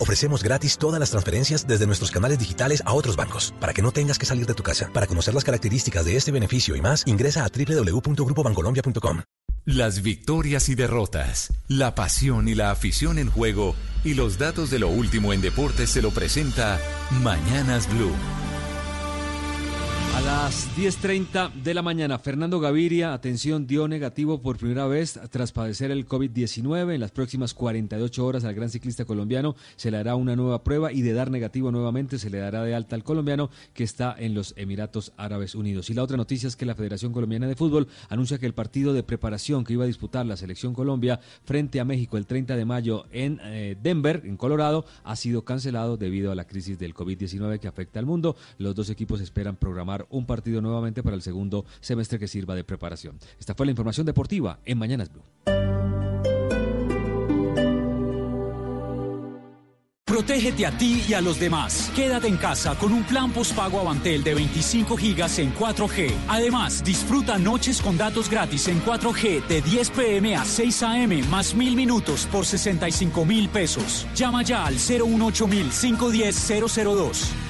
Ofrecemos gratis todas las transferencias desde nuestros canales digitales a otros bancos, para que no tengas que salir de tu casa. Para conocer las características de este beneficio y más, ingresa a www.grupobancolombia.com. Las victorias y derrotas, la pasión y la afición en juego y los datos de lo último en deportes se lo presenta Mañanas Blue. A las 10.30 de la mañana, Fernando Gaviria, atención, dio negativo por primera vez tras padecer el COVID-19. En las próximas 48 horas al gran ciclista colombiano se le hará una nueva prueba y de dar negativo nuevamente se le dará de alta al colombiano que está en los Emiratos Árabes Unidos. Y la otra noticia es que la Federación Colombiana de Fútbol anuncia que el partido de preparación que iba a disputar la selección Colombia frente a México el 30 de mayo en eh, Denver, en Colorado, ha sido cancelado debido a la crisis del COVID-19 que afecta al mundo. Los dos equipos esperan programar un partido nuevamente para el segundo semestre que sirva de preparación. Esta fue la información deportiva en Mañanas Blue. Protégete a ti y a los demás. Quédate en casa con un plan postpago Avantel de 25 gigas en 4G. Además, disfruta noches con datos gratis en 4G de 10 pm a 6 am más mil minutos por 65 mil pesos. Llama ya al 018 510 002.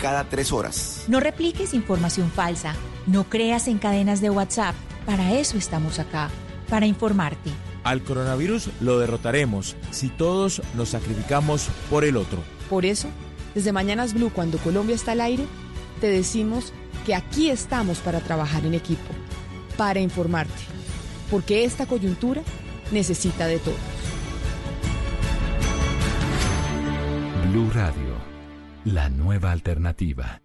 cada tres horas. No repliques información falsa. No creas en cadenas de WhatsApp. Para eso estamos acá, para informarte. Al coronavirus lo derrotaremos si todos nos sacrificamos por el otro. Por eso, desde Mañanas Blue, cuando Colombia está al aire, te decimos que aquí estamos para trabajar en equipo, para informarte, porque esta coyuntura necesita de todos. Blue Radio, la nueva alternativa.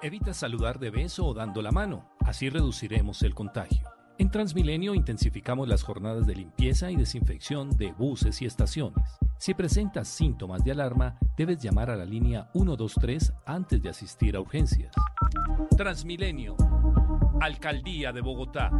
Evita saludar de beso o dando la mano, así reduciremos el contagio. En Transmilenio intensificamos las jornadas de limpieza y desinfección de buses y estaciones. Si presentas síntomas de alarma, debes llamar a la línea 123 antes de asistir a urgencias. Transmilenio, Alcaldía de Bogotá.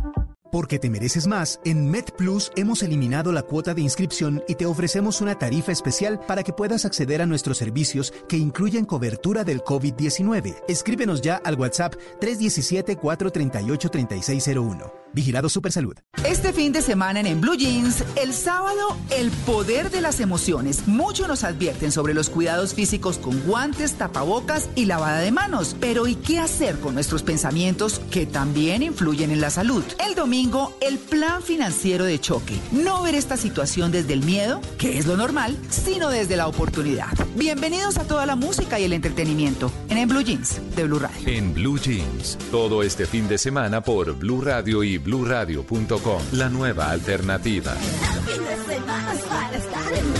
Porque te mereces más, en MedPlus hemos eliminado la cuota de inscripción y te ofrecemos una tarifa especial para que puedas acceder a nuestros servicios que incluyen cobertura del COVID-19. Escríbenos ya al WhatsApp 317-438-3601. Vigilado Supersalud. Este fin de semana en, en Blue Jeans, el sábado, el poder de las emociones. Muchos nos advierten sobre los cuidados físicos con guantes, tapabocas y lavada de manos. Pero ¿y qué hacer con nuestros pensamientos que también influyen en la salud? El domingo, el plan financiero de choque. No ver esta situación desde el miedo, que es lo normal, sino desde la oportunidad. Bienvenidos a toda la música y el entretenimiento en, en Blue Jeans de Blue Radio. En Blue Jeans, todo este fin de semana por Blue Radio y bluradio.com, la nueva alternativa.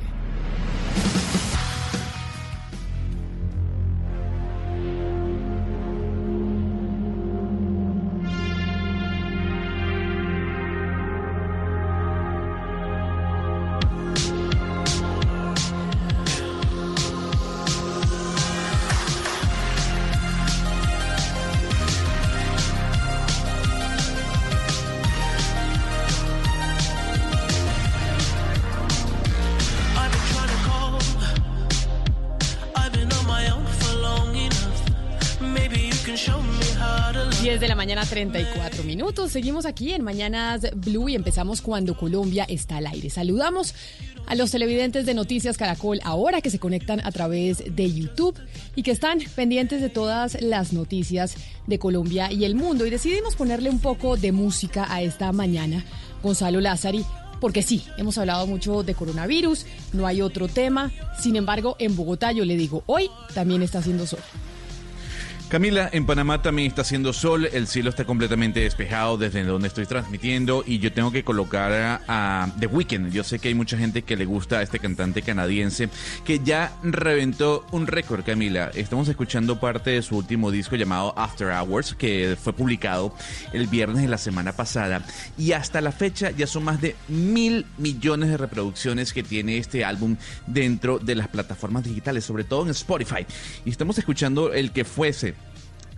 Mañana, 34 minutos. Seguimos aquí en Mañanas Blue y empezamos cuando Colombia está al aire. Saludamos a los televidentes de Noticias Caracol ahora que se conectan a través de YouTube y que están pendientes de todas las noticias de Colombia y el mundo. Y decidimos ponerle un poco de música a esta mañana. Gonzalo Lázari, porque sí, hemos hablado mucho de coronavirus, no hay otro tema. Sin embargo, en Bogotá yo le digo, hoy también está haciendo sol. Camila, en Panamá también está haciendo sol, el cielo está completamente despejado desde donde estoy transmitiendo y yo tengo que colocar a, The Weeknd. Yo sé que hay mucha gente que le gusta a este cantante canadiense que ya reventó un récord, Camila. Estamos escuchando parte de su último disco llamado After Hours, que fue publicado el viernes de la semana pasada y hasta la fecha ya son más de mil millones de reproducciones que tiene este álbum dentro de las plataformas digitales, sobre todo en Spotify. Y estamos escuchando el que fuese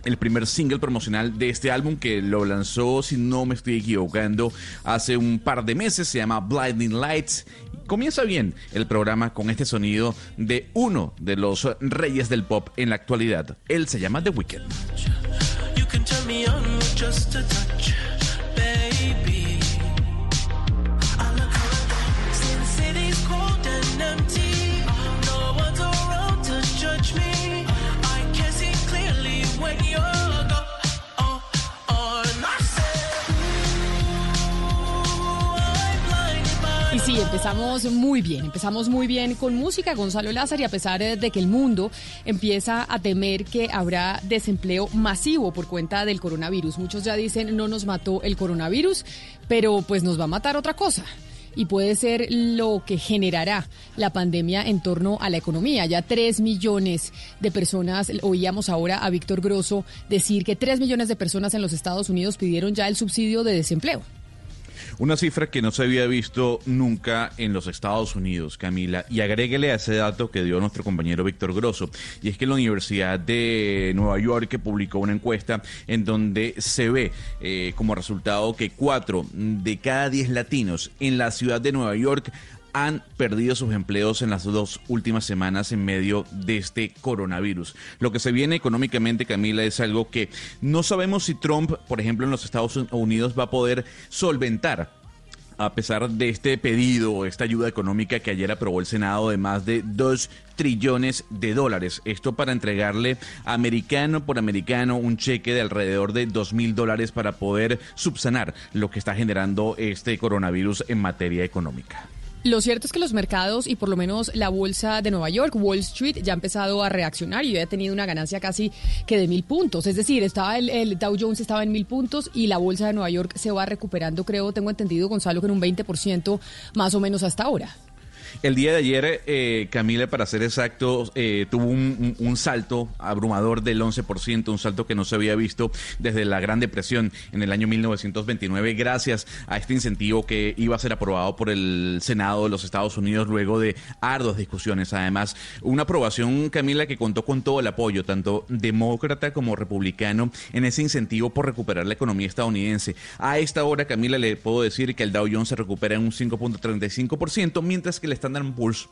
el primer single promocional de este álbum que lo lanzó, si no me estoy equivocando, hace un par de meses. Se llama Blinding Lights. Comienza bien el programa con este sonido de uno de los reyes del pop en la actualidad. Él se llama The Weeknd. Sí, empezamos muy bien, empezamos muy bien con música, Gonzalo Lázaro, y a pesar de que el mundo empieza a temer que habrá desempleo masivo por cuenta del coronavirus. Muchos ya dicen no nos mató el coronavirus, pero pues nos va a matar otra cosa y puede ser lo que generará la pandemia en torno a la economía. Ya tres millones de personas, oíamos ahora a Víctor Grosso decir que tres millones de personas en los Estados Unidos pidieron ya el subsidio de desempleo. Una cifra que no se había visto nunca en los Estados Unidos, Camila. Y agréguele a ese dato que dio nuestro compañero Víctor Grosso. Y es que la Universidad de Nueva York publicó una encuesta en donde se ve eh, como resultado que cuatro de cada diez latinos en la ciudad de Nueva York han perdido sus empleos en las dos últimas semanas en medio de este coronavirus. Lo que se viene económicamente, Camila, es algo que no sabemos si Trump, por ejemplo, en los Estados Unidos va a poder solventar a pesar de este pedido, esta ayuda económica que ayer aprobó el Senado de más de 2 trillones de dólares. Esto para entregarle americano por americano un cheque de alrededor de 2 mil dólares para poder subsanar lo que está generando este coronavirus en materia económica. Lo cierto es que los mercados y por lo menos la bolsa de Nueva York, Wall Street, ya ha empezado a reaccionar y ha tenido una ganancia casi que de mil puntos. Es decir, estaba el, el, Dow Jones estaba en mil puntos y la bolsa de Nueva York se va recuperando, creo, tengo entendido, Gonzalo, que en un 20% más o menos hasta ahora. El día de ayer, eh, Camila, para ser exacto, eh, tuvo un, salto abrumador del 11%, un salto que no se había visto desde la Gran Depresión en el año 1929, gracias a este incentivo que iba a ser aprobado por el Senado de los Estados Unidos luego de arduas discusiones. Además, una aprobación, Camila, que contó con todo el apoyo, tanto demócrata como republicano, en ese incentivo por recuperar la economía estadounidense. A esta hora, Camila, le puedo decir que el Dow Jones se recupera en un 5.35%, mientras que el Standard Poor's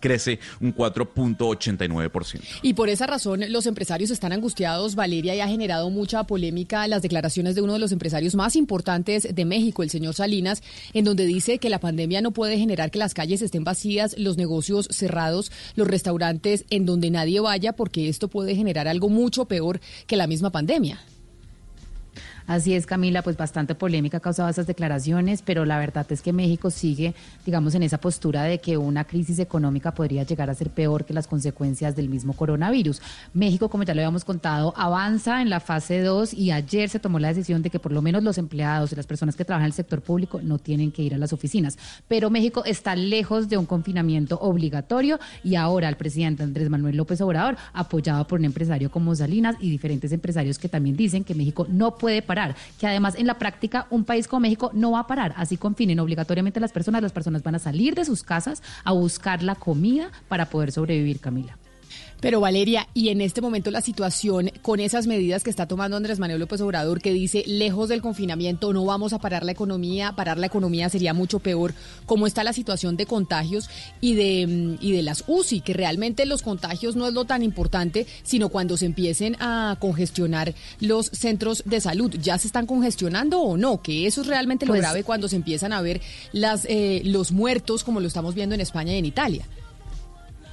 crece un 4.89%. Y por esa razón los empresarios están angustiados, Valeria, y ha generado mucha polémica las declaraciones de uno de los empresarios más importantes de México, el señor Salinas, en donde dice que la pandemia no puede generar que las calles estén vacías, los negocios cerrados, los restaurantes en donde nadie vaya, porque esto puede generar algo mucho peor que la misma pandemia. Así es, Camila, pues bastante polémica ha causado esas declaraciones, pero la verdad es que México sigue, digamos, en esa postura de que una crisis económica podría llegar a ser peor que las consecuencias del mismo coronavirus. México, como ya lo habíamos contado, avanza en la fase 2 y ayer se tomó la decisión de que por lo menos los empleados y las personas que trabajan en el sector público no tienen que ir a las oficinas. Pero México está lejos de un confinamiento obligatorio y ahora el presidente Andrés Manuel López Obrador, apoyado por un empresario como Salinas y diferentes empresarios que también dicen que México no puede parar, que además en la práctica un país como México no va a parar, así confinen obligatoriamente las personas, las personas van a salir de sus casas a buscar la comida para poder sobrevivir, Camila. Pero Valeria, y en este momento la situación con esas medidas que está tomando Andrés Manuel López Obrador, que dice, lejos del confinamiento no vamos a parar la economía, parar la economía sería mucho peor, ¿cómo está la situación de contagios y de, mm, y de las UCI? Que realmente los contagios no es lo tan importante, sino cuando se empiecen a congestionar los centros de salud. ¿Ya se están congestionando o no? Que eso es realmente lo Pues- grave cuando se empiezan a ver las, eh, los muertos, como lo estamos viendo en España y en Italia.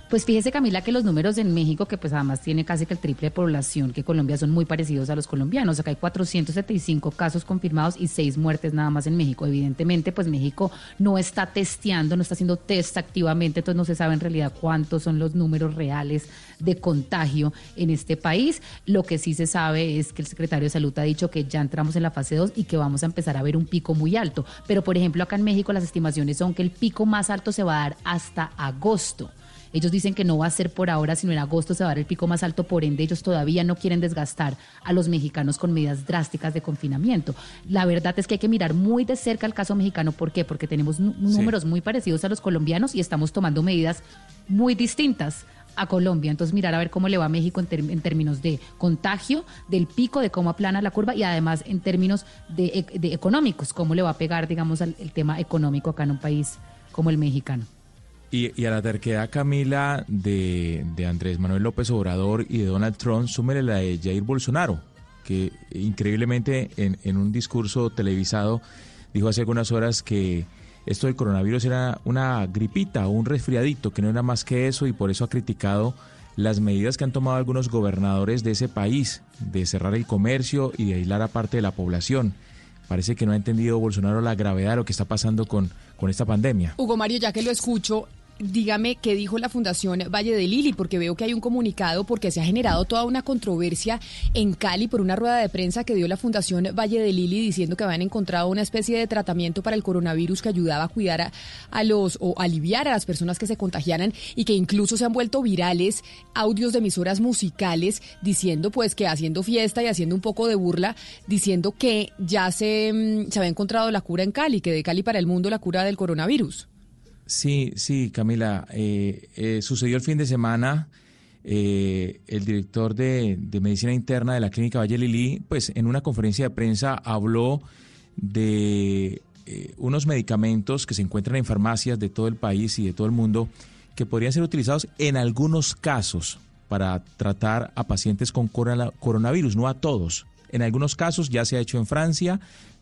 Pues fíjese Camila que los números en México, que pues además tiene casi que el triple de población que Colombia, son muy parecidos a los colombianos. Acá hay 475 casos confirmados y 6 muertes nada más en México. Evidentemente, pues México no está testeando, no está haciendo test activamente, entonces no se sabe en realidad cuántos son los números reales de contagio en este país. Lo que sí se sabe es que el secretario de Salud ha dicho que ya entramos en la fase 2 y que vamos a empezar a ver un pico muy alto. Pero, por ejemplo, acá en México las estimaciones son que el pico más alto se va a dar hasta agosto. Ellos dicen que no va a ser por ahora, sino en agosto se va a dar el pico más alto, por ende ellos todavía no quieren desgastar a los mexicanos con medidas drásticas de confinamiento. La verdad es que hay que mirar muy de cerca el caso mexicano, ¿por qué? Porque tenemos números muy parecidos a los colombianos y estamos tomando medidas muy distintas a Colombia. Entonces mirar a ver cómo le va a México en términos de contagio, del pico, de cómo aplana la curva y además en términos de, e- de económicos, cómo le va a pegar, digamos, al el tema económico acá en un país como el mexicano. Y, a la terquedad, Camila, de, de Andrés Manuel López Obrador y de Donald Trump, súmele la de Jair Bolsonaro, que increíblemente en, en un discurso televisado dijo hace algunas horas que esto del coronavirus era una gripita o un resfriadito, que no era más que eso y por eso ha criticado las medidas que han tomado algunos gobernadores de ese país, de cerrar el comercio y de aislar a parte de la población. Parece que no ha entendido Bolsonaro la gravedad de lo que está pasando con, con esta pandemia. Hugo Mario, ya que lo escucho, dígame qué dijo la Fundación Valle de Lili, porque veo que hay un comunicado, porque se ha generado toda una controversia en Cali por una rueda de prensa que dio la Fundación Valle de Lili diciendo que habían encontrado una especie de tratamiento para el coronavirus que ayudaba a cuidar a, los o aliviar a las personas que se contagiaran y que incluso se han vuelto virales audios de emisoras musicales diciendo pues que haciendo fiesta y haciendo un poco de burla, diciendo que ya se, mm, se había encontrado la cura en Cali, que de Cali para el mundo la cura del coronavirus. Sí, sí, Camila. eh, eh, sucedió el fin de semana. eh, el director de, medicina interna de la clínica Valle Lili, pues en una conferencia de prensa habló de eh, unos medicamentos que se encuentran en farmacias de todo el país y de todo el mundo que podrían ser utilizados en algunos casos para tratar a pacientes con corona- coronavirus, no a todos. En algunos casos ya se ha hecho en Francia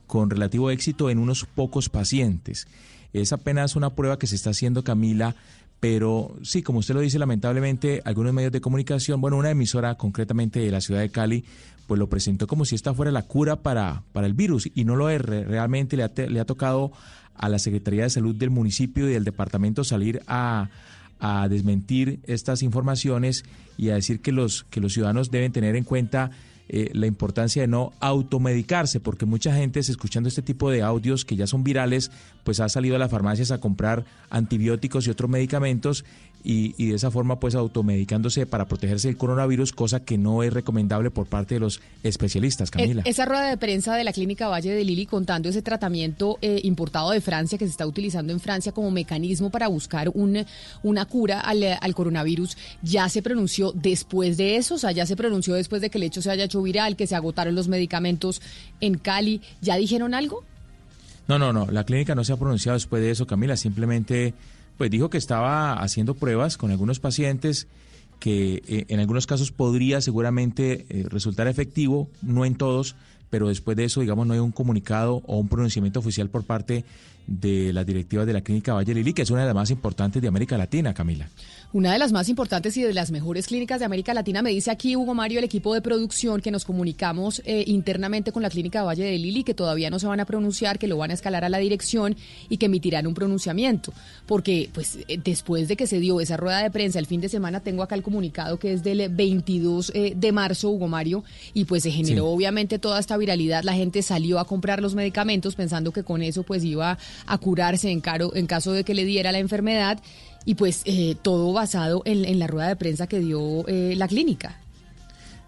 con relativo éxito en unos pocos pacientes. Es apenas una prueba que se está haciendo, Camila, pero sí, como usted lo dice, lamentablemente algunos medios de comunicación, bueno, una emisora concretamente de la ciudad de Cali, pues lo presentó como si esta fuera la cura para, para el virus y no lo es. Re- Realmente le ha, le ha tocado a la Secretaría de Salud del municipio y del departamento salir a, a desmentir estas informaciones y a decir que los, que los ciudadanos deben tener en cuenta eh, la importancia de no automedicarse, porque mucha gente, es escuchando este tipo de audios que ya son virales, pues ha salido a las farmacias a comprar antibióticos y otros medicamentos y, y de esa forma pues automedicándose para protegerse del coronavirus, cosa que no es recomendable por parte de los especialistas, Camila. Es- esa rueda de prensa de la clínica Valle de Lili contando ese tratamiento eh, importado de Francia que se está utilizando en Francia como mecanismo para buscar un, una cura al, al coronavirus, ¿ya se pronunció después de eso? O sea, ya se pronunció después de que el hecho se haya hecho viral, que se agotaron los medicamentos en Cali. ¿Ya dijeron algo? No, no, no, la clínica no se ha pronunciado después de eso, Camila, simplemente pues dijo que estaba haciendo pruebas con algunos pacientes que eh, en algunos casos podría seguramente eh, resultar efectivo, no en todos, pero después de eso, digamos, no hay un comunicado o un pronunciamiento oficial por parte de las directivas de la clínica Valle Lili, que es una de las más importantes de América Latina, Camila. Una de las más importantes y de las mejores clínicas de América Latina, me dice aquí Hugo Mario, el equipo de producción, que nos comunicamos eh, internamente con la clínica Valle de Lili, que todavía no se van a pronunciar, que lo van a escalar a la dirección y que emitirán un pronunciamiento. Porque, pues, eh, después de que se dio esa rueda de prensa el fin de semana, tengo acá el comunicado que es del 22 eh, de marzo, Hugo Mario, y pues se generó Sí. obviamente toda esta viralidad. La gente salió a comprar los medicamentos pensando que con eso, pues, iba a curarse en, caro, en caso de que le diera la enfermedad. Y pues eh, todo basado en, la rueda de prensa que dio eh, la clínica.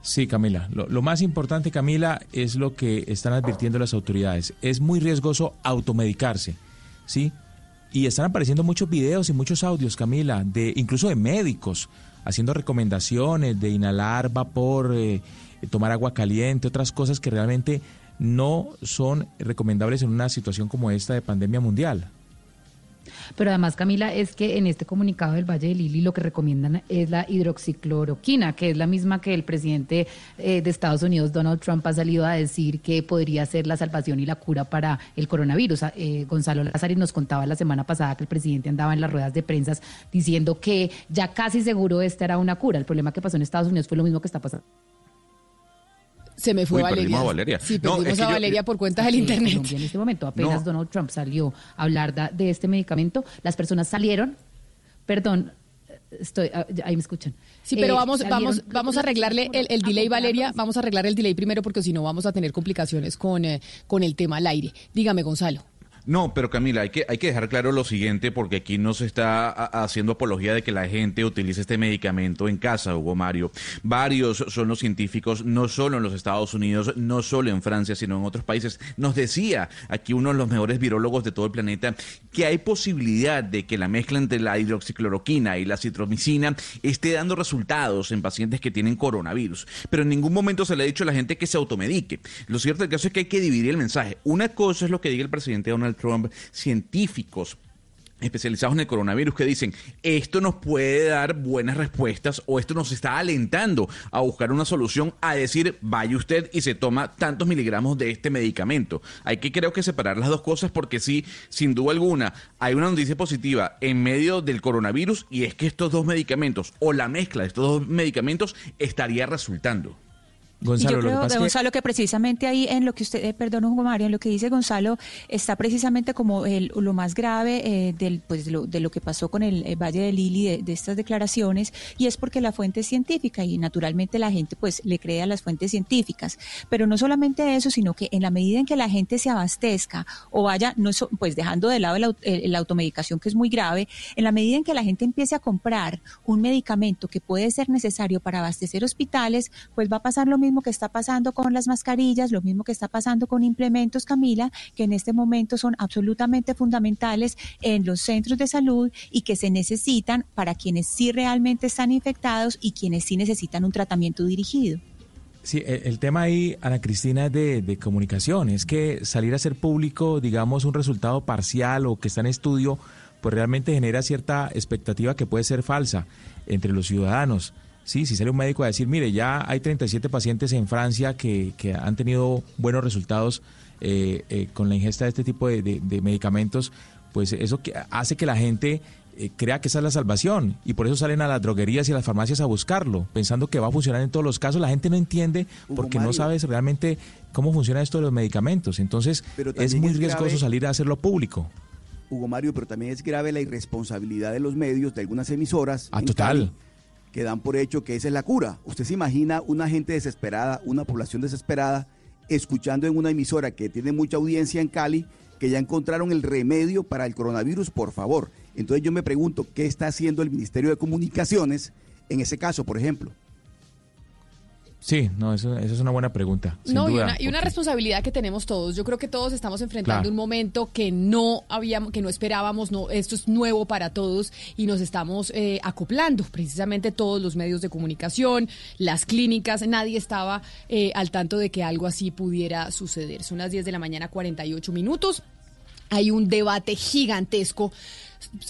Sí, Camila. Lo, lo más importante, Camila, es lo que están advirtiendo las autoridades. Es muy riesgoso automedicarse, ¿sí? Y están apareciendo muchos videos y muchos audios, Camila, de incluso de médicos haciendo recomendaciones de inhalar vapor, eh, tomar agua caliente, otras cosas que realmente no son recomendables en una situación como esta de pandemia mundial. Pero además, Camila, es que en este comunicado del Valle de Lili lo que recomiendan es la hidroxicloroquina, que es la misma que el presidente eh, de Estados Unidos, Donald Trump, ha salido a decir que podría ser la salvación y la cura para el coronavirus. Eh, Gonzalo Lázaro nos contaba la semana pasada que el presidente andaba en las ruedas de prensa diciendo que ya casi seguro esta era una cura. El problema que pasó en Estados Unidos fue lo mismo que está pasando se me fue Valeria. Valeria. Sí, perdimos a Valeria por cuenta del internet. En este momento, apenas Donald Trump salió a hablar de este medicamento, las personas salieron, perdón, estoy ah, ahí me escuchan. Sí, pero eh, vamos vamos vamos a arreglarle el, delay Valeria, vamos a arreglar el delay primero porque si no vamos a tener complicaciones con eh, con el tema al aire. Dígame, Gonzalo. No, pero Camila, hay que, hay que dejar claro lo siguiente porque aquí no se está haciendo apología de que la gente utilice este medicamento en casa, Hugo Mario. Varios son los científicos, no solo en los Estados Unidos, no solo en Francia, sino en otros países. Nos decía aquí uno de los mejores virólogos de todo el planeta que hay posibilidad de que la mezcla entre la hidroxicloroquina y la citromicina esté dando resultados en pacientes que tienen coronavirus. Pero en ningún momento se le ha dicho a la gente que se automedique. Lo cierto del caso es que hay que dividir el mensaje. Una cosa es lo que diga el presidente Donald Científicos especializados en el coronavirus que dicen esto nos puede dar buenas respuestas o esto nos está alentando a buscar una solución a decir vaya usted y se toma tantos miligramos de este medicamento. Hay que creo que separar las dos cosas porque sí, sin duda alguna, hay una noticia positiva en medio del coronavirus y es que estos dos medicamentos o la mezcla de estos dos medicamentos estaría resultando. Gonzalo, yo creo, que Gonzalo, que... precisamente ahí en lo que usted, eh, perdón, Hugo Mario, en lo que dice Gonzalo, está precisamente como el, lo más grave eh, del, pues, de, lo, que pasó con el, Valle de Lili, de, estas declaraciones, y es porque la fuente es científica y naturalmente la gente pues le cree a las fuentes científicas. Pero no solamente eso, sino que en la medida en que la gente se abastezca o vaya, no pues dejando de lado la automedicación que es muy grave, en la medida en que la gente empiece a comprar un medicamento que puede ser necesario para abastecer hospitales, pues va a pasar lo mismo mismo que está pasando con las mascarillas, lo mismo que está pasando con implementos, Camila, que en este momento son absolutamente fundamentales en los centros de salud y que se necesitan para quienes sí realmente están infectados y quienes sí necesitan un tratamiento dirigido. Sí, el, tema ahí, Ana Cristina, es de, de, comunicación. Es que salir a hacer público, digamos, un resultado parcial o que está en estudio, pues realmente genera cierta expectativa que puede ser falsa entre los ciudadanos. Sí, si sale un médico a decir, mire, ya hay 37 pacientes en Francia que, que han tenido buenos resultados eh, eh, con la ingesta de este tipo de, medicamentos, pues eso que hace que la gente eh, crea que esa es la salvación y por eso salen a las droguerías y a las farmacias a buscarlo, pensando que va a funcionar en todos los casos. La gente no entiende porque no sabe realmente cómo funciona esto de los medicamentos. Entonces es muy riesgoso salir a hacerlo público. Hugo Mario, pero también es grave la irresponsabilidad de los medios, de algunas emisoras. Ah, total que dan por hecho que esa es la cura. Usted se imagina una gente desesperada, una población desesperada, escuchando en una emisora que tiene mucha audiencia en Cali, que ya encontraron el remedio para el coronavirus, por favor. Entonces yo me pregunto, ¿qué está haciendo el Ministerio de Comunicaciones en ese caso, por ejemplo? Sí, no, eso, es una buena pregunta. no, y, una, responsabilidad que tenemos todos. Yo creo que todos estamos enfrentando un momento que no habíamos, que no esperábamos. No, esto es nuevo para todos y nos estamos eh, acoplando. Precisamente todos los medios de comunicación, las clínicas, nadie estaba eh, al tanto de que algo así pudiera suceder. Son las 10 de la mañana, 48 minutos. Hay un debate gigantesco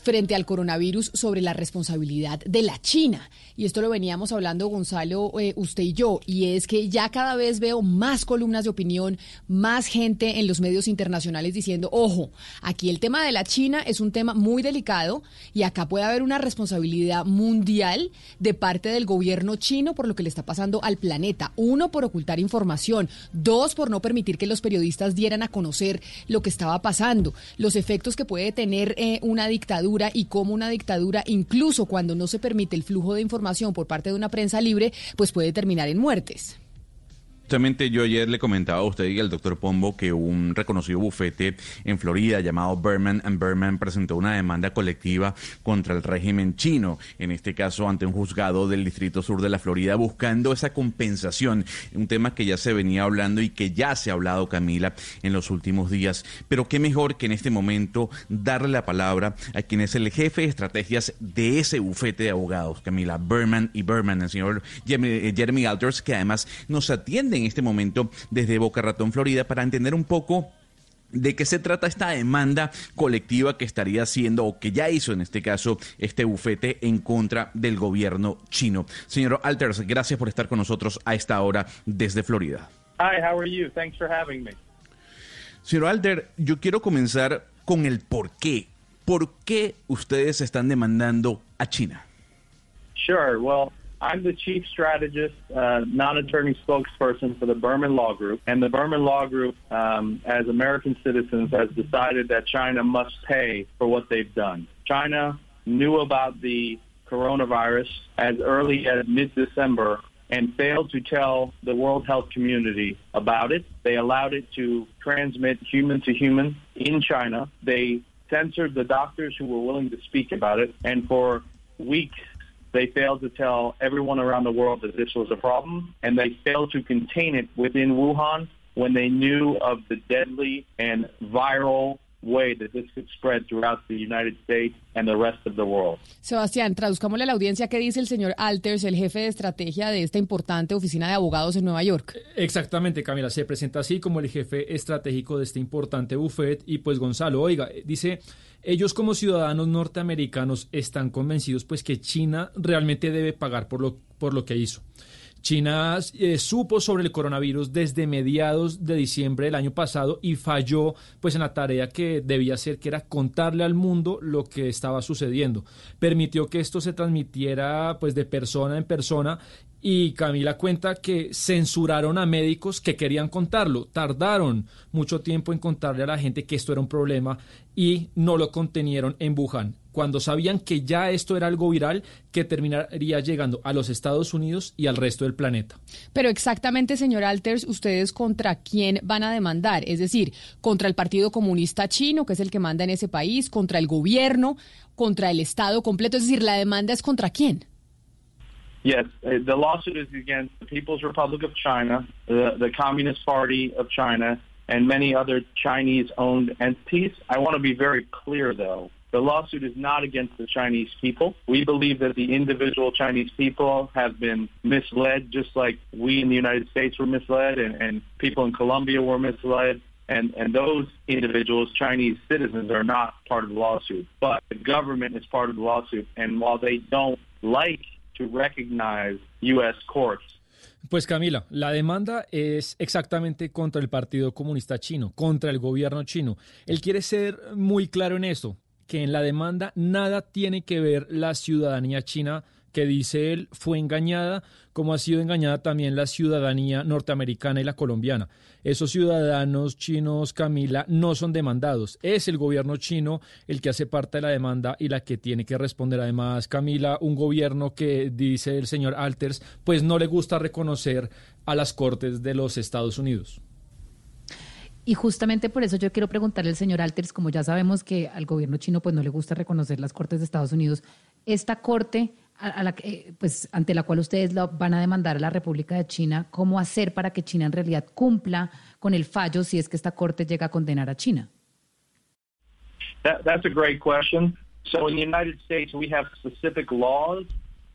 frente al coronavirus sobre la responsabilidad de la China. Y esto lo veníamos hablando, Gonzalo, eh, usted y yo, y es que ya cada vez veo más columnas de opinión, más gente en los medios internacionales diciendo, ojo, aquí el tema de la China es un tema muy delicado y acá puede haber una responsabilidad mundial de parte del gobierno chino por lo que le está pasando al planeta. Uno, por ocultar información. Dos, por no permitir que los periodistas dieran a conocer lo que estaba pasando, los efectos que puede tener eh, una dictadura y cómo una dictadura, incluso cuando no se permite el flujo de información por parte de una prensa libre, pues puede terminar en muertes. Justamente yo ayer le comentaba a usted y al doctor Pombo que un reconocido bufete en Florida llamado Berman and Berman presentó una demanda colectiva contra el régimen chino, en este caso ante un juzgado del Distrito Sur de la Florida, buscando esa compensación, un tema que ya se venía hablando y que ya se ha hablado, Camila, en los últimos días. Pero qué mejor que en este momento darle la palabra a quien es el jefe de estrategias de ese bufete de abogados, Camila, Berman y Berman, el señor Jeremy Alters, que además nos atiende en este momento desde Boca Ratón, Florida, para entender un poco de qué se trata esta demanda colectiva que estaría haciendo o que ya hizo en este caso este bufete en contra del gobierno chino. Señor Alters, gracias por estar con nosotros a esta hora desde Florida. Hi, how are you? Thanks for having me. Señor Alter, yo quiero comenzar con el por qué. ¿Por qué ustedes están demandando a China? Sure. Well, I'm the chief strategist, uh, non-attorney spokesperson for the Berman Law Group, and the Berman Law Group, um, as American citizens, has decided that China must pay for what they've done. China knew about the coronavirus as early as mid-December and failed to tell the World Health community about it. They allowed it to transmit human to human in China. They censored the doctors who were willing to speak about it, and for weeks they failed to tell everyone around the world that this was a problem, and they failed to contain it within Wuhan when they knew of the deadly and viral way that this could spread throughout the United States and the rest of the world. Sebastián, traduzcámosle a la audiencia qué dice el señor Alters, el jefe de estrategia de esta importante oficina de abogados en Nueva York. Exactamente, Camila, se presenta así como el jefe estratégico de este importante buffet y pues Gonzalo, oiga, dice ellos como ciudadanos norteamericanos están convencidos pues que China realmente debe pagar por lo, por lo que hizo. China eh, supo sobre el coronavirus desde mediados de diciembre del año pasado y falló pues en la tarea que debía hacer que era contarle al mundo lo que estaba sucediendo. Permitió que esto se transmitiera pues de persona en persona y Camila cuenta que censuraron a médicos que querían contarlo. Tardaron mucho tiempo en contarle a la gente que esto era un problema y no lo contenieron en Wuhan. Cuando sabían que ya esto era algo viral que terminaría llegando a los Estados Unidos y al resto del planeta. Pero exactamente, señor Alters, ¿ustedes contra quién van a demandar? Es decir, contra el Partido Comunista Chino, que es el que manda en ese país, contra el gobierno, contra el Estado completo. Es decir, la demanda es contra quién. Yes, uh, the lawsuit is against the People's Republic of China, the, the Communist Party of China, and many other Chinese-owned entities. I want to be very clear, though. The lawsuit is not against the Chinese people. We believe that the individual Chinese people have been misled, just like we in the United States were misled, and, and people in Colombia were misled. And, and those individuals, Chinese citizens, are not part of the lawsuit. But the government is part of the lawsuit. And while they don't like to recognize U.S. courts. Pues Camila, la demanda es exactamente contra el Partido Comunista Chino, contra el gobierno chino. Él quiere ser muy claro en eso, que en la demanda nada tiene que ver la ciudadanía china que dice él fue engañada, como ha sido engañada también la ciudadanía norteamericana y la colombiana. Esos ciudadanos chinos, Camila, no son demandados. Es el gobierno chino el que hace parte de la demanda y la que tiene que responder. Además, Camila, un gobierno que, dice el señor Alters, pues no le gusta reconocer a las cortes de los Estados Unidos. Y justamente por eso yo quiero preguntarle al señor Alters, como ya sabemos que al gobierno chino pues no le gusta reconocer las cortes de Estados Unidos, esta corte a, la, eh, pues, ante la cual ustedes lo van a demandar a la República de China, ¿cómo hacer para que China en realidad cumpla con el fallo si es que esta corte llega a condenar a China? That, that's a great question. So in the United States, we have specific laws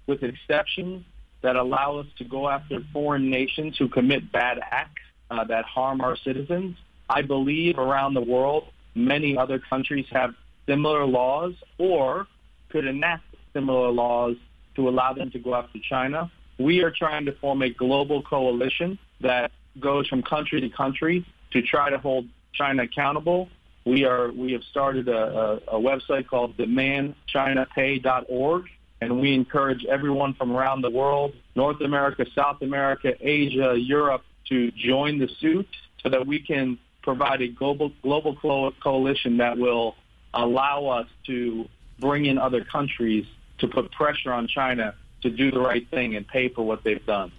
with exceptions that allow us to go after foreign nations who commit bad acts uh, that harm our citizens. I believe around the world, many other countries have similar laws or could enact similar laws to allow them to go after China. We are trying to form a global coalition that goes from country to country to try to hold China accountable. We are we have started a, a, a website called demandchinapay.org, and we encourage everyone from around the world, North America, South America, Asia, Europe, to join the suit so that we can provide a global global coalition that will allow us to bring in other countries to put pressure on China to do the right thing and pay for what they've done.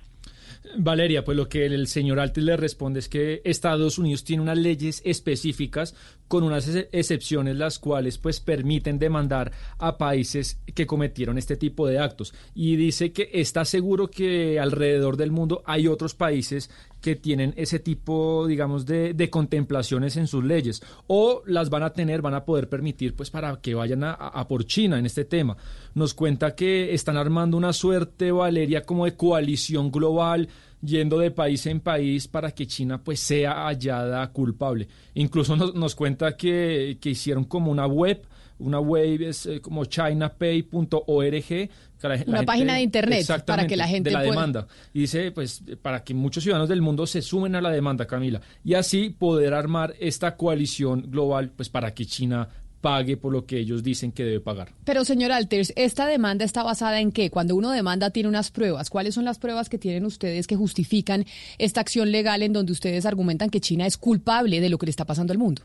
Valeria, pues lo que el señor Altes le responde es que Estados Unidos tiene unas leyes específicas con unas excepciones las cuales pues permiten demandar a países que cometieron este tipo de actos y dice que está seguro que alrededor del mundo hay otros países que tienen ese tipo, digamos, de, de, contemplaciones en sus leyes o las van a tener, van a poder permitir, pues, para que vayan a, a, por China en este tema. Nos cuenta que están armando una suerte, Valeria, como de coalición global yendo de país en país para que China pues sea hallada culpable. Incluso nos, nos cuenta que, que hicieron como una web una web es eh, como chinapay.org. Una página de internet para que la gente. De la demanda. Y dice, pues, para que muchos ciudadanos del mundo se sumen a la demanda, Camila. Y así poder armar esta coalición global, pues, para que China pague por lo que ellos dicen que debe pagar. Pero, señor Alters, ¿esta demanda está basada en qué? Cuando uno demanda tiene unas pruebas. ¿Cuáles son las pruebas que tienen ustedes que justifican esta acción legal en donde ustedes argumentan que China es culpable de lo que le está pasando al mundo?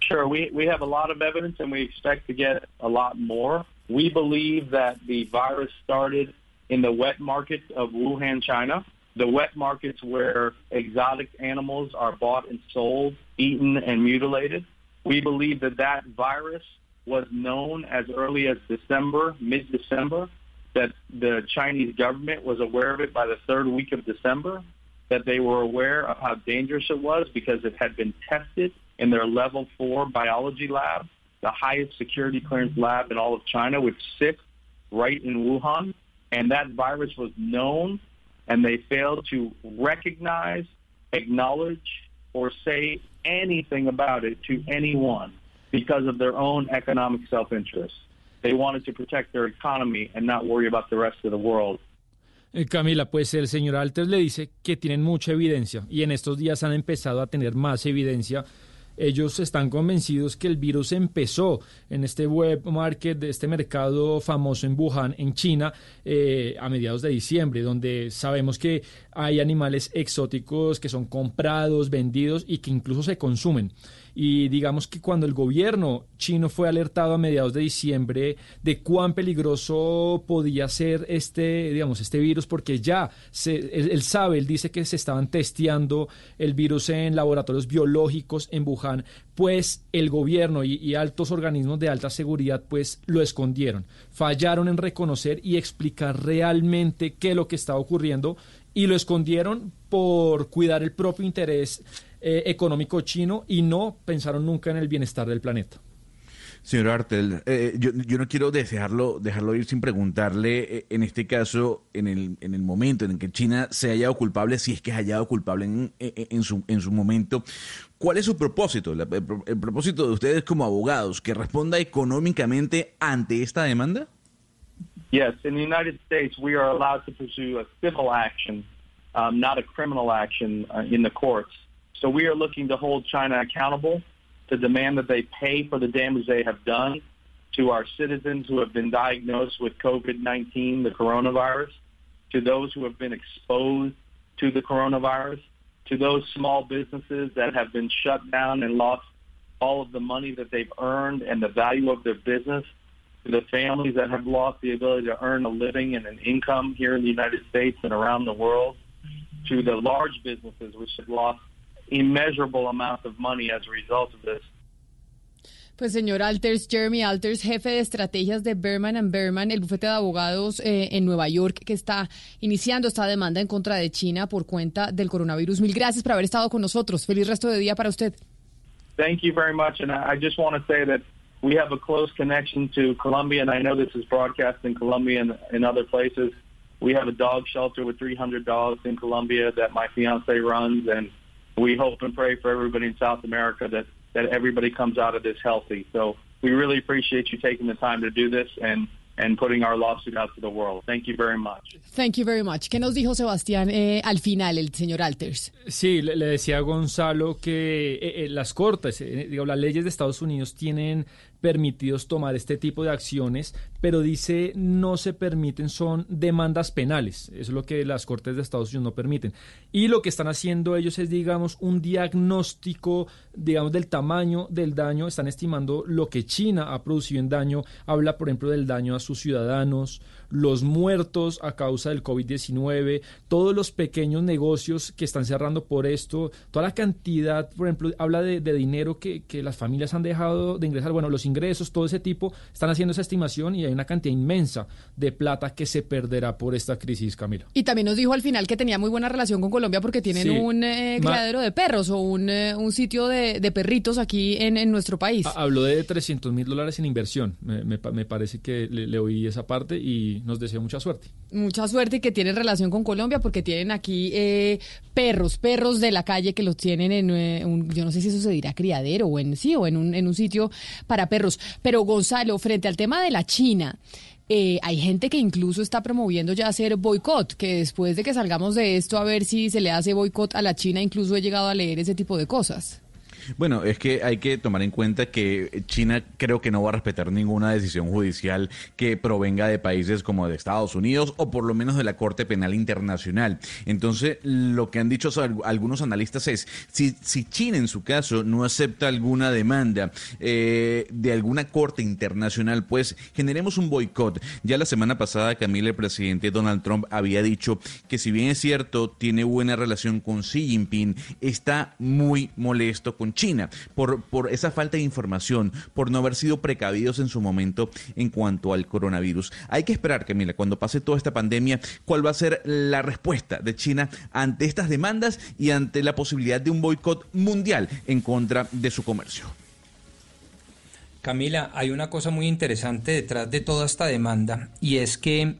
Sure, we, we have a lot of evidence and we expect to get a lot more. We believe that the virus started in the wet markets of Wuhan, China, the wet markets where exotic animals are bought and sold, eaten and mutilated. We believe that that virus was known as early as December, mid-December, that the Chinese government was aware of it by the third week of December, that they were aware of how dangerous it was because it had been tested in their level four biology lab, the highest security clearance lab in all of China, which sits right in Wuhan. And that virus was known, and they failed to recognize, acknowledge, or say anything about it to anyone because of their own economic self-interest. They wanted to protect their economy and not worry about the rest of the world. Eh, Camila, pues el señor Alters le dice que tienen mucha evidencia y en estos días han empezado a tener más evidencia ellos están convencidos que el virus empezó en este web market, de este mercado famoso en Wuhan, en China, eh, a mediados de diciembre, donde sabemos que hay animales exóticos que son comprados, vendidos y que incluso se consumen. Y digamos que cuando el gobierno chino fue alertado a mediados de diciembre de cuán peligroso podía ser este, digamos, este virus, porque ya se, él, sabe, él dice que se estaban testeando el virus en laboratorios biológicos en Wuhan, pues el gobierno y, altos organismos de alta seguridad pues lo escondieron, fallaron en reconocer y explicar realmente qué es lo que estaba ocurriendo y lo escondieron por cuidar el propio interés eh, económico chino y no pensaron nunca en el bienestar del planeta. Señor Artel, eh, yo, yo, no quiero dejarlo, dejarlo ir sin preguntarle, eh, en este caso, en el, en el momento en que China se haya hallado culpable, si es que ha hallado culpable en, en, su, en su momento, ¿cuál es su propósito? El, el, propósito de ustedes como abogados, que responda económicamente ante esta demanda? Yes, in the United States we are allowed to pursue a civil action, um, not a criminal action uh, in the courts. So we are looking to hold China accountable to demand that they pay for the damage they have done to our citizens who have been diagnosed with COVID-19, the coronavirus, to those who have been exposed to the coronavirus, to those small businesses that have been shut down and lost all of the money that they've earned and the value of their business, to the families that have lost the ability to earn a living and an income here in the United States and around the world, to the large businesses which have lost immeasurable amount of money as a result of this. Pues señor Alters, Jeremy Alters, jefe de estrategias de Berman and Berman, el bufete de abogados eh, en Nueva York que está iniciando esta demanda en contra de China por cuenta del coronavirus. Mil gracias por haber estado con nosotros. Feliz resto de día para usted. Thank you very much, and I just want to say that we have a close connection to Colombia, and I know this is broadcast in Colombia and in other places. We have a dog shelter with 300 dogs in Colombia that my fiance runs, and we hope and pray for everybody in South America that, that everybody comes out of this healthy. So we really appreciate you taking the time to do this and and putting our lawsuit out to the world. Thank you very much. Thank you very much. ¿Qué nos dijo Sebastián eh, al final, el señor Alters? Sí, le, le decía a Gonzalo que eh, eh, las cortes, eh, digo, las leyes de Estados Unidos tienen permitidos tomar este tipo de acciones, pero dice no se permiten son demandas penales. Eso es lo que las Cortes de Estados Unidos no permiten. Y lo que están haciendo ellos es, digamos, un diagnóstico, digamos, del tamaño del daño. Están estimando lo que China ha producido en daño. Habla, por ejemplo, del daño a sus ciudadanos, los muertos a causa del COVID-19, todos los pequeños negocios que están cerrando por esto, toda la cantidad, por ejemplo, habla de, dinero que, que, las familias han dejado de ingresar, bueno, los ingresos, todo ese tipo, están haciendo esa estimación y hay una cantidad inmensa de plata que se perderá por esta crisis, Camilo. Y también nos dijo al final que tenía muy buena relación con Colombia porque tienen un eh, criadero de perros o un, eh, un sitio de, de, perritos aquí en, en nuestro país. Habló de 300 mil dólares en inversión, me, me, parece que le, le oí esa parte y nos deseo mucha suerte. Mucha suerte y que tienen relación con Colombia porque tienen aquí eh, perros, perros de la calle que los tienen en eh, un, yo no sé si eso se dirá criadero o en sí o en un, en un sitio para perros. Pero Gonzalo, frente al tema de la China, eh, hay gente que incluso está promoviendo ya hacer boicot, que después de que salgamos de esto a ver si se le hace boicot a la China, incluso he llegado a leer ese tipo de cosas. Bueno, es que hay que tomar en cuenta que China creo que no va a respetar ninguna decisión judicial que provenga de países como de Estados Unidos o por lo menos de la Corte Penal Internacional. Entonces, lo que han dicho algunos analistas es, si, si China en su caso no acepta alguna demanda eh, de alguna Corte Internacional, pues generemos un boicot. Ya la semana pasada, Camila, el presidente Donald Trump había dicho que si bien es cierto, tiene buena relación con Xi Jinping, está muy molesto con China por, por esa falta de información, por no haber sido precavidos en su momento en cuanto al coronavirus. Hay que esperar, Camila, cuando pase toda esta pandemia, cuál va a ser la respuesta de China ante estas demandas y ante la posibilidad de un boicot mundial en contra de su comercio. Camila, hay una cosa muy interesante detrás de toda esta demanda y es que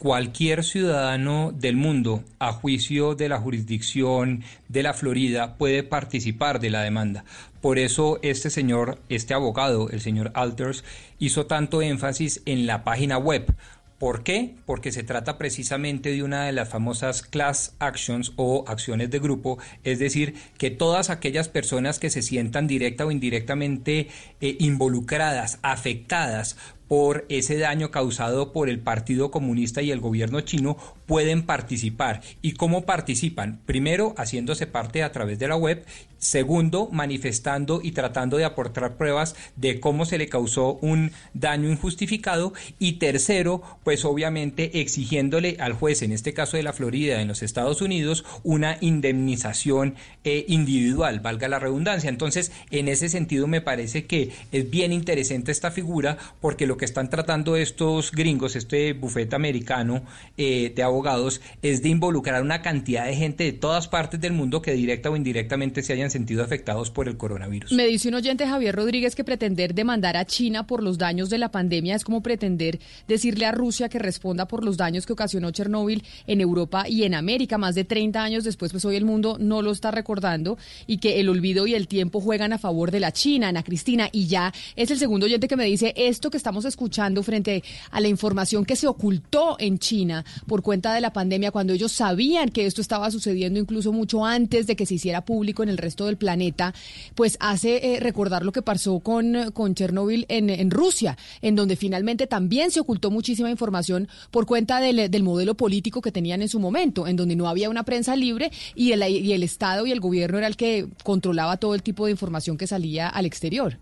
cualquier ciudadano del mundo, a juicio de la jurisdicción de la Florida, puede participar de la demanda. Por eso este señor, este abogado, el señor Alters, hizo tanto énfasis en la página web. ¿Por qué? Porque se trata precisamente de una de las famosas class actions o acciones de grupo, es decir, que todas aquellas personas que se sientan directa o indirectamente eh, involucradas, afectadas por ese daño causado por el Partido Comunista y el gobierno chino pueden participar. ¿Y cómo participan? Primero, haciéndose parte a través de la web. Segundo, manifestando y tratando de aportar pruebas de cómo se le causó un daño injustificado. Y tercero, pues obviamente exigiéndole al juez, en este caso de la Florida, en los Estados Unidos, una indemnización eh, individual, valga la redundancia. Entonces, en ese sentido me parece que es bien interesante esta figura porque lo que están tratando estos gringos, este bufete americano eh, de abogados, es de involucrar una cantidad de gente de todas partes del mundo que directa o indirectamente se hayan sentido afectados por el coronavirus. Me dice un oyente Javier Rodríguez que pretender demandar a China por los daños de la pandemia es como pretender decirle a Rusia que responda por los daños que ocasionó Chernóbil en Europa y en América. Más de 30 años después, pues hoy el mundo no lo está recordando y que el olvido y el tiempo juegan a favor de la China, Ana Cristina. Y ya es el segundo oyente que me dice esto que estamos escuchando frente a la información que se ocultó en China por cuenta de la pandemia, cuando ellos sabían que esto estaba sucediendo incluso mucho antes de que se hiciera público en el resto del planeta, pues hace eh, recordar lo que pasó con, con Chernóbil en, en, Rusia, en donde finalmente también se ocultó muchísima información por cuenta del, del, modelo político que tenían en su momento, en donde no había una prensa libre y el, y el Estado y el gobierno era el que controlaba todo el tipo de información que salía al exterior.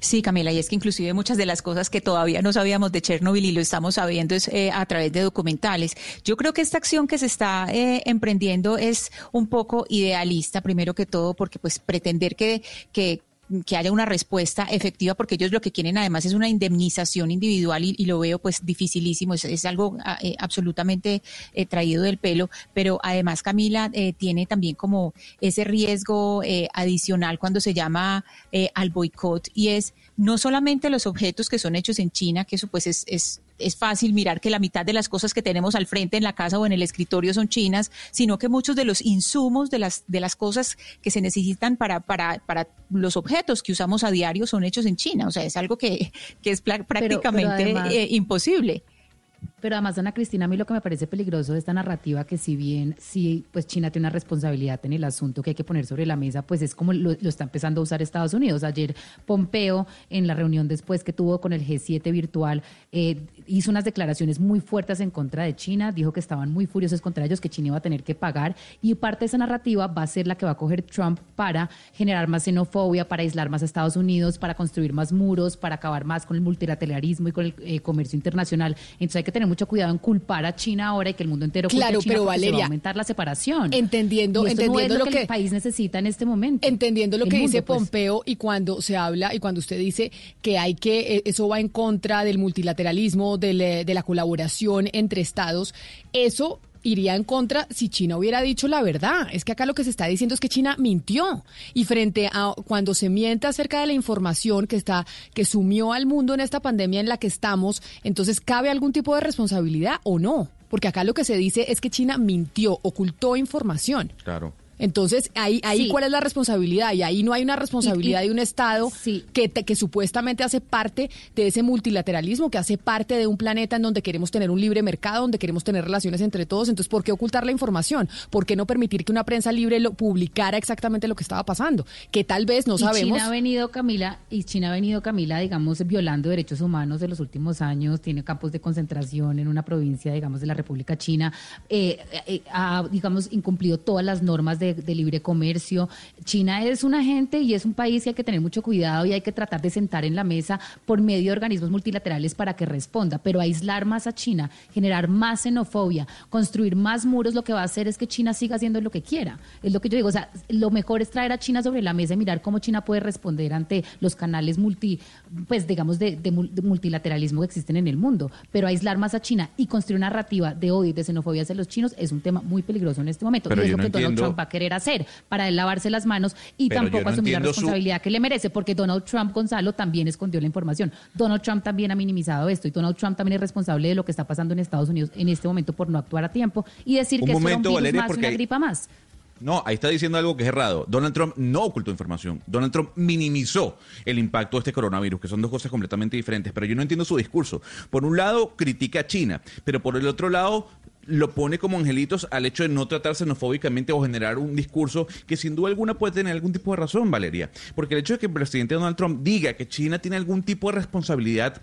Sí, Camila, y es que inclusive muchas de las cosas que todavía no sabíamos de Chernobyl y lo estamos sabiendo es eh, a través de documentales. Yo creo que esta acción que se está eh, emprendiendo es un poco idealista, primero que todo, porque pues pretender que, que que haya una respuesta efectiva, porque ellos lo que quieren además es una indemnización individual y, lo veo pues dificilísimo, es, algo ah, eh, absolutamente eh, traído del pelo, pero además Camila eh, tiene también como ese riesgo adicional cuando se llama al boicot. Y es no solamente los objetos que son hechos en China, que eso pues es, es es fácil mirar que la mitad de las cosas que tenemos al frente en la casa o en el escritorio son chinas, sino que muchos de los insumos de las, de las cosas que se necesitan para, para, para los objetos que usamos a diario son hechos en China. O sea, es algo que, que es prácticamente eh, imposible. Pero además, Ana Cristina, a mí lo que me parece peligroso de esta narrativa, que si bien sí, pues China tiene una responsabilidad en el asunto que hay que poner sobre la mesa, pues es como lo, está empezando a usar Estados Unidos. Ayer Pompeo, en la reunión después que tuvo con el G7 virtual, eh, hizo unas declaraciones muy fuertes en contra de China, dijo que estaban muy furiosos contra ellos, que China iba a tener que pagar, y parte de esa narrativa va a ser la que va a coger Trump para generar más xenofobia, para aislar más a Estados Unidos, para construir más muros, para acabar más con el multilateralismo y con el eh, comercio internacional. Entonces hay que tener mucho cuidado en culpar a China ahora y que el mundo entero claro, pero Valeria, va a aumentar la separación. Entendiendo, entendiendo lo, que, el país necesita en este momento. Entendiendo lo que dice pues. Pompeo y cuando se habla y cuando usted dice que hay que eh, eso va en contra del multilateralismo, de la colaboración entre estados, eso iría en contra si China hubiera dicho la verdad. Es que acá lo que se está diciendo es que China mintió y frente a cuando se miente acerca de la información que está que sumió al mundo en esta pandemia en la que estamos, entonces cabe algún tipo de responsabilidad o no, porque acá lo que se dice es que China mintió, ocultó información. Claro. Entonces, ahí, ahí ¿cuál es la responsabilidad? Y ahí no hay una responsabilidad de un Estado que, que supuestamente hace parte de ese multilateralismo, que hace parte de un planeta en donde queremos tener un libre mercado, donde queremos tener relaciones entre todos. Entonces, ¿por qué ocultar la información? ¿Por qué no permitir que una prensa libre lo publicara exactamente lo que estaba pasando? Que tal vez no sabemos. China ha venido, Camila, y China ha venido, Camila, digamos, violando derechos humanos de los últimos años, tiene campos de concentración en una provincia, digamos, de la República China, eh, eh, ha, digamos, incumplido todas las normas de de, libre comercio. China es una gente y es un país que hay que tener mucho cuidado y hay que tratar de sentar en la mesa por medio de organismos multilaterales para que responda. Pero aislar más a China, generar más xenofobia, construir más muros, lo que va a hacer es que China siga haciendo lo que quiera. Es lo que yo digo. O sea, lo mejor es traer a China sobre la mesa y mirar cómo China puede responder ante los canales multi, pues digamos, de, multilateralismo que existen en el mundo. Pero aislar más a China y construir una narrativa de odio y de xenofobia hacia los chinos es un tema muy peligroso en este momento. y es lo que Donald Trump va a querer hacer para él lavarse las manos y tampoco asumir la responsabilidad que le merece, porque Donald Trump, Gonzalo, también escondió la información. Donald Trump también ha minimizado esto y Donald Trump también es responsable de lo que está pasando en Estados Unidos en este momento por no actuar a tiempo y decir que momento, es un virus más una gripa más. No, ahí está diciendo algo que es errado. Donald Trump no ocultó información. Donald Trump minimizó el impacto de este coronavirus, que son dos cosas completamente diferentes. Pero yo no entiendo su discurso. Por un lado, critica a China, pero por el otro lado, lo pone como angelitos al hecho de no tratar xenofóbicamente o generar un discurso que sin duda alguna puede tener algún tipo de razón, Valeria. Porque el hecho de que el presidente Donald Trump diga que China tiene algún tipo de responsabilidad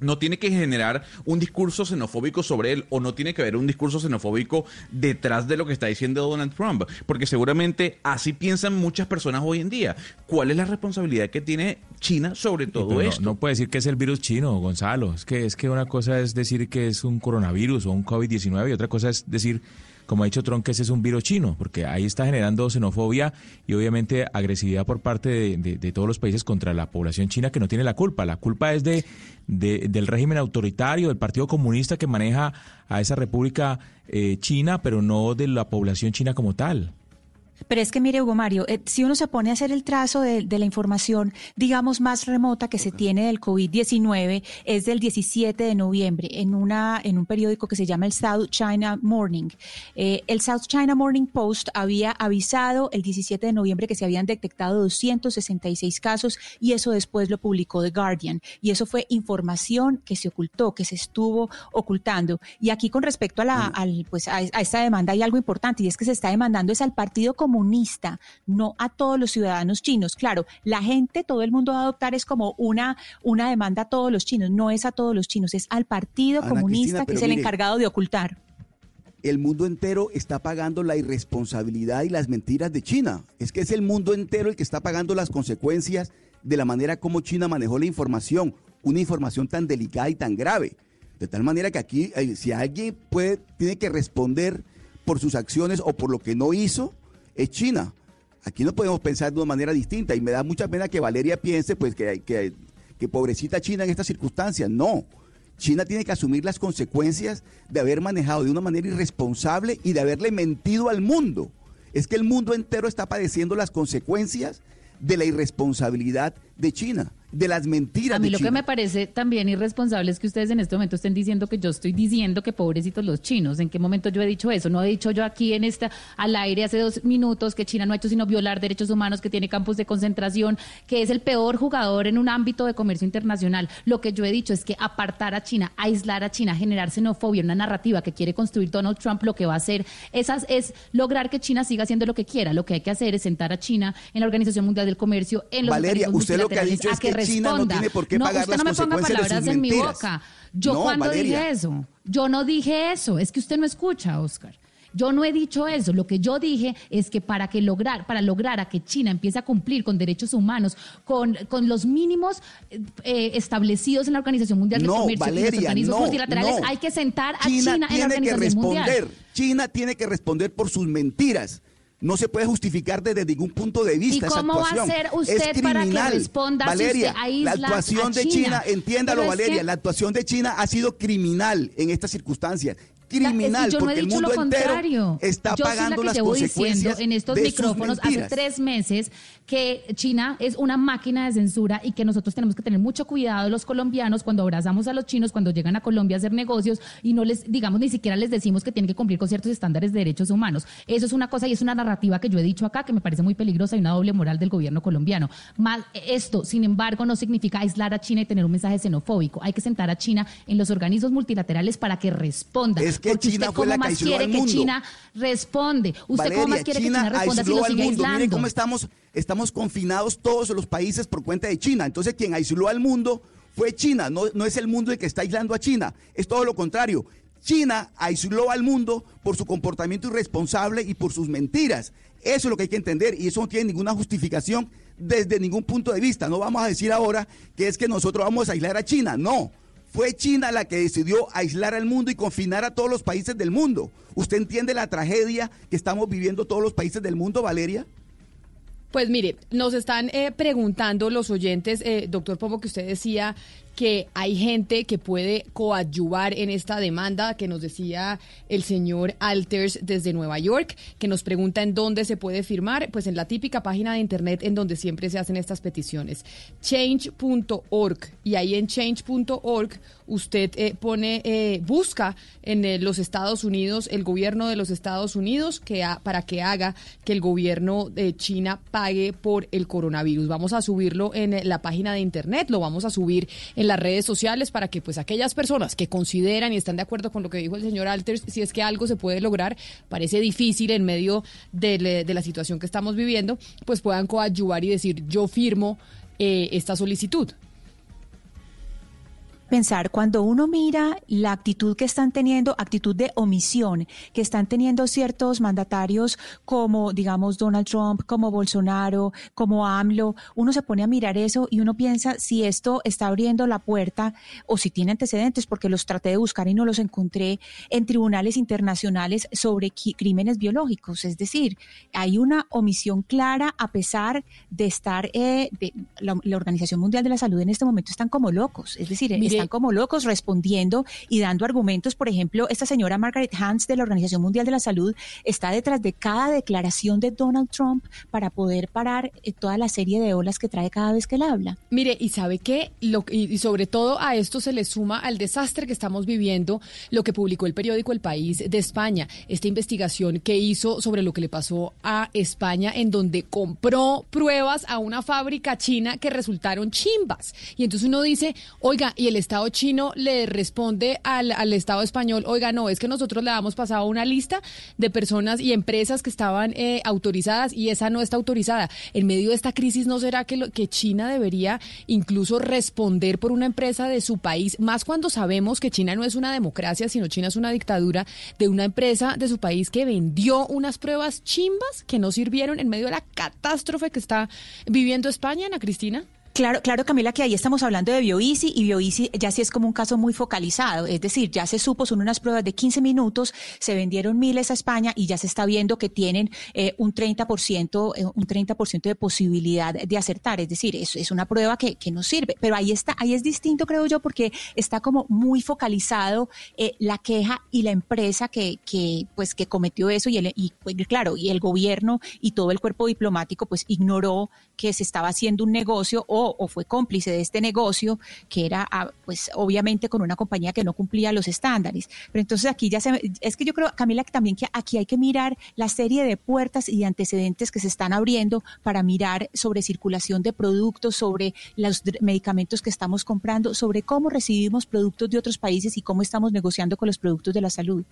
no tiene que generar un discurso xenofóbico sobre él o no tiene que haber un discurso xenofóbico detrás de lo que está diciendo Donald Trump, porque seguramente así piensan muchas personas hoy en día. ¿Cuál es la responsabilidad que tiene China sobre todo esto? No, puede decir que es el virus chino, Gonzalo. Es que es que una cosa es decir que es un coronavirus o un COVID-19 y otra cosa es decir como ha dicho Trump, que ese es un virus chino, porque ahí está generando xenofobia y obviamente agresividad por parte de, todos los países contra la población china que no tiene la culpa. La culpa es de, del régimen autoritario, del Partido Comunista que maneja a esa República eh, China, pero no de la población china como tal. Pero es que mire, Hugo Mario, eh, si uno se pone a hacer el trazo de, la información, digamos, más remota que se tiene del COVID-19, es del 17 de noviembre, en, una, en un periódico que se llama el South China Morning. Eh, el South China Morning Post había avisado el 17 de noviembre que se habían detectado 266 casos y eso después lo publicó The Guardian. Y eso fue información que se ocultó, que se estuvo ocultando. Y aquí con respecto a, la, al, pues a, esta demanda hay algo importante y es que se está demandando es al Partido comunista, no a todos los ciudadanos chinos. Claro, la gente, todo el mundo va a adoptar es como una, una demanda a todos los chinos, no es a todos los chinos, es al Partido Comunista que es el encargado de ocultar. El mundo entero está pagando la irresponsabilidad y las mentiras de China. Es que es el mundo entero el que está pagando las consecuencias de la manera como China manejó la información, una información tan delicada y tan grave. De tal manera que aquí, eh, si alguien puede, tiene que responder por sus acciones o por lo que no hizo, es China. Aquí no podemos pensar de una manera distinta y me da mucha pena que Valeria piense pues que, que, que pobrecita China en estas circunstancias. No, China tiene que asumir las consecuencias de haber manejado de una manera irresponsable y de haberle mentido al mundo. Es que el mundo entero está padeciendo las consecuencias de la irresponsabilidad de China. De las mentiras. A mí lo que me parece también irresponsable es que ustedes en este momento estén diciendo que yo estoy diciendo que pobrecitos los chinos. ¿En qué momento yo he dicho eso? No he dicho yo aquí en esta al aire hace dos minutos que China no ha hecho sino violar derechos humanos, que tiene campos de concentración, que es el peor jugador en un ámbito de comercio internacional. Lo que yo he dicho es que apartar a China, aislar a China, generar xenofobia, una narrativa que quiere construir Donald Trump, lo que va a hacer esas es lograr que China siga haciendo lo que quiera. Lo que hay que hacer es sentar a China en la Organización Mundial del Comercio, en los Valeria, usted lo que ha dicho es que, China no tiene por qué pagar usted no me ponga palabras en mi boca. Yo cuando dije eso, yo no dije eso, es que usted no escucha, Oscar. Yo no he dicho eso. Lo que yo dije es que para que lograr, para lograr a que China empiece a cumplir con derechos humanos, con, con los mínimos eh, establecidos en la Organización Mundial del Comercio y los organismos multilaterales, hay que sentar a China, en la Organización que Mundial. China tiene que responder por sus mentiras. No se puede justificar desde ningún punto de vista ¿Y cómo va a ser usted para que responda Valeria, si la actuación de China, entiéndalo Valeria, la actuación de China ha sido criminal en estas circunstancias. Criminal yo porque no he dicho el mundo lo contrario. está yo pagando soy la que las consecuencias diciendo en estos micrófonos hace tres meses que China es una máquina de censura y que nosotros tenemos que tener mucho cuidado los colombianos cuando abrazamos a los chinos cuando llegan a Colombia a hacer negocios y no les digamos ni siquiera les decimos que tienen que cumplir con ciertos estándares de derechos humanos. Eso es una cosa y es una narrativa que yo he dicho acá que me parece muy peligrosa y una doble moral del gobierno colombiano. Mal, esto, sin embargo, no significa aislar a China y tener un mensaje xenofóbico. Hay que sentar a China en los organismos multilaterales para que responda. Es que porque China usted fue la que más quiere al que. China responde. Usted Valeria, cómo más quiere China que China responda si lo sigue aislando. cómo estamos, estamos confinados todos los países por cuenta de China. Entonces, quien aisló al mundo fue China, no, no es el mundo el que está aislando a China, es todo lo contrario. China aisló al mundo por su comportamiento irresponsable y por sus mentiras. Eso es lo que hay que entender y eso no tiene ninguna justificación desde ningún punto de vista. No vamos a decir ahora que es que nosotros vamos a aislar a China, no. Fue China la que decidió aislar al mundo y confinar a todos los países del mundo. ¿Usted entiende la tragedia que estamos viviendo todos los países del mundo, Valeria? Pues mire, nos están eh, preguntando los oyentes, eh, doctor Pombo, que usted decía que hay gente que puede coadyuvar en esta demanda que nos decía el señor Alters desde Nueva York, que nos pregunta en dónde se puede firmar, pues en la típica página de internet en donde siempre se hacen estas peticiones, change.org, y ahí en change.org usted eh, pone, eh, busca en eh, los Estados Unidos, el gobierno de los Estados Unidos, que ha- para que haga que el gobierno de China pague por el coronavirus. Vamos a subirlo en eh, la página de internet, lo vamos a subir en las redes sociales para que pues aquellas personas que consideran y están de acuerdo con lo que dijo el señor Alters, si es que algo se puede lograr, parece difícil en medio del, eh, de la situación que estamos viviendo, pues puedan coadyuvar y decir yo firmo eh, esta solicitud. Pensar cuando uno mira la actitud que están teniendo, actitud de omisión que están teniendo ciertos mandatarios como, digamos, Donald Trump, como Bolsonaro, como AMLO, uno se pone a mirar eso y uno piensa si esto está abriendo la puerta o si tiene antecedentes, porque los traté de buscar y no los encontré en tribunales internacionales sobre crímenes biológicos. Es decir, hay una omisión clara a pesar de estar, eh, de- la, la Organización Mundial de la Salud en este momento están como locos. Es decir, Mire- están como locos respondiendo y dando argumentos. Por ejemplo, esta señora Margaret Hans de la Organización Mundial de la Salud está detrás de cada declaración de Donald Trump para poder parar eh, toda la serie de olas que trae cada vez que él habla. Mire, y sabe qué, lo, y, y sobre todo a esto se le suma al desastre que estamos viviendo lo que publicó el periódico El País de España, esta investigación que hizo sobre lo que le pasó a España en donde compró pruebas a una fábrica china que resultaron chimbas. Y entonces uno dice, oiga, y el Estado chino le responde al, al Estado español, oiga, no, es que nosotros le hemos pasado una lista de personas y empresas que estaban eh, autorizadas y esa no está autorizada. En medio de esta crisis, ¿no será que, lo, que China debería incluso responder por una empresa de su país? Más cuando sabemos que China no es una democracia, sino China es una dictadura de una empresa de su país que vendió unas pruebas chimbas que no sirvieron en medio de la catástrofe que está viviendo España, Ana Cristina. Claro, claro, Camila, que ahí estamos hablando de BioEasy y BioEasy ya sí es como un caso muy focalizado, es decir, ya se supo, son unas pruebas de 15 minutos, se vendieron miles a España y ya se está viendo que tienen eh, un 30%, eh, un 30% de posibilidad de acertar, es decir, es, es una prueba que, que nos sirve, pero ahí está, ahí es distinto, creo yo, porque está como muy focalizado eh, la queja y la empresa que, que, pues, que cometió eso y, el, y pues, claro, y el gobierno y todo el cuerpo diplomático pues ignoró que se estaba haciendo un negocio o o fue cómplice de este negocio, que era ah, pues obviamente con una compañía que no cumplía los estándares. Pero entonces aquí ya se, es que yo creo, Camila, que también que aquí hay que mirar la serie de puertas y antecedentes que se están abriendo para mirar sobre circulación de productos, sobre los medicamentos que estamos comprando, sobre cómo recibimos productos de otros países y cómo estamos negociando con los productos de la salud.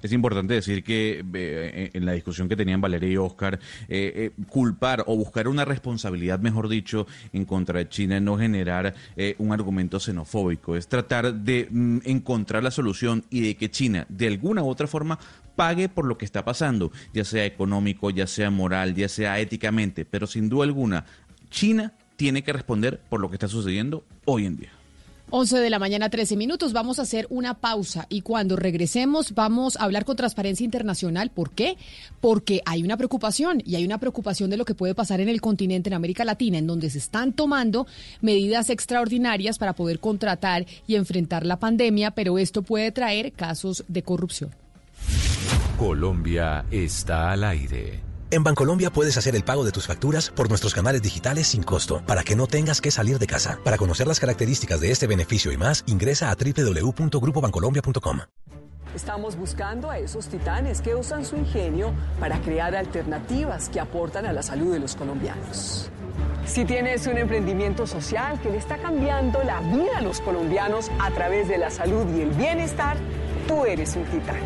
Es importante decir que eh, en la discusión que tenían Valeria y Oscar, eh, eh, culpar o buscar una responsabilidad, mejor dicho, en contra de China, no generar un argumento xenofóbico, es tratar de mm, encontrar la solución y de que China, de alguna u otra forma, pague por lo que está pasando, ya sea económico, ya sea moral, ya sea éticamente, pero sin duda alguna, China tiene que responder por lo que está sucediendo hoy en día. 11 de la mañana, 13 minutos. Vamos a hacer una pausa y cuando regresemos vamos a hablar con Transparencia Internacional. ¿Por qué? Porque hay una preocupación y hay una preocupación de lo que puede pasar en el continente, en América Latina, en donde se están tomando medidas extraordinarias para poder contratar y enfrentar la pandemia, pero esto puede traer casos de corrupción. Colombia está al aire. En Bancolombia puedes hacer el pago de tus facturas por nuestros canales digitales sin costo, para que no tengas que salir de casa. Para conocer las características de este beneficio y más, ingresa a www.grupobancolombia.com. Estamos buscando a esos titanes que usan su ingenio para crear alternativas que aportan a la salud de los colombianos. Si tienes un emprendimiento social que le está cambiando la vida a los colombianos a través de la salud y el bienestar, tú eres un titán.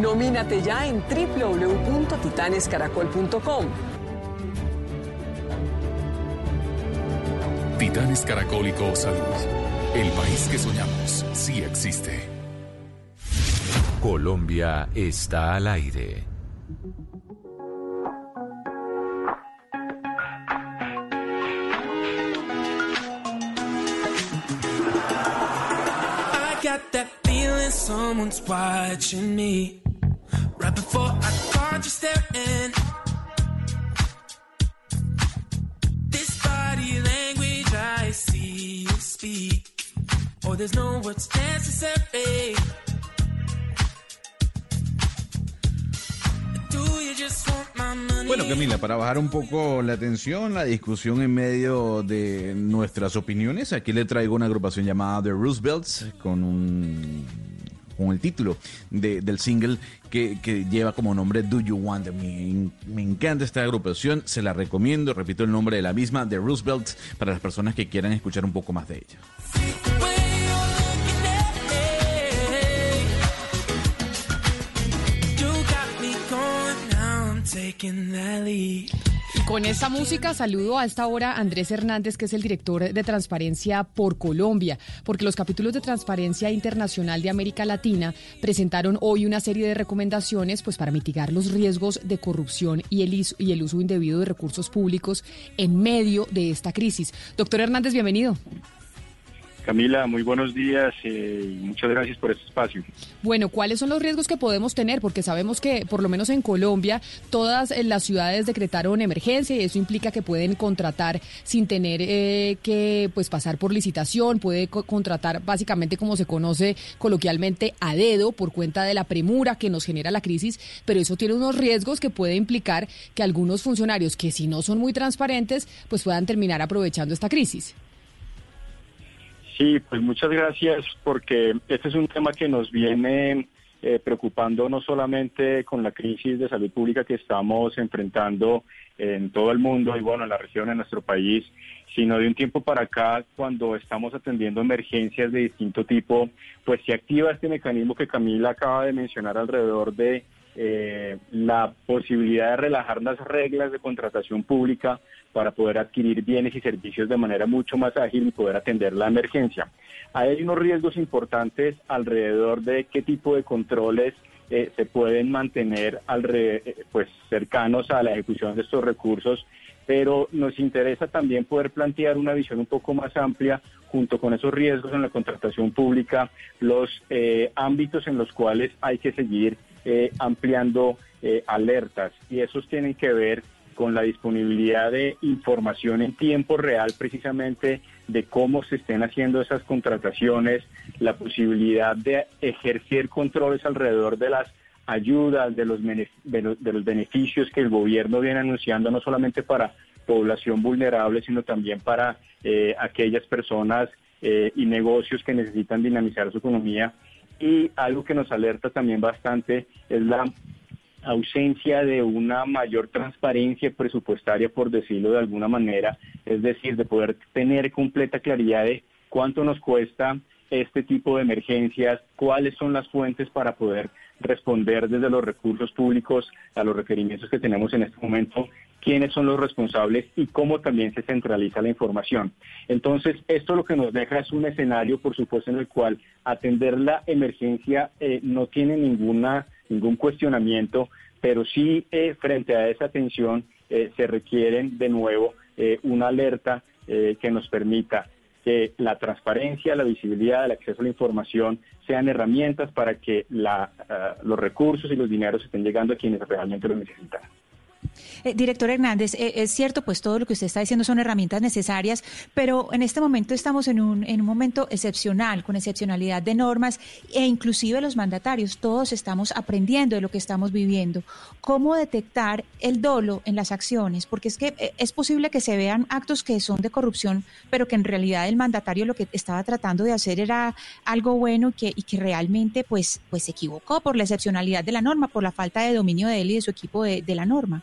Nomínate ya en www.titanescaracol.com. Titanes Caracólico Salud. El país que soñamos sí existe. Colombia está al aire. Someone's watching me. Right before I caught you staring. This body language I see you speak. Oh, there's no words necessary. Bueno, Camila, para bajar un poco la tensión, la discusión en medio de nuestras opiniones, aquí le traigo una agrupación llamada The Roosevelts con un con el título del single que, lleva como nombre Do You Want Me. Me encanta esta agrupación, se la recomiendo, repito el nombre de la misma, The Roosevelt, para las personas que quieran escuchar un poco más de ella. Con esta música saludo a esta hora a Andrés Hernández, que es el director de Transparencia por Colombia, porque los capítulos de Transparencia Internacional de América Latina presentaron hoy una serie de recomendaciones pues, para mitigar los riesgos de corrupción y el, y el uso indebido de recursos públicos en medio de esta crisis. Doctor Hernández, bienvenido. Camila, muy buenos días eh, y muchas gracias por este espacio. Bueno, ¿cuáles son los riesgos que podemos tener? Porque sabemos que, por lo menos en Colombia, todas eh, las ciudades decretaron emergencia y eso implica que pueden contratar sin tener eh, que pues pasar por licitación, puede contratar básicamente como se conoce coloquialmente a dedo por cuenta de la premura que nos genera la crisis, pero eso tiene unos riesgos que puede implicar que algunos funcionarios que si no son muy transparentes, pues puedan terminar aprovechando esta crisis. Sí, pues muchas gracias porque este es un tema que nos viene eh, preocupando no solamente con la crisis de salud pública que estamos enfrentando en todo el mundo y bueno, en la región, en nuestro país, sino de un tiempo para acá, cuando estamos atendiendo emergencias de distinto tipo, pues se activa este mecanismo que Camila acaba de mencionar alrededor de eh, la posibilidad de relajar las reglas de contratación pública para poder adquirir bienes y servicios de manera mucho más ágil y poder atender la emergencia. Hay unos riesgos importantes alrededor de qué tipo de controles eh, se pueden mantener eh, pues cercanos a la ejecución de estos recursos, pero nos interesa también poder plantear una visión un poco más amplia junto con esos riesgos en la contratación pública, los ámbitos en los cuales hay que seguir ampliando alertas y esos tienen que ver con la disponibilidad de información en tiempo real precisamente de cómo se estén haciendo esas contrataciones, la posibilidad de ejercer controles alrededor de las ayudas, de los, de los, beneficios que el gobierno viene anunciando, no solamente para población vulnerable, sino también para eh, aquellas personas eh, y negocios que necesitan dinamizar su economía. Y algo que nos alerta también bastante es la ausencia de una mayor transparencia presupuestaria, por decirlo de alguna manera, es decir, de poder tener completa claridad de cuánto nos cuesta este tipo de emergencias, cuáles son las fuentes para poder responder desde los recursos públicos a los requerimientos que tenemos en este momento, quiénes son los responsables y cómo también se centraliza la información. Entonces, esto lo que nos deja es un escenario, por supuesto, en el cual atender la emergencia eh, no tiene ninguna ningún cuestionamiento, pero sí eh, frente a esa atención eh, se requieren de nuevo una alerta que nos permita que la transparencia, la visibilidad, el acceso a la información sean herramientas para que la, los recursos y los dineros estén llegando a quienes realmente lo necesitan. Eh, director Hernández, eh, es cierto, pues todo lo que usted está diciendo son herramientas necesarias, pero en este momento estamos en un, en un momento excepcional, con excepcionalidad de normas e inclusive los mandatarios, todos estamos aprendiendo de lo que estamos viviendo. ¿Cómo detectar el dolo en las acciones? Porque es que eh, es posible que se vean actos que son de corrupción, pero que en realidad el mandatario lo que estaba tratando de hacer era algo bueno que, y que realmente pues, pues se equivocó por la excepcionalidad de la norma, por la falta de dominio de él y de su equipo de la norma.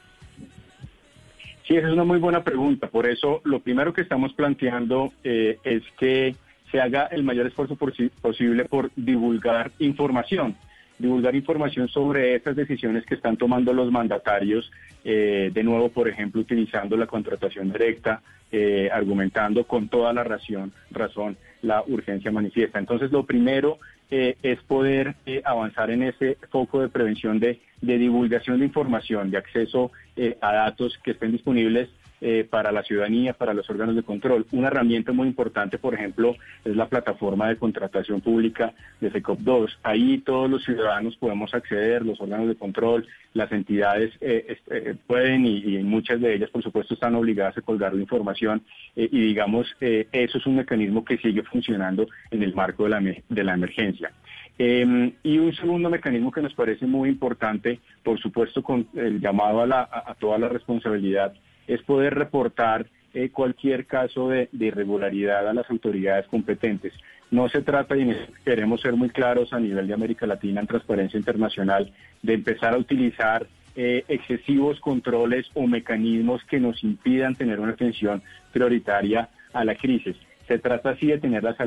Sí, esa es una muy buena pregunta. Por eso, lo primero que estamos planteando eh, es que se haga el mayor esfuerzo posible por divulgar información, divulgar información sobre estas decisiones que están tomando los mandatarios, eh, de nuevo, por ejemplo, utilizando la contratación directa, eh, argumentando con toda la razón, razón la urgencia manifiesta. Entonces, lo primero es poder avanzar en ese foco de prevención de de divulgación de información, de acceso eh, a datos que estén disponibles eh, para la ciudadanía, para los órganos de control. Una herramienta muy importante, por ejemplo, es la plataforma de contratación pública de SECOP2. Ahí todos los ciudadanos podemos acceder, los órganos de control, las entidades eh, pueden y, muchas de ellas, por supuesto, están obligadas a colgar la información y digamos, eso es un mecanismo que sigue funcionando en el marco de la, de la emergencia. Em, y un segundo mecanismo que nos parece muy importante, por supuesto con el llamado a, toda la responsabilidad, es poder reportar eh, cualquier caso de, irregularidad a las autoridades competentes. No se trata, y queremos ser muy claros a nivel de América Latina en Transparencia Internacional, de empezar a utilizar eh, excesivos controles o mecanismos que nos impidan tener una atención prioritaria a la crisis. Se trata así de tener las,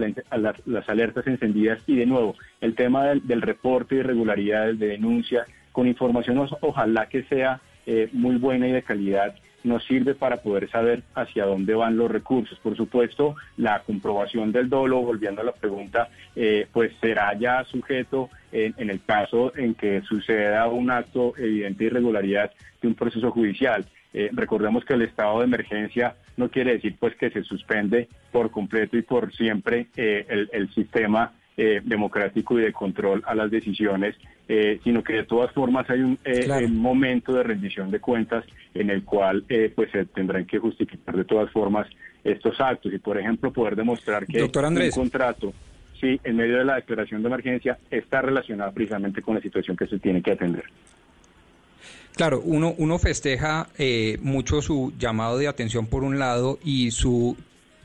alertas encendidas y de nuevo, el tema del, reporte de irregularidades, de denuncia, con información ojalá que sea eh, muy buena y de calidad, nos sirve para poder saber hacia dónde van los recursos. Por supuesto, la comprobación del dolo, volviendo a la pregunta, eh, pues será ya sujeto en, en, el caso en que suceda un acto evidente de irregularidad de un proceso judicial. Eh, recordemos que el estado de emergencia no quiere decir pues que se suspende por completo y por siempre eh, el, sistema eh, democrático y de control a las decisiones, sino que de todas formas hay un, momento de rendición de cuentas en el cual pues se tendrán que justificar de todas formas estos actos y por ejemplo poder demostrar que un contrato sí en medio de la declaración de emergencia está relacionado precisamente con la situación que se tiene que atender. Claro, uno, uno festeja eh, mucho su llamado de atención por un lado y su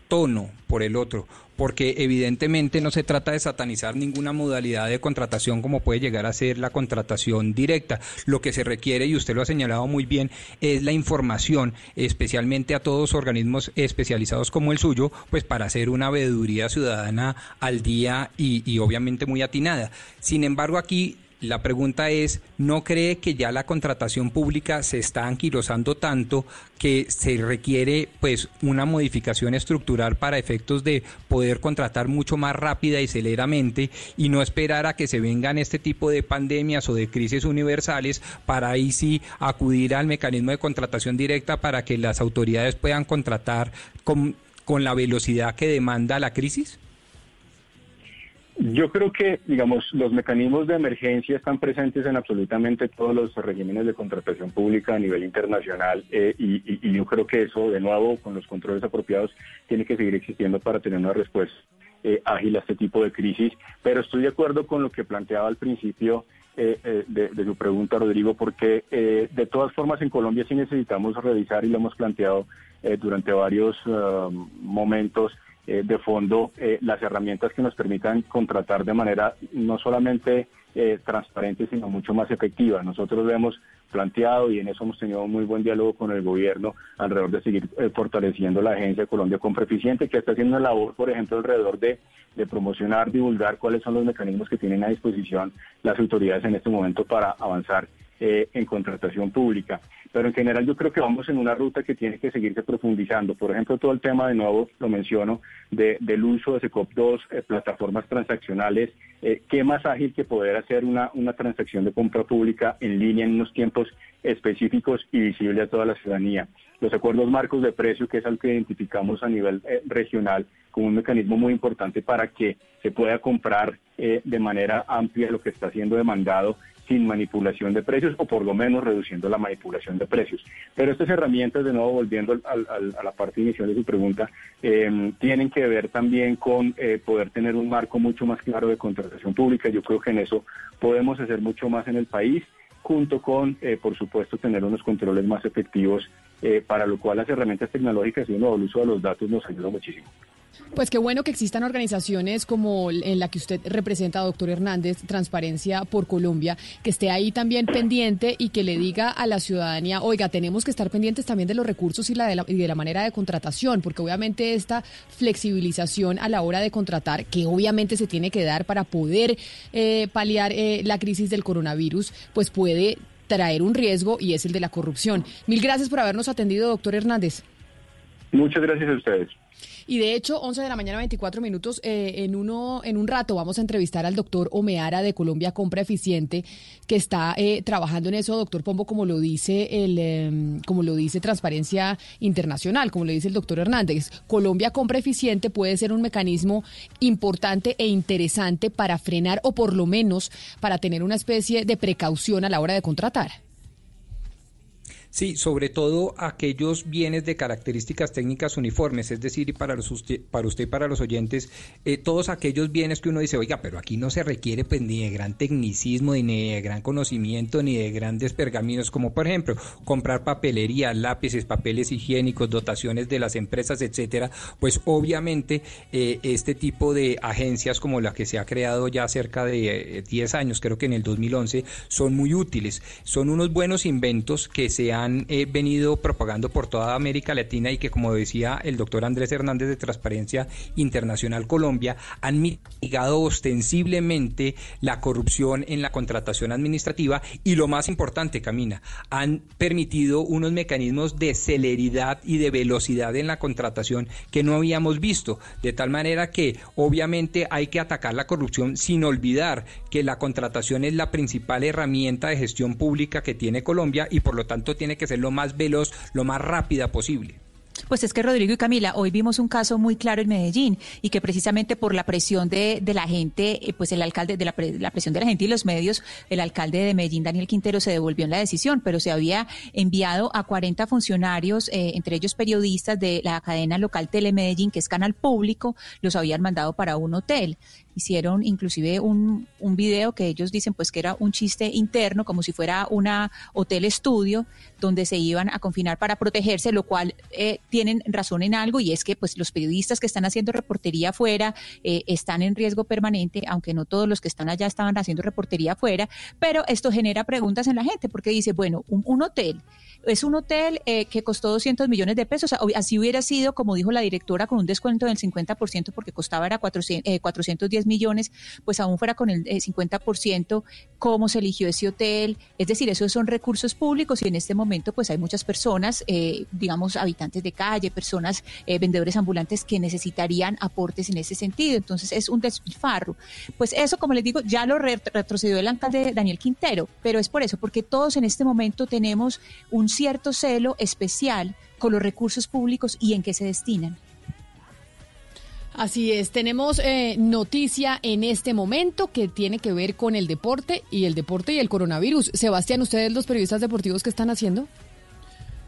tono por el otro, porque evidentemente no se trata de satanizar ninguna modalidad de contratación como puede llegar a ser la contratación directa. Lo que se requiere, y usted lo ha señalado muy bien, es la información, especialmente a todos organismos especializados como el suyo, pues para hacer una veeduría ciudadana al día y, y obviamente muy atinada. Sin embargo, aquí la pregunta es, ¿no cree que ya la contratación pública se está anquilosando tanto que se requiere pues una modificación estructural para efectos de poder contratar mucho más rápida y celeramente y no esperar a que se vengan este tipo de pandemias o de crisis universales para ahí sí acudir al mecanismo de contratación directa para que las autoridades puedan contratar con, con la velocidad que demanda la crisis? Yo creo que, digamos, los mecanismos de emergencia están presentes en absolutamente todos los regímenes de contratación pública a nivel internacional eh, y, yo creo que eso, de nuevo, con los controles apropiados, tiene que seguir existiendo para tener una respuesta eh, ágil a este tipo de crisis. Pero estoy de acuerdo con lo que planteaba al principio de, de, su pregunta, Rodrigo, porque de todas formas en Colombia sí necesitamos revisar y lo hemos planteado durante varios momentos de fondo las herramientas que nos permitan contratar de manera no solamente eh, transparente, sino mucho más efectiva. Nosotros lo hemos planteado y en eso hemos tenido un muy buen diálogo con el gobierno alrededor de seguir eh, fortaleciendo la Agencia Colombia Compra Eficiente, que está haciendo una labor, por ejemplo, alrededor de, de promocionar, divulgar cuáles son los mecanismos que tienen a disposición las autoridades en este momento para avanzar eh, en contratación pública. Pero en general yo creo que vamos en una ruta que tiene que seguirse profundizando. Por ejemplo, todo el tema, de nuevo lo menciono, de, del uso de SECOP2, eh, plataformas transaccionales. Eh, ¿Qué más ágil que poder hacer una, una transacción de compra pública en línea en unos tiempos específicos y visible a toda la ciudadanía? Los acuerdos marcos de precio, que es algo que identificamos a nivel regional como un mecanismo muy importante para que se pueda comprar de manera amplia lo que está siendo demandado sin manipulación de precios o por lo menos reduciendo la manipulación de precios. Pero estas herramientas, de nuevo volviendo a la parte inicial de su pregunta, eh, tienen que ver también con eh, poder tener un marco mucho más claro de contratación pública. Yo creo que en eso podemos hacer mucho más en el país junto con, eh, por supuesto, tener unos controles más efectivos, para lo cual las herramientas tecnológicas y el uso de los datos nos ayuda muchísimo. Pues qué bueno que existan organizaciones como en la que usted representa, doctor Hernández, Transparencia por Colombia, que esté ahí también pendiente y que le diga a la ciudadanía, oiga, tenemos que estar pendientes también de los recursos y, la de, la, manera de contratación, porque obviamente esta flexibilización a la hora de contratar, que obviamente se tiene que dar para poder eh, paliar eh, la crisis del coronavirus, pues puede traer un riesgo y es el de la corrupción. Mil gracias por habernos atendido, doctor Hernández. Muchas gracias a ustedes. Y de hecho, 11 de la mañana, 24 minutos, eh, en, uno, en un rato vamos a entrevistar al doctor Omeara de Colombia Compra Eficiente, que está eh, trabajando en eso, doctor Pombo, como lo dice el, em, como lo dice Transparencia Internacional, como lo dice el doctor Hernández. Colombia Compra Eficiente puede ser un mecanismo importante e interesante para frenar o por lo menos para tener una especie de precaución a la hora de contratar. Sí, sobre todo aquellos bienes de características técnicas uniformes, es decir, para, los, para usted y para los oyentes, eh, todos aquellos bienes que uno dice, oiga, pero aquí no se requiere pues, ni de gran tecnicismo, ni de gran conocimiento, ni de grandes pergaminos, como por ejemplo comprar papelería, lápices, papeles higiénicos, dotaciones de las empresas, etcétera, pues obviamente eh, este tipo de agencias como la que se ha creado ya cerca de 10 eh, años, creo que en el 2011, son muy útiles. Son unos buenos inventos que se han han eh, venido propagando por toda América Latina y que, como decía el doctor Andrés Hernández de Transparencia Internacional Colombia, han mitigado ostensiblemente la corrupción en la contratación administrativa y lo más importante, Camina, han permitido unos mecanismos de celeridad y de velocidad en la contratación que no habíamos visto, de tal manera que obviamente hay que atacar la corrupción sin olvidar que la contratación es la principal herramienta de gestión pública que tiene Colombia y por lo tanto tiene que ser lo más veloz, lo más rápida posible. Pues es que Rodrigo y Camila, hoy vimos un caso muy claro en Medellín y que precisamente por la presión de, de la gente, eh, pues el alcalde, de la, la, presión de la gente y los medios, el alcalde de Medellín, Daniel Quintero, se devolvió en la decisión, pero se había enviado a 40 funcionarios, eh, entre ellos periodistas de la cadena local Telemedellín, que es canal público, los habían mandado para un hotel. Hicieron inclusive un, un video que ellos dicen pues que era un chiste interno, como si fuera una hotel estudio, donde se iban a confinar para protegerse, lo cual eh, tienen razón en algo y es que pues los periodistas que están haciendo reportería afuera eh, están en riesgo permanente, aunque no todos los que están allá estaban haciendo reportería afuera, pero esto genera preguntas en la gente porque dice, bueno, un hotel es un hotel eh, que costó 200 millones de pesos. Así hubiera sido, como dijo la directora, con un descuento del 50% porque costaba era 400, 410 eh, millones, pues aún fuera con el 50%, eh, cómo se eligió ese hotel. Es decir, esos son recursos públicos y en este momento pues hay muchas personas, digamos, habitantes de calle, personas, vendedores ambulantes que necesitarían aportes en ese sentido. Entonces es un despilfarro. Pues eso, como les digo, ya lo retrocedió el alcalde Daniel Quintero, pero es por eso, porque todos en este momento tenemos un cierto celo especial con los recursos públicos y en qué se destinan. Así es, tenemos eh, noticia en este momento que tiene que ver con el deporte y el deporte y el coronavirus. Sebastián, ¿ustedes los periodistas deportivos qué están haciendo?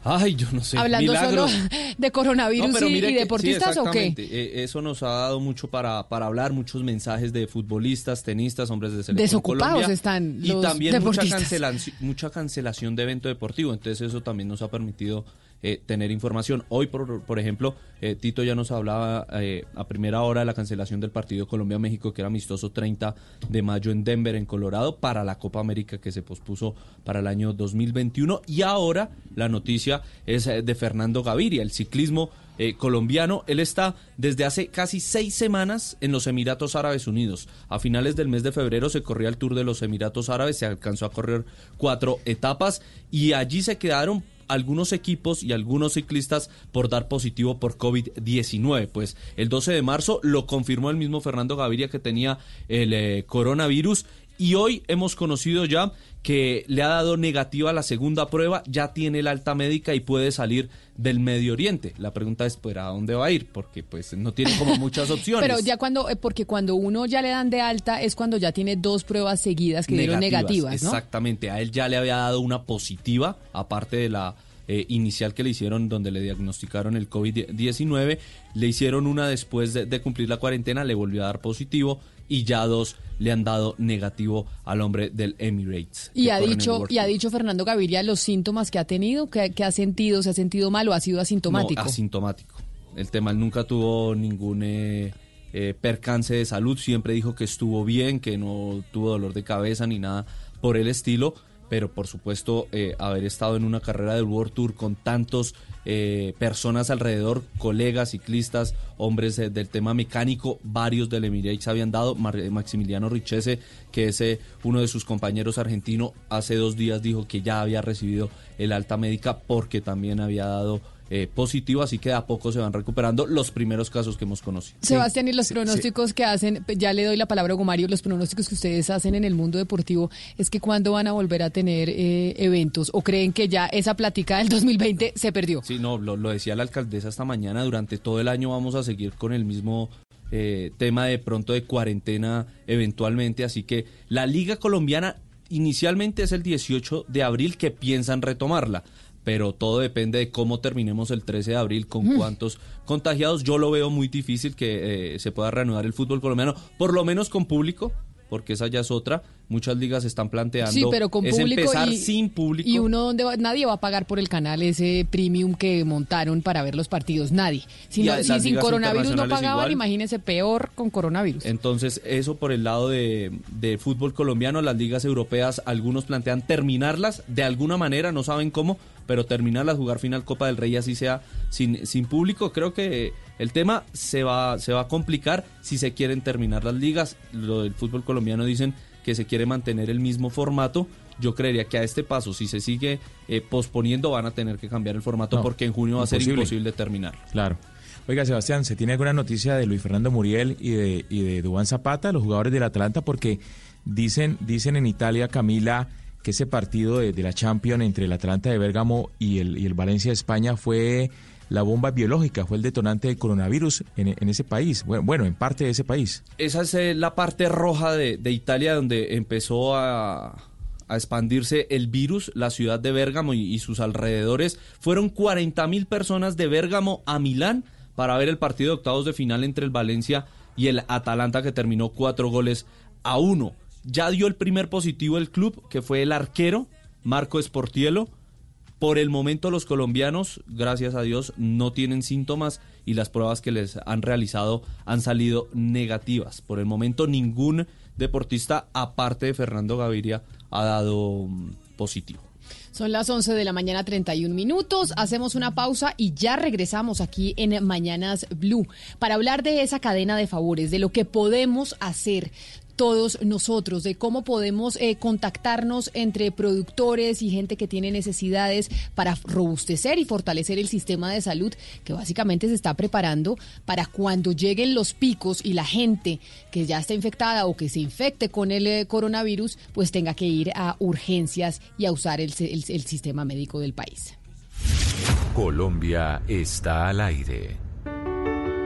Ay, yo no sé. Hablando solo de coronavirus y, deportistas o qué? Eh, eso nos ha dado mucho para, para hablar, muchos mensajes de futbolistas, tenistas, hombres de selección Desocupados están los Y también mucha cancelación, mucha cancelación de evento deportivo. Entonces eso también nos ha permitido eh, tener información. Hoy, por, por ejemplo, eh, Tito ya nos hablaba eh, a primera hora de la cancelación del partido Colombia-México, que era amistoso 30 de mayo en Denver, en Colorado, para la Copa América que se pospuso para el año 2021. Y ahora la noticia es de Fernando Gaviria, el ciclismo colombiano. Él está desde hace casi seis semanas en los Emiratos Árabes Unidos. A finales del mes de febrero se corría el Tour de los Emiratos Árabes, se alcanzó a correr cuatro etapas y allí se quedaron algunos equipos y algunos ciclistas por dar positivo por COVID-19. Pues el 12 de marzo lo confirmó el mismo Fernando Gaviria que tenía el eh, coronavirus y hoy hemos conocido ya que le ha dado negativa la segunda prueba, ya tiene el alta médica y puede salir del Medio Oriente. La pregunta es, ¿pero a dónde va a ir? Porque pues no tiene como muchas opciones. Pero ya cuando, eh, porque cuando uno ya le dan de alta es cuando ya tiene dos pruebas seguidas que dieron negativas, ¿no? Exactamente, a él ya le había dado una positiva, aparte de la eh, inicial que le hicieron donde le diagnosticaron el COVID-19, le hicieron una después de, cumplir la cuarentena, le volvió a dar positivo y ya dos le han dado negativo al hombre del Emirates. Y ha dicho y ha dicho Fernando Gaviria los síntomas que ha tenido, que, ha sentido, se ha sentido mal o ha sido asintomático. asintomático. El tema nunca tuvo ningún eh, eh, percance de salud, siempre dijo que estuvo bien, que no tuvo dolor de cabeza ni nada por el estilo pero por supuesto eh, haber estado en una carrera del World Tour con tantos eh, personas alrededor, colegas, ciclistas, hombres del tema mecánico, varios del Emirates habían dado, Maximiliano Richese, que es eh, uno de sus compañeros argentino, hace dos días dijo que ya había recibido el alta médica porque también había dado eh, positivo, así que a poco se van recuperando los primeros casos que hemos conocido. Sebastián, y los pronósticos que hacen, ya le doy la palabra a Gomario, los pronósticos que ustedes hacen en el mundo deportivo, es que cuándo van a volver a tener eh, eventos o creen que ya esa plática del 2020 se perdió. Sí, no, lo, decía la alcaldesa esta mañana, durante todo el año vamos a seguir con el mismo eh, tema de pronto de cuarentena eventualmente, así que la Liga Colombiana inicialmente es el 18 de abril que piensan retomarla pero todo depende de cómo terminemos el 13 de abril, con cuántos contagiados. Yo lo veo muy difícil que eh, se pueda reanudar el fútbol colombiano, por lo menos con público, porque esa ya es otra. Muchas ligas están planteando sí, pero con es público empezar y, sin público. Y uno donde nadie va a pagar por el canal ese premium que montaron para ver los partidos, nadie. Si, sin coronavirus no pagaban, imagínense peor con coronavirus. Entonces, eso por el lado de, de fútbol colombiano, las ligas europeas, algunos plantean terminarlas de alguna manera, no saben cómo, pero terminarlas, jugar final Copa del Rey así sea sin, sin público, creo que el tema se va, se va a complicar si se quieren terminar las ligas. Lo del fútbol colombiano dicen que se quiere mantener el mismo formato. Yo creería que a este paso, si se sigue eh, posponiendo, van a tener que cambiar el formato porque en junio va a ser imposible terminar. Claro. Oiga, Sebastián, ¿se tiene alguna noticia de Luis Fernando Muriel y de, y de Dubán Zapata, los jugadores del Atlanta? Porque dicen, dicen en Italia, Camila, que ese partido de, la Champions entre el Atlanta de Bérgamo y el, el Valencia de España fue la bomba biológica, fue el detonante del coronavirus en, ese país, bueno, en parte de ese país. Esa es eh, la parte roja de, Italia donde empezó a, expandirse el virus, la ciudad de Bérgamo y, sus alrededores. Fueron 40 mil personas de Bérgamo a Milán para ver el partido de octavos de final entre el Valencia y el Atalanta que terminó cuatro goles a uno. Ya dio el primer positivo el club, que fue el arquero Marco Sportielo por el momento los colombianos, gracias a Dios, no tienen síntomas y las pruebas que les han realizado han salido negativas. Por el momento ningún deportista, aparte de Fernando Gaviria, ha dado mm, positivo. Son las 11 de la mañana, 31 minutos. Hacemos una pausa y ya regresamos aquí en Mañanas Blue para hablar de esa cadena de favores, de lo que podemos hacer todos nosotros, de cómo podemos eh, contactarnos entre productores y gente que tiene necesidades para robustecer y fortalecer el sistema de salud que básicamente se está preparando para cuando lleguen los picos y la gente que ya está infectada o que se infecte con el eh, coronavirus, pues tenga que ir a urgencias y a usar el sistema médico del país. Colombia está al aire.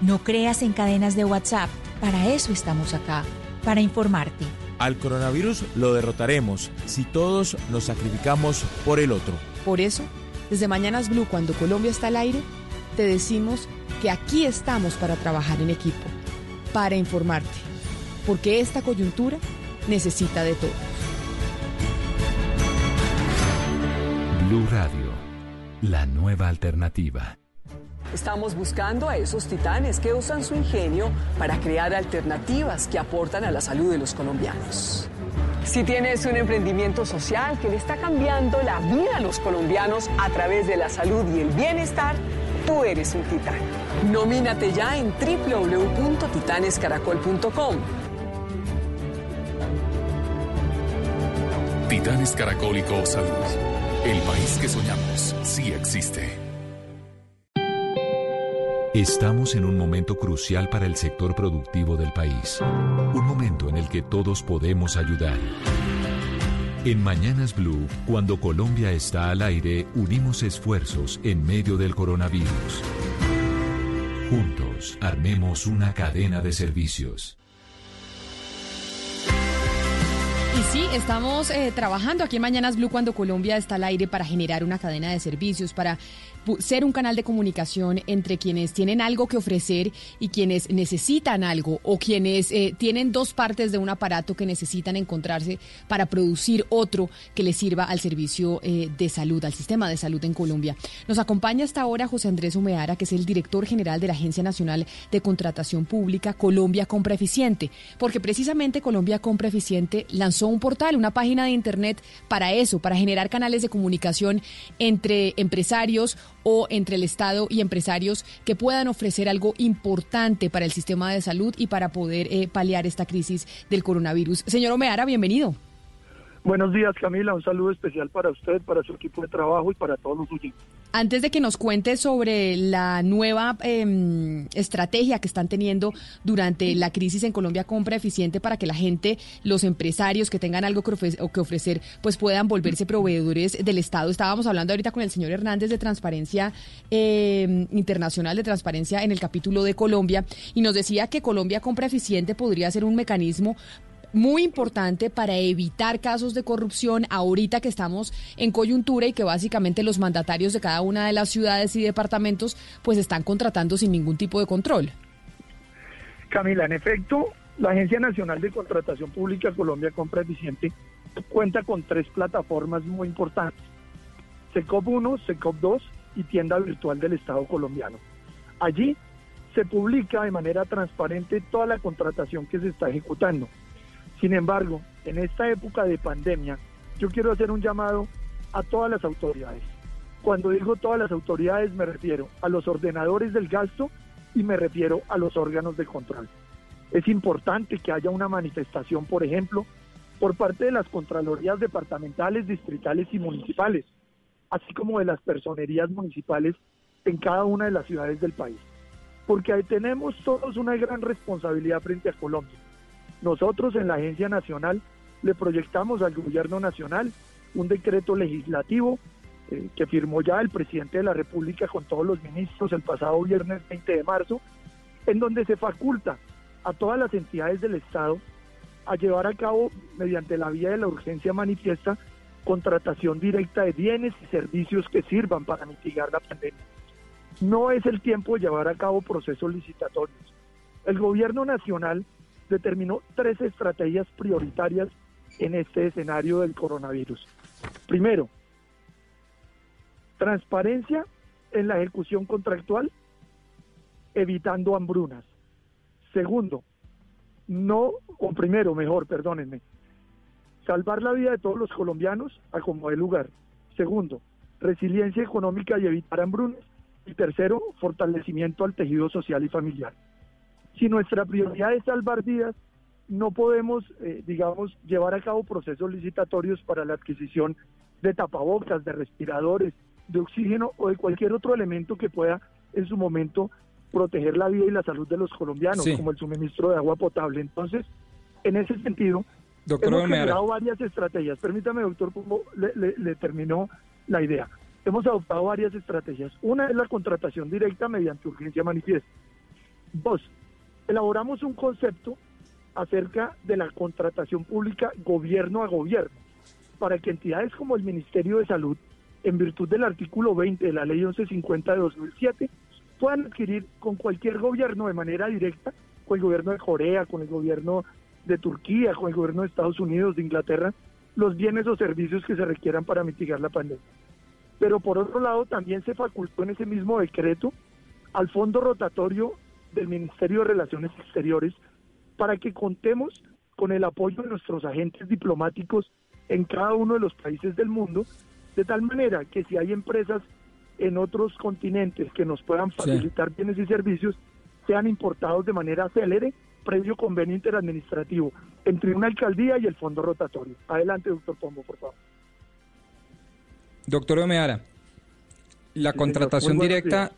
No creas en cadenas de WhatsApp. Para eso estamos acá, para informarte. Al coronavirus lo derrotaremos si todos nos sacrificamos por el otro. Por eso, desde Mañanas Blue, cuando Colombia está al aire, te decimos que aquí estamos para trabajar en equipo, para informarte, porque esta coyuntura necesita de todos. Blue Radio, la nueva alternativa. Estamos buscando a esos titanes que usan su ingenio para crear alternativas que aportan a la salud de los colombianos. Si tienes un emprendimiento social que le está cambiando la vida a los colombianos a través de la salud y el bienestar, tú eres un titán. Nomínate ya en www.titanescaracol.com. Titanes Caracólico Salud. El país que soñamos sí existe. Estamos en un momento crucial para el sector productivo del país. Un momento en el que todos podemos ayudar. En Mañanas Blue, cuando Colombia está al aire, unimos esfuerzos en medio del coronavirus. Juntos, armemos una cadena de servicios. Y sí, estamos eh, trabajando aquí en Mañanas Blue cuando Colombia está al aire para generar una cadena de servicios, para ser un canal de comunicación entre quienes tienen algo que ofrecer y quienes necesitan algo o quienes eh, tienen dos partes de un aparato que necesitan encontrarse para producir otro que les sirva al servicio eh, de salud, al sistema de salud en Colombia. Nos acompaña hasta ahora José Andrés Humeara, que es el director general de la Agencia Nacional de Contratación Pública Colombia Compra Eficiente, porque precisamente Colombia Compra Eficiente lanzó un portal, una página de internet para eso, para generar canales de comunicación entre empresarios o entre el Estado y empresarios que puedan ofrecer algo importante para el sistema de salud y para poder eh, paliar esta crisis del coronavirus. Señor Omeara, bienvenido. Buenos días, Camila. Un saludo especial para usted, para su equipo de trabajo y para todos los oyentes. Antes de que nos cuente sobre la nueva em, estrategia que están teniendo durante la crisis en Colombia Compra Eficiente para que la gente, los empresarios que tengan algo que, ofrecer, pues puedan volverse proveedores del Estado. Estábamos hablando ahorita con el señor Hernández de Transparencia em, Internacional, de Transparencia en el capítulo de Colombia, y nos decía que Colombia Compra Eficiente podría ser un mecanismo muy importante para evitar casos de corrupción ahorita que estamos en coyuntura y que básicamente los mandatarios de cada una de las ciudades y departamentos pues están contratando sin ningún tipo de control. Camila, en efecto, la Agencia Nacional de Contratación Pública Colombia Compra Eficiente cuenta con tres plataformas muy importantes. SECOP 1, SECOP 2 y Tienda Virtual del Estado colombiano. Allí se publica de manera transparente toda la contratación que se está ejecutando sin embargo, en esta época de pandemia, yo quiero hacer un llamado a todas las autoridades. Cuando digo todas las autoridades me refiero a los ordenadores del gasto y me refiero a los órganos de control. Es importante que haya una manifestación, por ejemplo, por parte de las Contralorías departamentales, distritales y municipales, así como de las personerías municipales en cada una de las ciudades del país. Porque ahí tenemos todos una gran responsabilidad frente a Colombia. Nosotros en la Agencia Nacional le proyectamos al Gobierno Nacional un decreto legislativo eh, que firmó ya el presidente de la República con todos los ministros el pasado viernes 20 de marzo, en donde se faculta a todas las entidades del Estado a llevar a cabo, mediante la vía de la urgencia manifiesta, contratación directa de bienes y servicios que sirvan para mitigar la pandemia. No es el tiempo de llevar a cabo procesos licitatorios. El gobierno nacional determinó tres estrategias prioritarias en este escenario del coronavirus. Primero, transparencia en la ejecución contractual, evitando hambrunas. Segundo, no, o primero, mejor, perdónenme, salvar la vida de todos los colombianos a como de lugar. Segundo, resiliencia económica y evitar hambrunas. Y tercero, fortalecimiento al tejido social y familiar. Si nuestra prioridad es salvar vidas, no podemos, eh, digamos, llevar a cabo procesos licitatorios para la adquisición de tapabocas, de respiradores, de oxígeno o de cualquier otro elemento que pueda en su momento proteger la vida y la salud de los colombianos, como el suministro de agua potable. Entonces, en ese sentido, Doctor hemos generado varias estrategias. Permítame, doctor Pumbo, le, le terminó la idea. Hemos adoptado varias estrategias. Una es la contratación directa mediante urgencia manifiesta. Dos, elaboramos un concepto acerca de la contratación pública gobierno a gobierno, para que entidades como el Ministerio de Salud, en virtud del artículo 20 de la Ley 1150 de 2007, puedan adquirir con cualquier gobierno de manera directa, con el gobierno de Corea, con el gobierno de Turquía, con el gobierno de Estados Unidos, de Inglaterra, los bienes o servicios que se requieran para mitigar la pandemia. Pero por otro lado, también se facultó en ese mismo decreto al fondo rotatorio del Ministerio de Relaciones Exteriores para que contemos con el apoyo de nuestros agentes diplomáticos en cada uno de los países del mundo, de tal manera que si hay empresas en otros continentes que nos puedan facilitar bienes y servicios, sean importados de manera célere, previo convenio interadministrativo entre una alcaldía y el fondo rotatorio. Adelante, doctor Pombo, por favor. Doctor Omeara, la contratación directa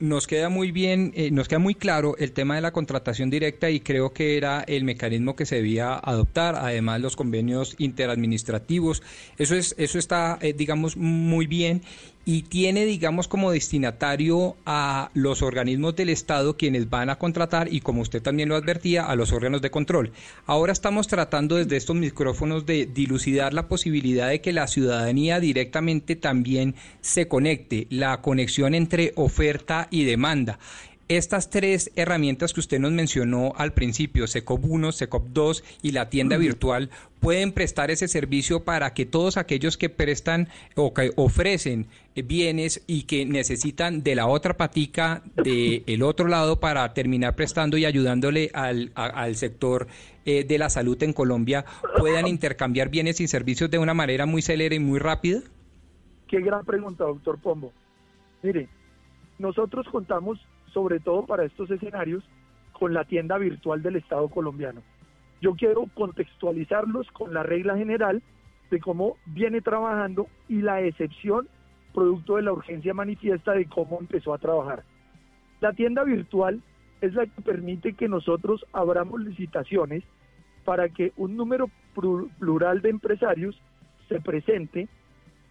nos queda muy bien, eh, nos queda muy claro el tema de la contratación directa y creo que era el mecanismo que se debía adoptar, además los convenios interadministrativos, eso es, eso está, eh, digamos, muy bien y tiene, digamos, como destinatario a los organismos del Estado quienes van a contratar y, como usted también lo advertía, a los órganos de control. Ahora estamos tratando desde estos micrófonos de dilucidar la posibilidad de que la ciudadanía directamente también se conecte, la conexión entre oferta y demanda. Estas tres herramientas que usted nos mencionó al principio, SECOP 1, SECOP 2 y la tienda virtual, pueden prestar ese servicio para que todos aquellos que prestan o que ofrecen bienes y que necesitan de la otra patica del otro lado para terminar prestando y ayudándole al, al sector eh, de la salud en Colombia, puedan intercambiar bienes y servicios de una manera muy celere y muy rápida? Qué gran pregunta, doctor Pombo. Mire, nosotros contamos sobre todo para estos escenarios, con la tienda virtual del Estado colombiano. Yo quiero contextualizarlos con la regla general de cómo viene trabajando y la excepción producto de la urgencia manifiesta de cómo empezó a trabajar. La tienda virtual es la que permite que nosotros abramos licitaciones para que un número plural de empresarios se presente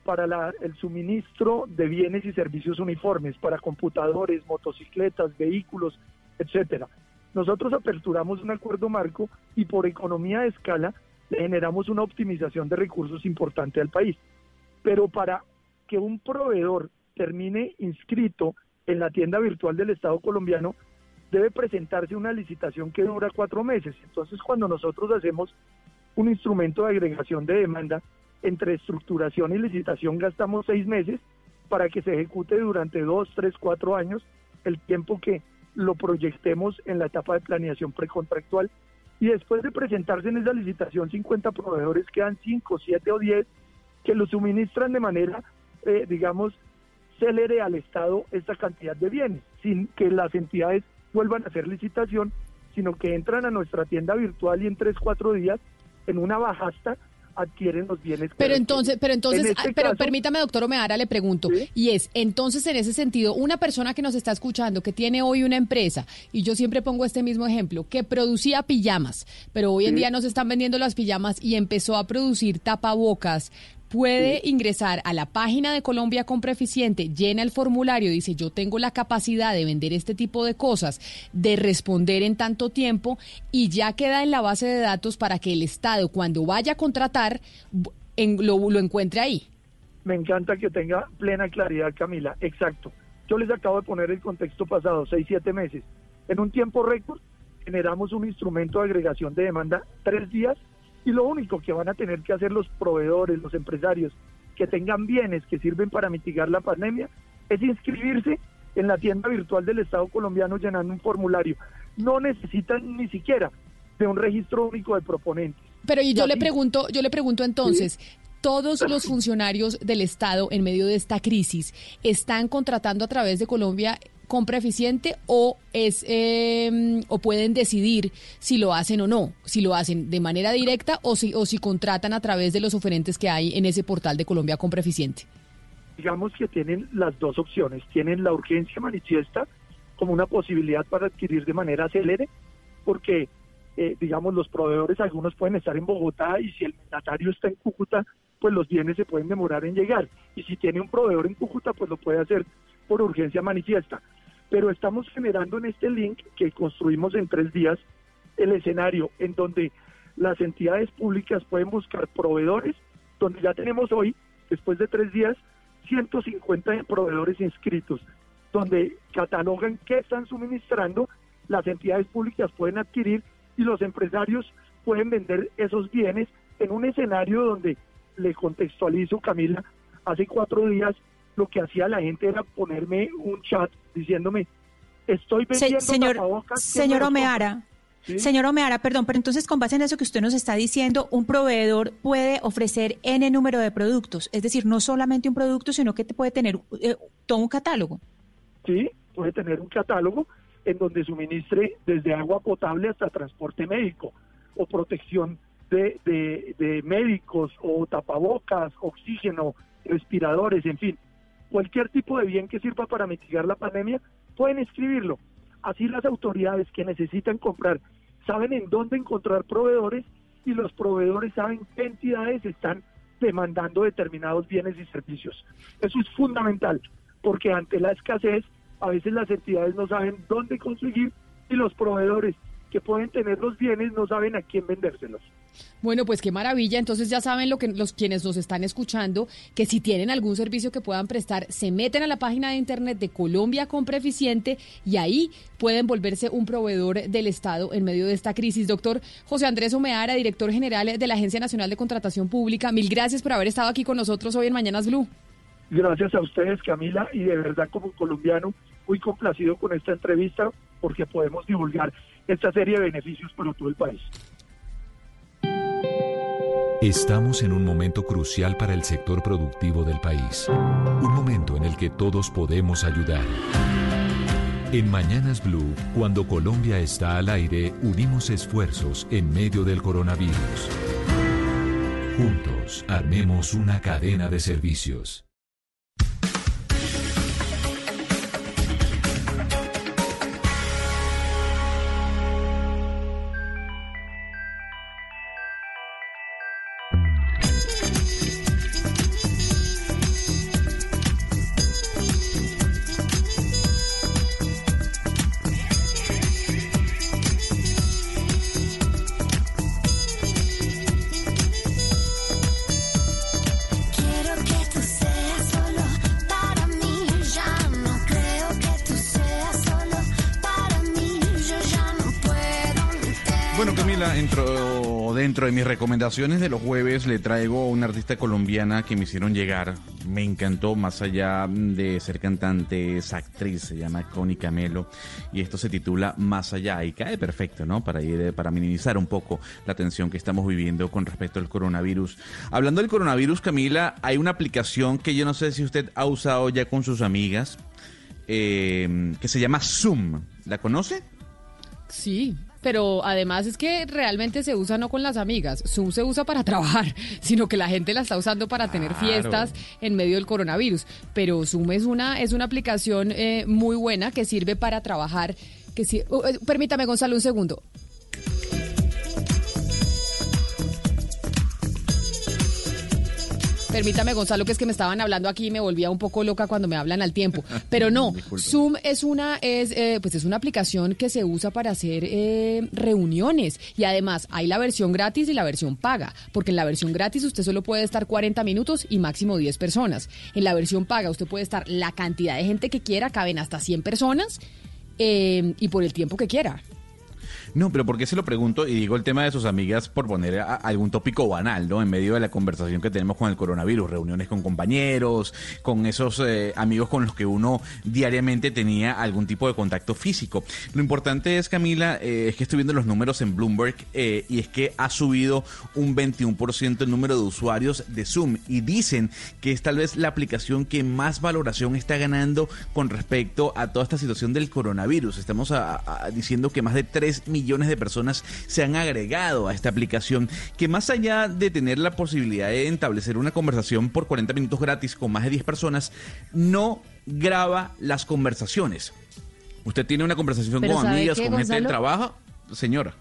para el suministro de bienes y servicios uniformes, para computadores, motocicletas, vehículos, etcétera. Nosotros aperturamos un acuerdo marco y por economía de escala le generamos una optimización de recursos importante al país. Pero para que un proveedor termine inscrito en la tienda virtual del Estado colombiano, debe presentarse una licitación que dura cuatro meses. Entonces, cuando nosotros hacemos un instrumento de agregación de demanda, entre estructuración y licitación gastamos seis meses para que se ejecute durante dos, tres, cuatro años el tiempo que lo proyectemos en la etapa de planeación precontractual. Y después de presentarse en esa licitación 50 proveedores quedan 5, 7 o 10 que lo suministran de manera, eh, digamos, célere al Estado esta cantidad de bienes, sin que las entidades vuelvan a hacer licitación, sino que entran a nuestra tienda virtual y en 3, 4 días en una bajasta adquieren los bienes. Pero entonces, pero entonces, este pero permítame, doctor Omeara, le pregunto, y es, entonces en ese sentido, una persona que nos está escuchando, que tiene hoy una empresa, y yo siempre pongo este mismo ejemplo, que producía pijamas, pero hoy en día nos están vendiendo las pijamas y empezó a producir tapabocas, puede ingresar a la página de Colombia Compra Eficiente, llena el formulario, dice yo tengo la capacidad de vender este tipo de cosas, de responder en tanto tiempo y ya queda en la base de datos para que el Estado cuando vaya a contratar lo, lo encuentre ahí. Me encanta que tenga plena claridad Camila, exacto. Yo les acabo de poner el contexto pasado, seis, siete meses. En un tiempo récord generamos un instrumento de agregación de demanda tres días y lo único que van a tener que hacer los proveedores, los empresarios que tengan bienes que sirven para mitigar la pandemia es inscribirse en la tienda virtual del Estado colombiano llenando un formulario. No necesitan ni siquiera de un registro único de proponentes. Pero y yo le pregunto, yo le pregunto entonces, todos los funcionarios del Estado en medio de esta crisis están contratando a través de Colombia compra eficiente o es em, o pueden decidir si lo hacen o no, si lo hacen de manera directa o si o si contratan a través de los oferentes que hay en ese portal de Colombia compra eficiente. Digamos que tienen las dos opciones, tienen la urgencia manifiesta como una posibilidad para adquirir de manera célere, porque, eh, digamos, los proveedores, algunos pueden estar en Bogotá y si el mandatario está en Cúcuta, pues los bienes se pueden demorar en llegar. Y si tiene un proveedor en Cúcuta, pues lo puede hacer por urgencia manifiesta. Pero estamos generando en este link que construimos en tres días el escenario en donde las entidades públicas pueden buscar proveedores, donde ya tenemos hoy, después de tres días, 150 proveedores inscritos, donde catalogan qué están suministrando, las entidades públicas pueden adquirir y los empresarios pueden vender esos bienes en un escenario donde le contextualizo, Camila, hace cuatro días lo que hacía la gente era ponerme un chat diciéndome, estoy vendiendo señor, Señor Omeara, Señor Omeara, perdón, pero entonces con base en eso que usted nos está diciendo, un proveedor puede ofrecer N número de productos, es decir, no solamente un producto, sino que te puede tener eh, todo un catálogo. Sí, puede tener un catálogo en donde suministre desde agua potable hasta transporte médico o protección de, de médicos o tapabocas, oxígeno, respiradores, en fin, cualquier tipo de bien que sirva para mitigar la pandemia, pueden escribirlo. Así las autoridades que necesitan comprar saben en dónde encontrar proveedores y los proveedores saben qué entidades están demandando determinados bienes y servicios. Eso es fundamental, porque ante la escasez a veces las entidades no saben dónde conseguir y los proveedores que pueden tener los bienes no saben a quién vendérselos. Bueno, pues qué maravilla. Entonces ya saben lo que los quienes nos están escuchando, que si tienen algún servicio que puedan prestar, se meten a la página de internet de Colombia Compra Eficiente y ahí pueden volverse un proveedor del Estado en medio de esta crisis. Doctor José Andrés Omeara, director general de la Agencia Nacional de Contratación Pública, mil gracias por haber estado aquí con nosotros hoy en Mañanas Blue. Gracias a ustedes, Camila, y de verdad como colombiano muy complacido con esta entrevista porque podemos divulgar esta serie de beneficios para todo el país. Estamos en un momento crucial para el sector productivo del país. Un momento en el que todos podemos ayudar. En Mañanas Blue, cuando Colombia está al aire, unimos esfuerzos en medio del coronavirus. Juntos, armemos una cadena de servicios. Dentro de mis recomendaciones de los jueves le traigo una artista colombiana que me hicieron llegar. Me encantó, más allá de ser cantante, es actriz, se llama Connie Camelo y esto se titula Más allá y cae perfecto, ¿no? Para ir, para minimizar un poco la tensión que estamos viviendo con respecto al coronavirus. Hablando del coronavirus, Camila, hay una aplicación que yo no sé si usted ha usado ya con sus amigas, eh, que se llama Zoom. ¿La conoce? Sí, pero además es que realmente se usa no con las amigas, Zoom se usa para trabajar, sino que la gente la está usando para tener fiestas en medio del coronavirus. Pero Zoom es una, es una aplicación eh, muy buena que sirve para trabajar. Que si, uh, eh, permítame, Gonzalo, un segundo. Permítame, Gonzalo, que es que me estaban hablando aquí y me volvía un poco loca cuando me hablan al tiempo. Pero no, Zoom es una, es, eh, pues es una aplicación que se usa para hacer eh, reuniones. Y además hay la versión gratis y la versión paga. Porque en la versión gratis usted solo puede estar 40 minutos y máximo 10 personas. En la versión paga usted puede estar la cantidad de gente que quiera, caben hasta 100 personas. Eh, y por el tiempo que quiera. No, pero ¿por qué se lo pregunto? Y digo el tema de sus amigas por poner algún tópico banal, ¿no? En medio de la conversación que tenemos con el coronavirus, reuniones con compañeros, con esos eh, amigos con los que uno diariamente tenía algún tipo de contacto físico. Lo importante es, Camila, eh, es que estoy viendo los números en Bloomberg eh, y es que ha subido un 21% el número de usuarios de Zoom y dicen que es tal vez la aplicación que más valoración está ganando con respecto a toda esta situación del coronavirus. Estamos diciendo que más de 3 millones millones de personas se han agregado a esta aplicación que más allá de tener la posibilidad de establecer una conversación por 40 minutos gratis con más de 10 personas, no graba las conversaciones ¿Usted tiene una conversación con ¿sabe amigas, qué, con gente del trabajo? Señora.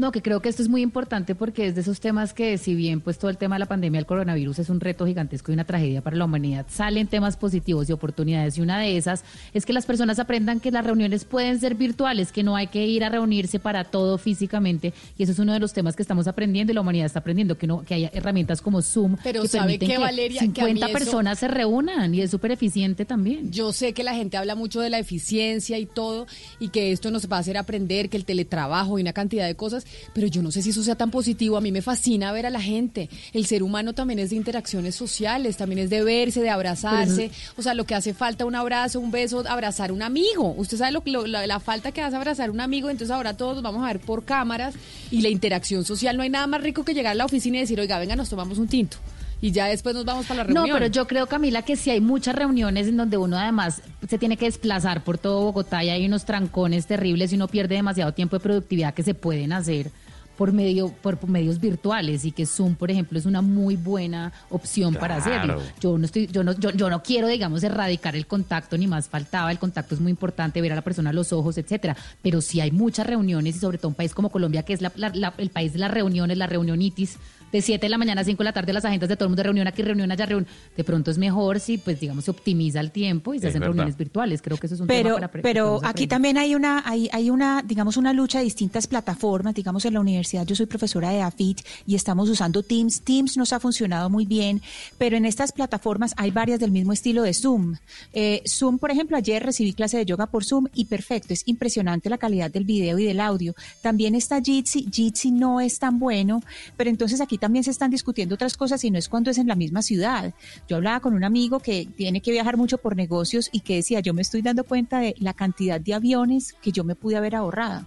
No, que creo que esto es muy importante porque es de esos temas que si bien pues todo el tema de la pandemia del coronavirus es un reto gigantesco y una tragedia para la humanidad, salen temas positivos y oportunidades y una de esas es que las personas aprendan que las reuniones pueden ser virtuales, que no hay que ir a reunirse para todo físicamente y eso es uno de los temas que estamos aprendiendo y la humanidad está aprendiendo que no que hay herramientas como Zoom Pero que ¿sabe permiten que Valeria? Que a mí 50 eso- personas se reúnan y es súper eficiente también. Yo sé que la gente habla mucho de la eficiencia y todo, y que esto nos va a hacer aprender, que el teletrabajo y una cantidad de cosas, pero yo no sé si eso sea tan positivo. A mí me fascina ver a la gente. El ser humano también es de interacciones sociales, también es de verse, de abrazarse. O sea, lo que hace falta un abrazo, un beso, abrazar un amigo. Usted sabe lo, que- lo- la, la falta que hace abrazar un amigo, entonces ahora todos nos vamos a ver por cámaras y la interacción social. No hay nada más rico que llegar a la oficina y decir, oiga, venga, nos tomamos un tinto. Y ya después nos vamos para la reunión. No, pero yo creo, Camila, que si hay muchas reuniones en donde uno además se tiene que desplazar por todo Bogotá y hay unos trancones terribles y uno pierde demasiado tiempo de productividad que se pueden hacer por medio por medios virtuales y que Zoom, por ejemplo, es una muy buena opción para hacerlo. Yo no estoy yo no yo, yo no quiero, digamos, erradicar el contacto ni más faltaba, el contacto es muy importante, ver a la persona a los ojos, etcétera, pero si hay muchas reuniones y sobre todo un país como Colombia que es la- la- la- el país de las reuniones, la reunionitis de 7 de la mañana a 5 de la tarde las agendas de todo el mundo reunión aquí, reunión allá, reunión. De pronto es mejor si, pues, digamos, se optimiza el tiempo y se Es hacen verdad. reuniones virtuales. Creo que eso es un tema pero para apre- pero aquí aprender. también hay una hay, hay una digamos una lucha de distintas plataformas digamos en la universidad yo soy profesora de AFIT y estamos usando Teams Teams nos ha funcionado muy bien pero en estas plataformas hay varias del mismo estilo de Zoom Eh, Zoom por ejemplo ayer recibí clase de yoga por Zoom y perfecto es impresionante la calidad del video y del audio también está Jitsi Jitsi no es tan bueno pero entonces aquí también se están discutiendo otras cosas y no es cuando es en la misma ciudad yo hablaba con un amigo que tiene que viajar mucho por negocios y que decía, yo me estoy dando cuenta de la cantidad de aviones que yo me pude haber ahorrado.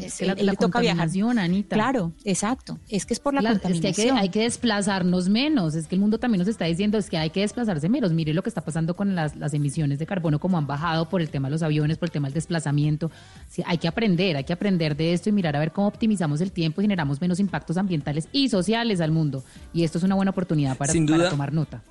Es que la- la le toca viajar. contaminación, Anita. Claro, exacto. Es que es por la Claro, es que hay, que contaminación. hay que desplazarnos menos. Es que el mundo también nos está diciendo es que hay que desplazarse menos. Mire lo que está pasando con las, las emisiones de carbono, como han bajado por el tema de los aviones, por el tema del desplazamiento. Sí, hay que aprender, hay que aprender de esto y mirar a ver cómo optimizamos el tiempo y generamos menos impactos ambientales y sociales al mundo. Y esto es una buena oportunidad para, Sin para duda. tomar nota.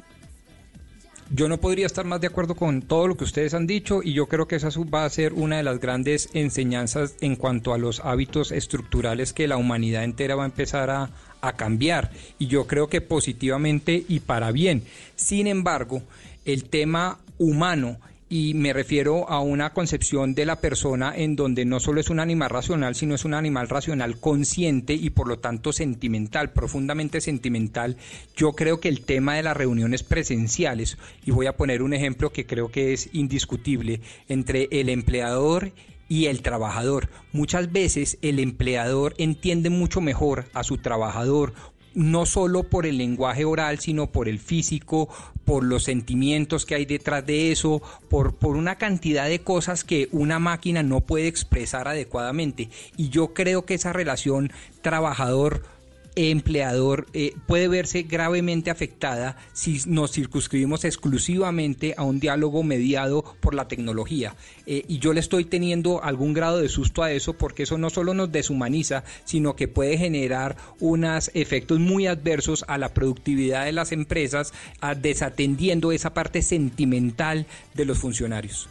Yo no podría estar más de acuerdo con todo lo que ustedes han dicho y yo creo que esa va a ser una de las grandes enseñanzas en cuanto a los hábitos estructurales que la humanidad entera va a empezar a, a cambiar y yo creo que positivamente y para bien. Sin embargo, el tema humano y me refiero a una concepción de la persona en donde no solo es un animal racional, sino es un animal racional consciente y por lo tanto sentimental, profundamente sentimental. Yo creo que el tema de las reuniones presenciales, y voy a poner un ejemplo que creo que es indiscutible, entre el empleador y el trabajador. Muchas veces el empleador entiende mucho mejor a su trabajador no solo por el lenguaje oral, sino por el físico, por los sentimientos que hay detrás de eso, por, por una cantidad de cosas que una máquina no puede expresar adecuadamente. Y yo creo que esa relación trabajador empleador eh, puede verse gravemente afectada si nos circunscribimos exclusivamente a un diálogo mediado por la tecnología. Eh, y yo le estoy teniendo algún grado de susto a eso porque eso no solo nos deshumaniza, sino que puede generar unos efectos muy adversos a la productividad de las empresas, a desatendiendo esa parte sentimental de los funcionarios.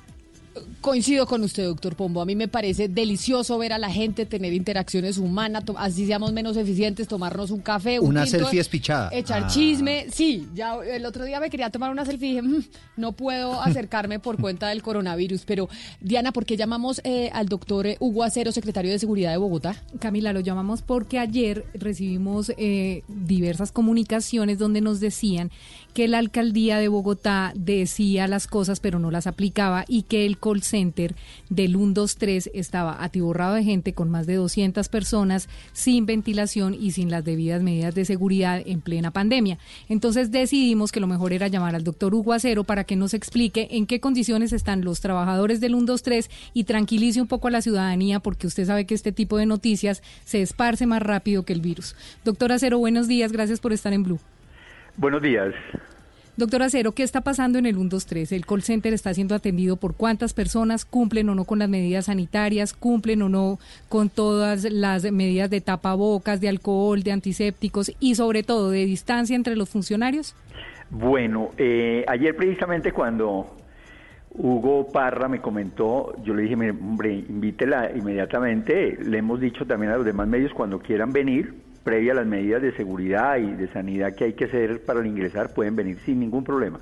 Coincido con usted, doctor Pombo. A mí me parece delicioso ver a la gente tener interacciones humanas, así seamos menos eficientes, tomarnos un café, un Una tinto, selfie espichada. Echar Ah. chisme. Sí, ya el otro día me quería tomar una selfie y dije, "Mm, no puedo acercarme por cuenta del coronavirus. Pero, Diana, ¿por qué llamamos eh, al doctor eh, Hugo Acero, secretario de Seguridad de Bogotá? Camila, lo llamamos porque ayer recibimos eh, diversas comunicaciones donde nos decían que la alcaldía de Bogotá decía las cosas pero no las aplicaba y que el call center del 123 estaba atiborrado de gente con más de 200 personas sin ventilación y sin las debidas medidas de seguridad en plena pandemia. Entonces decidimos que lo mejor era llamar al doctor Hugo Acero para que nos explique en qué condiciones están los trabajadores del 123 y tranquilice un poco a la ciudadanía porque usted sabe que este tipo de noticias se esparce más rápido que el virus. Doctor Acero, buenos días, gracias por estar en Blue. Buenos días. Doctor Acero, ¿qué está pasando en el 123? ¿El call center está siendo atendido por cuántas personas? ¿Cumplen o no con las medidas sanitarias? ¿Cumplen o no con todas las medidas de tapabocas, de alcohol, de antisépticos y sobre todo de distancia entre los funcionarios? Bueno, eh, ayer precisamente cuando Hugo Parra me comentó, yo le dije, hombre, invítela inmediatamente. Le hemos dicho también a los demás medios cuando quieran venir, previa a las medidas de seguridad y de sanidad que hay que hacer para ingresar, pueden venir sin ningún problema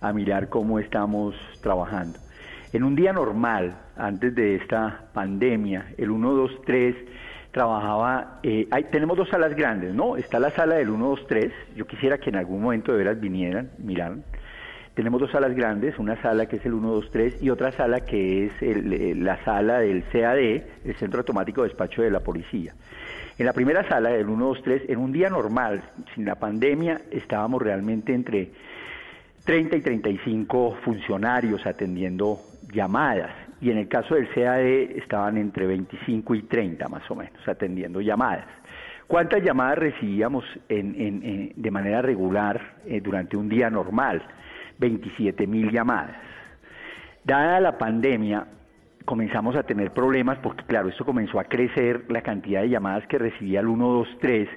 a mirar cómo estamos trabajando. En un día normal, antes de esta pandemia, el 1, 2, 3 trabajaba, eh, hay, tenemos dos salas grandes, ¿no? Está la sala del 1, 2, 3, yo quisiera que en algún momento de veras vinieran, miraran. Tenemos dos salas grandes, una sala que es el 1, 2, 3 y otra sala que es eh, la sala del CAD, el Centro Automático de Despacho de la Policía. En la primera sala del 1, 2, 3, en un día normal, sin la pandemia, estábamos realmente entre 30 y 35 funcionarios atendiendo llamadas y en el caso del CAD estaban entre 25 y 30 más o menos atendiendo llamadas. ¿Cuántas llamadas recibíamos de manera regular eh, durante un día normal? 27 mil llamadas. Dada la pandemia, comenzamos a tener problemas porque, claro, esto comenzó a crecer la cantidad de llamadas que recibía el 123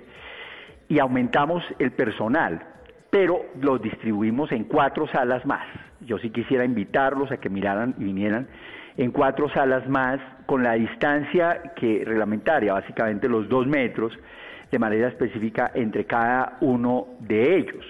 y aumentamos el personal, pero los distribuimos en cuatro salas más. Yo sí quisiera invitarlos a que miraran y vinieran en cuatro salas más con la distancia que reglamentaria, básicamente los dos metros, de manera específica entre cada uno de ellos.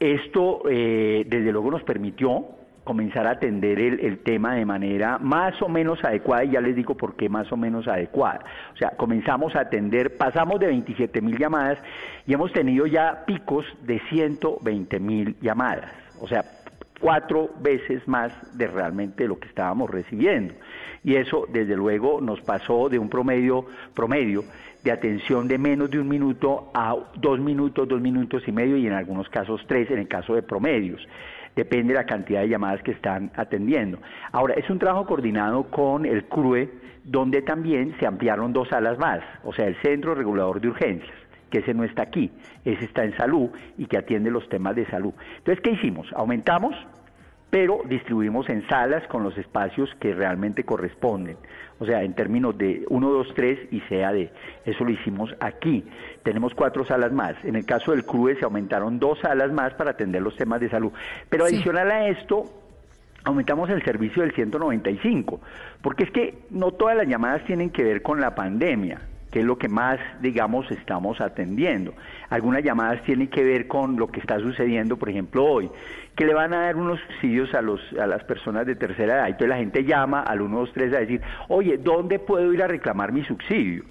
Esto, eh, desde luego, nos permitió comenzar a atender el, tema de manera más o menos adecuada, y ya les digo por qué más o menos adecuada. O sea, comenzamos a atender, pasamos de 27 mil llamadas y hemos tenido ya picos de 120 mil llamadas. O sea, cuatro veces más de realmente lo que estábamos recibiendo. Y eso, desde luego, nos pasó de un promedio, promedio de atención de menos de un minuto a dos minutos, dos minutos y medio y en algunos casos tres en el caso de promedios. Depende de la cantidad de llamadas que están atendiendo. Ahora, es un trabajo coordinado con el CRUE, donde también se ampliaron dos salas más, o sea, el Centro Regulador de Urgencias que ese no está aquí, ese está en salud y que atiende los temas de salud. Entonces, ¿qué hicimos? Aumentamos, pero distribuimos en salas con los espacios que realmente corresponden. O sea, en términos de 1, 2, 3 y CAD. Eso lo hicimos aquí. Tenemos cuatro salas más. En el caso del CRUE se aumentaron dos salas más para atender los temas de salud. Pero adicional a esto, aumentamos el servicio del 195, porque es que no todas las llamadas tienen que ver con la pandemia que es lo que más, digamos, estamos atendiendo. Algunas llamadas tienen que ver con lo que está sucediendo, por ejemplo, hoy, que le van a dar unos subsidios a, los, a las personas de tercera edad. Entonces la gente llama al 123 a decir, oye, ¿dónde puedo ir a reclamar mi subsidio?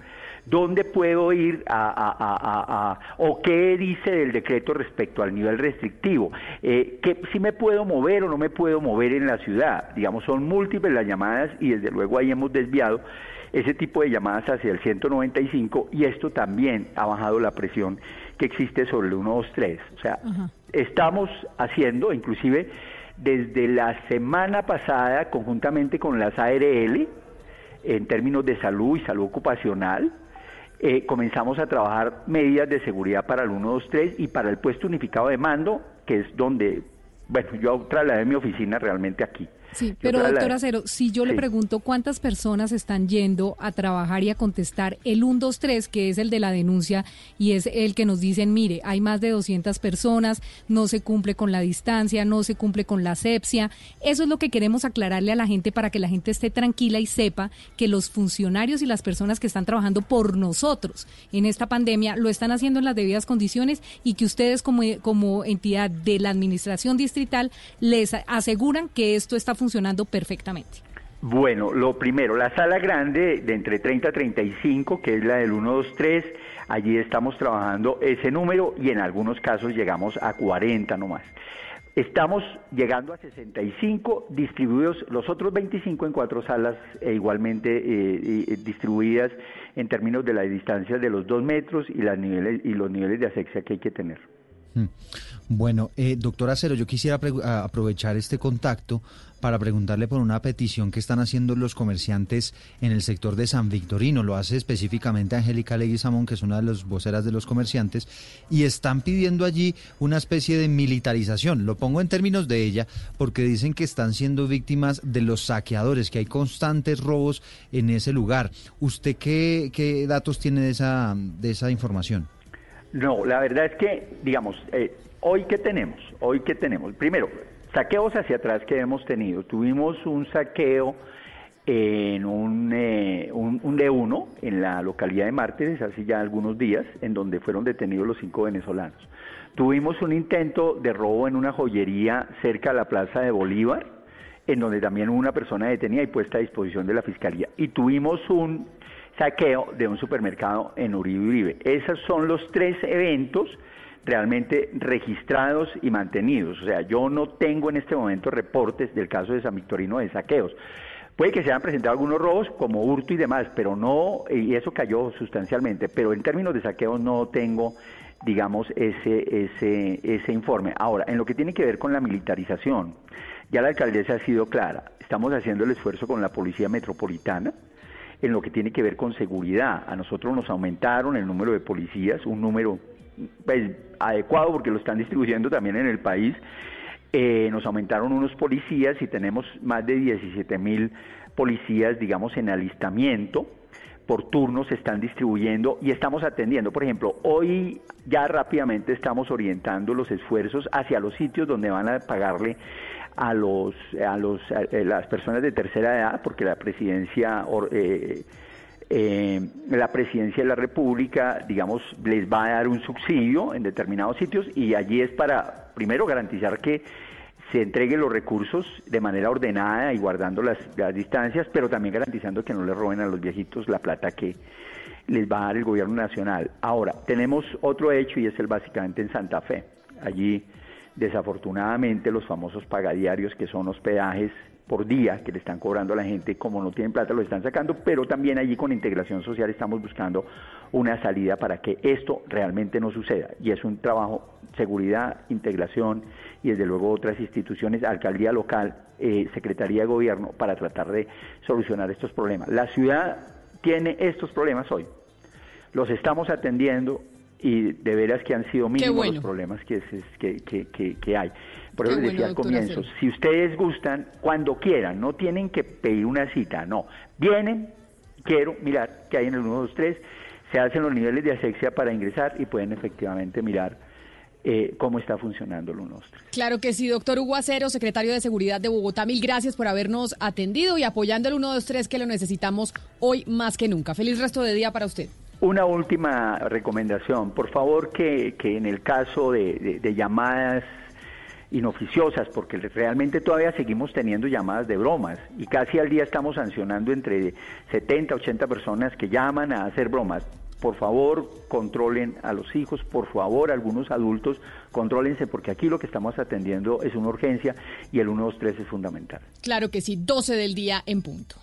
¿Dónde puedo ir a, o qué dice del decreto respecto al nivel restrictivo? Eh, que si me puedo mover o no me puedo mover en la ciudad. Digamos, son múltiples las llamadas y desde luego ahí hemos desviado ese tipo de llamadas hacia el 195 y esto también ha bajado la presión que existe sobre el 123. O sea, estamos haciendo, inclusive desde la semana pasada, conjuntamente con las ARL, en términos de salud y salud ocupacional, eh, comenzamos a trabajar medidas de seguridad para el 123 y para el puesto unificado de mando, que es donde, bueno, yo trasladé mi oficina realmente aquí. Sí, pero doctor Acero, si yo le pregunto cuántas personas están yendo a trabajar y a contestar el 123, que es el de la denuncia, y es el que nos dicen, mire, hay más de 200 personas, no se cumple con la distancia, no se cumple con la asepsia. Eso es lo que queremos aclararle a la gente para que la gente esté tranquila y sepa que los funcionarios y las personas que están trabajando por nosotros en esta pandemia lo están haciendo en las debidas condiciones y que ustedes como, como entidad de la administración distrital les aseguran que esto está funcionando funcionando perfectamente? Bueno, lo primero, la sala grande de entre 30 a 35, que es la del 123, allí estamos trabajando ese número y en algunos casos llegamos a 40 nomás. Estamos llegando a 65 distribuidos, los otros 25 en cuatro salas e igualmente eh, eh, distribuidas en términos de la distancia de los dos metros y, las niveles, y los niveles de asexia que hay que tener. Bueno, eh, doctora Cero, yo quisiera aprovechar este contacto para preguntarle por una petición que están haciendo los comerciantes en el sector de San Victorino. Lo hace específicamente Angélica Leguizamón, que es una de las voceras de los comerciantes, y están pidiendo allí una especie de militarización. Lo pongo en términos de ella porque dicen que están siendo víctimas de los saqueadores, que hay constantes robos en ese lugar. ¿Usted qué, qué datos tiene de esa, de esa información? No, la verdad es que, digamos, eh, hoy que tenemos, hoy que tenemos, primero, saqueos hacia atrás que hemos tenido. Tuvimos un saqueo en un, eh, un, un, D1 en la localidad de Mártires hace ya algunos días, en donde fueron detenidos los cinco venezolanos. Tuvimos un intento de robo en una joyería cerca de la Plaza de Bolívar, en donde también una persona detenida y puesta a disposición de la Fiscalía. Y tuvimos un saqueo de un supermercado en Uribe Uribe. Esos son los tres eventos realmente registrados y mantenidos. O sea, yo no tengo en este momento reportes del caso de San Victorino de saqueos. Puede que se hayan presentado algunos robos como hurto y demás, pero no, y eso cayó sustancialmente, pero en términos de saqueos no tengo, digamos, ese, ese, ese informe. Ahora, en lo que tiene que ver con la militarización, ya la alcaldesa ha sido clara, estamos haciendo el esfuerzo con la Policía Metropolitana, en lo que tiene que ver con seguridad. A nosotros nos aumentaron el número de policías, un número pues, adecuado porque lo están distribuyendo también en el país. Eh, nos aumentaron unos policías y tenemos más de 17 mil policías, digamos, en alistamiento. Por turnos se están distribuyendo y estamos atendiendo. Por ejemplo, hoy ya rápidamente estamos orientando los esfuerzos hacia los sitios donde van a pagarle a los a los eh, las personas de tercera edad, porque la presidencia eh, eh, la presidencia de la República, digamos, les va a dar un subsidio en determinados sitios y allí es para, primero, garantizar que se entreguen los recursos de manera ordenada y guardando las, distancias, pero también garantizando que no le roben a los viejitos la plata que les va a dar el gobierno nacional. Ahora, tenemos otro hecho y es el básicamente en Santa Fe. Allí, desafortunadamente, los famosos pagadiarios, que son hospedajes por día que le están cobrando a la gente, como no tienen plata, lo están sacando, pero también allí con integración social estamos buscando una salida para que esto realmente no suceda. Y es un trabajo, seguridad, integración y desde luego otras instituciones, alcaldía local, eh, Secretaría de Gobierno, para tratar de solucionar estos problemas. La ciudad tiene estos problemas hoy. Los estamos atendiendo y de veras que han sido mínimos los problemas que, que, que, que hay. Por eso les decía al comienzo, si ustedes gustan, cuando quieran, no tienen que pedir una cita, no. Vienen, quiero mirar qué hay en el 1, 2, 3, se hacen los niveles de asexia para ingresar y pueden efectivamente mirar eh, cómo está funcionando el 1, 2, 3. Claro que sí, doctor Hugo Acero, secretario de Seguridad de Bogotá, mil gracias por habernos atendido y apoyando el 1, 2, 3 que lo necesitamos hoy más que nunca. Feliz resto de día para usted. Una última recomendación, por favor que, que en el caso de, llamadas inoficiosas, porque realmente todavía seguimos teniendo llamadas de bromas y casi al día estamos sancionando entre 70, 80 personas que llaman a hacer bromas. Por favor, controlen a los hijos, por favor, algunos adultos, contrólense, porque aquí lo que estamos atendiendo es una urgencia y el 123 es fundamental. Claro que sí, 12 del día en punto.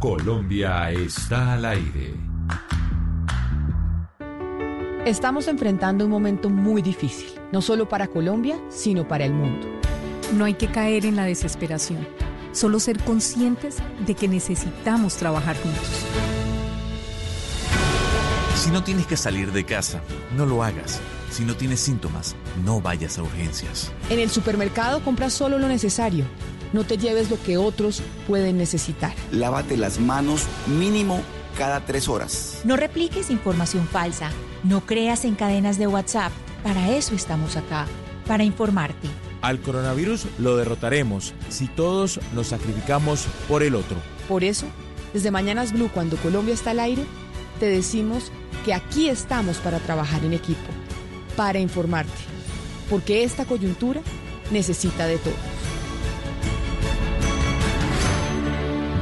Colombia está al aire. Estamos enfrentando un momento muy difícil, no solo para Colombia, sino para el mundo. No hay que caer en la desesperación, solo ser conscientes de que necesitamos trabajar juntos. Si no tienes que salir de casa, no lo hagas. Si no tienes síntomas, no vayas a urgencias. En el supermercado compra solo lo necesario no te lleves lo que otros pueden necesitar. Lávate las manos mínimo cada tres horas. No repliques información falsa. No creas en cadenas de WhatsApp. Para eso estamos acá, para informarte. Al coronavirus lo derrotaremos si todos nos sacrificamos por el otro. Por eso, desde Mañanas Blue, cuando Colombia está al aire, te decimos que aquí estamos para trabajar en equipo, para informarte, porque esta coyuntura necesita de todo.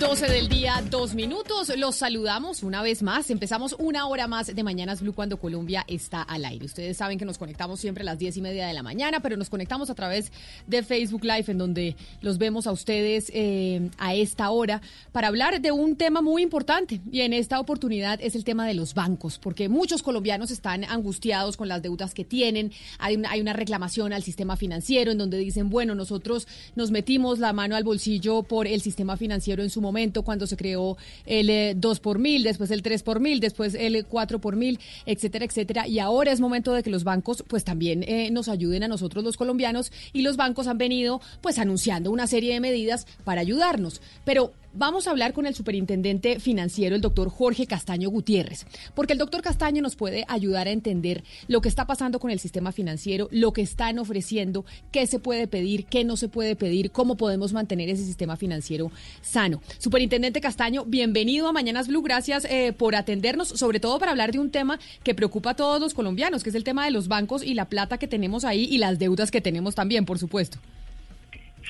12 del día, dos minutos. Los saludamos una vez más. Empezamos una hora más de Mañanas Blue cuando Colombia está al aire. Ustedes saben que nos conectamos siempre a las diez y media de la mañana, pero nos conectamos a través de Facebook Live, en donde los vemos a ustedes eh, a esta hora para hablar de un tema muy importante. Y en esta oportunidad es el tema de los bancos, porque muchos colombianos están angustiados con las deudas que tienen. Hay una, hay una reclamación al sistema financiero en donde dicen, bueno, nosotros nos metimos la mano al bolsillo por el sistema financiero en su momento momento cuando se creó el 2 eh, por mil, después el 3 por mil, después el 4 por mil, etcétera, etcétera. Y ahora es momento de que los bancos pues también eh, nos ayuden a nosotros los colombianos y los bancos han venido pues anunciando una serie de medidas para ayudarnos. Pero Vamos a hablar con el superintendente financiero, el doctor Jorge Castaño Gutiérrez, porque el doctor Castaño nos puede ayudar a entender lo que está pasando con el sistema financiero, lo que están ofreciendo, qué se puede pedir, qué no se puede pedir, cómo podemos mantener ese sistema financiero sano. Superintendente Castaño, bienvenido a Mañanas Blue, gracias eh, por atendernos, sobre todo para hablar de un tema que preocupa a todos los colombianos, que es el tema de los bancos y la plata que tenemos ahí y las deudas que tenemos también, por supuesto.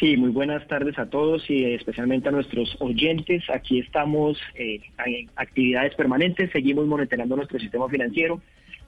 Sí, muy buenas tardes a todos y especialmente a nuestros oyentes. Aquí estamos eh, en actividades permanentes, seguimos monitoreando nuestro sistema financiero.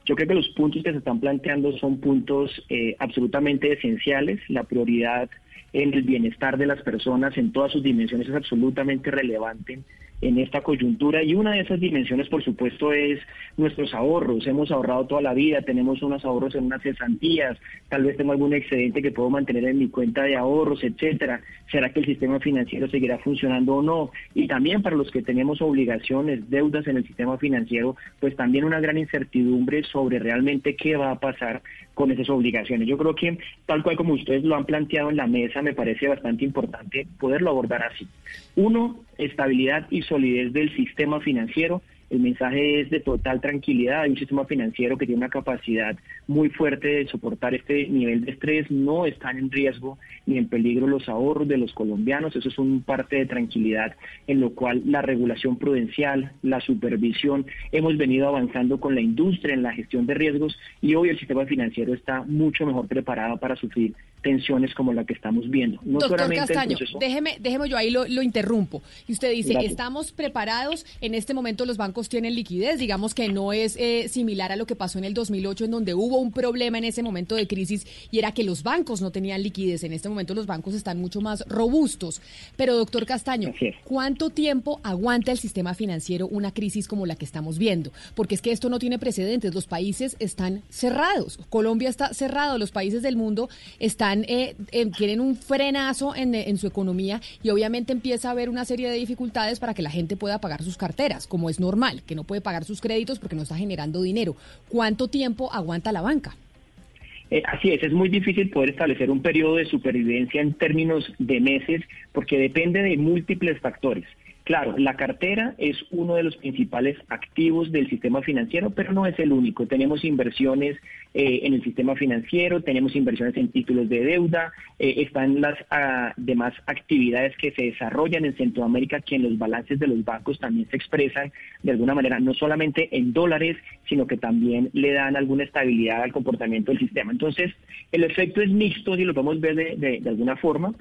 Yo creo que los puntos que se están planteando son puntos eh, absolutamente esenciales. La prioridad en el bienestar de las personas en todas sus dimensiones es absolutamente relevante en esta coyuntura y una de esas dimensiones por supuesto es nuestros ahorros. Hemos ahorrado toda la vida, tenemos unos ahorros en unas cesantías, tal vez tengo algún excedente que puedo mantener en mi cuenta de ahorros, etcétera. ¿Será que el sistema financiero seguirá funcionando o no? Y también para los que tenemos obligaciones, deudas en el sistema financiero, pues también una gran incertidumbre sobre realmente qué va a pasar con esas obligaciones. Yo creo que tal cual como ustedes lo han planteado en la mesa, me parece bastante importante poderlo abordar así. Uno, estabilidad y solidez del sistema financiero el mensaje es de total tranquilidad. Hay un sistema financiero que tiene una capacidad muy fuerte de soportar este nivel de estrés. No están en riesgo ni en peligro los ahorros de los colombianos. Eso es un parte de tranquilidad en lo cual la regulación prudencial, la supervisión, hemos venido avanzando con la industria en la gestión de riesgos y hoy el sistema financiero está mucho mejor preparado para sufrir tensiones como la que estamos viendo. No Doctor Castaño, déjeme, déjeme yo ahí lo, lo interrumpo. Y usted dice, estamos preparados, en este momento los bancos tienen liquidez, digamos que no es eh, similar a lo que pasó en el 2008, en donde hubo un problema en ese momento de crisis y era que los bancos no tenían liquidez. En este momento los bancos están mucho más robustos. Pero, doctor Castaño, ¿cuánto tiempo aguanta el sistema financiero una crisis como la que estamos viendo? Porque es que esto no tiene precedentes, los países están cerrados, Colombia está cerrado, los países del mundo están eh, tienen un frenazo en, en, su economía y obviamente empieza a haber una serie de dificultades para que la gente pueda pagar sus carteras, como es normal, que no puede pagar sus créditos porque no está generando dinero. ¿Cuánto tiempo aguanta la banca? Eh, así es, es muy difícil poder establecer un periodo de supervivencia en términos de meses porque depende de múltiples factores. Claro, la cartera es uno de los principales activos del sistema financiero, pero no es el único. Tenemos inversiones eh, en el sistema financiero, tenemos inversiones en títulos de deuda, eh, están las ah, demás actividades que se desarrollan en Centroamérica que en los balances de los bancos también se expresan de alguna manera, no solamente en dólares, sino que también le dan alguna estabilidad al comportamiento del sistema. Entonces, el efecto es mixto, si lo podemos ver de alguna forma.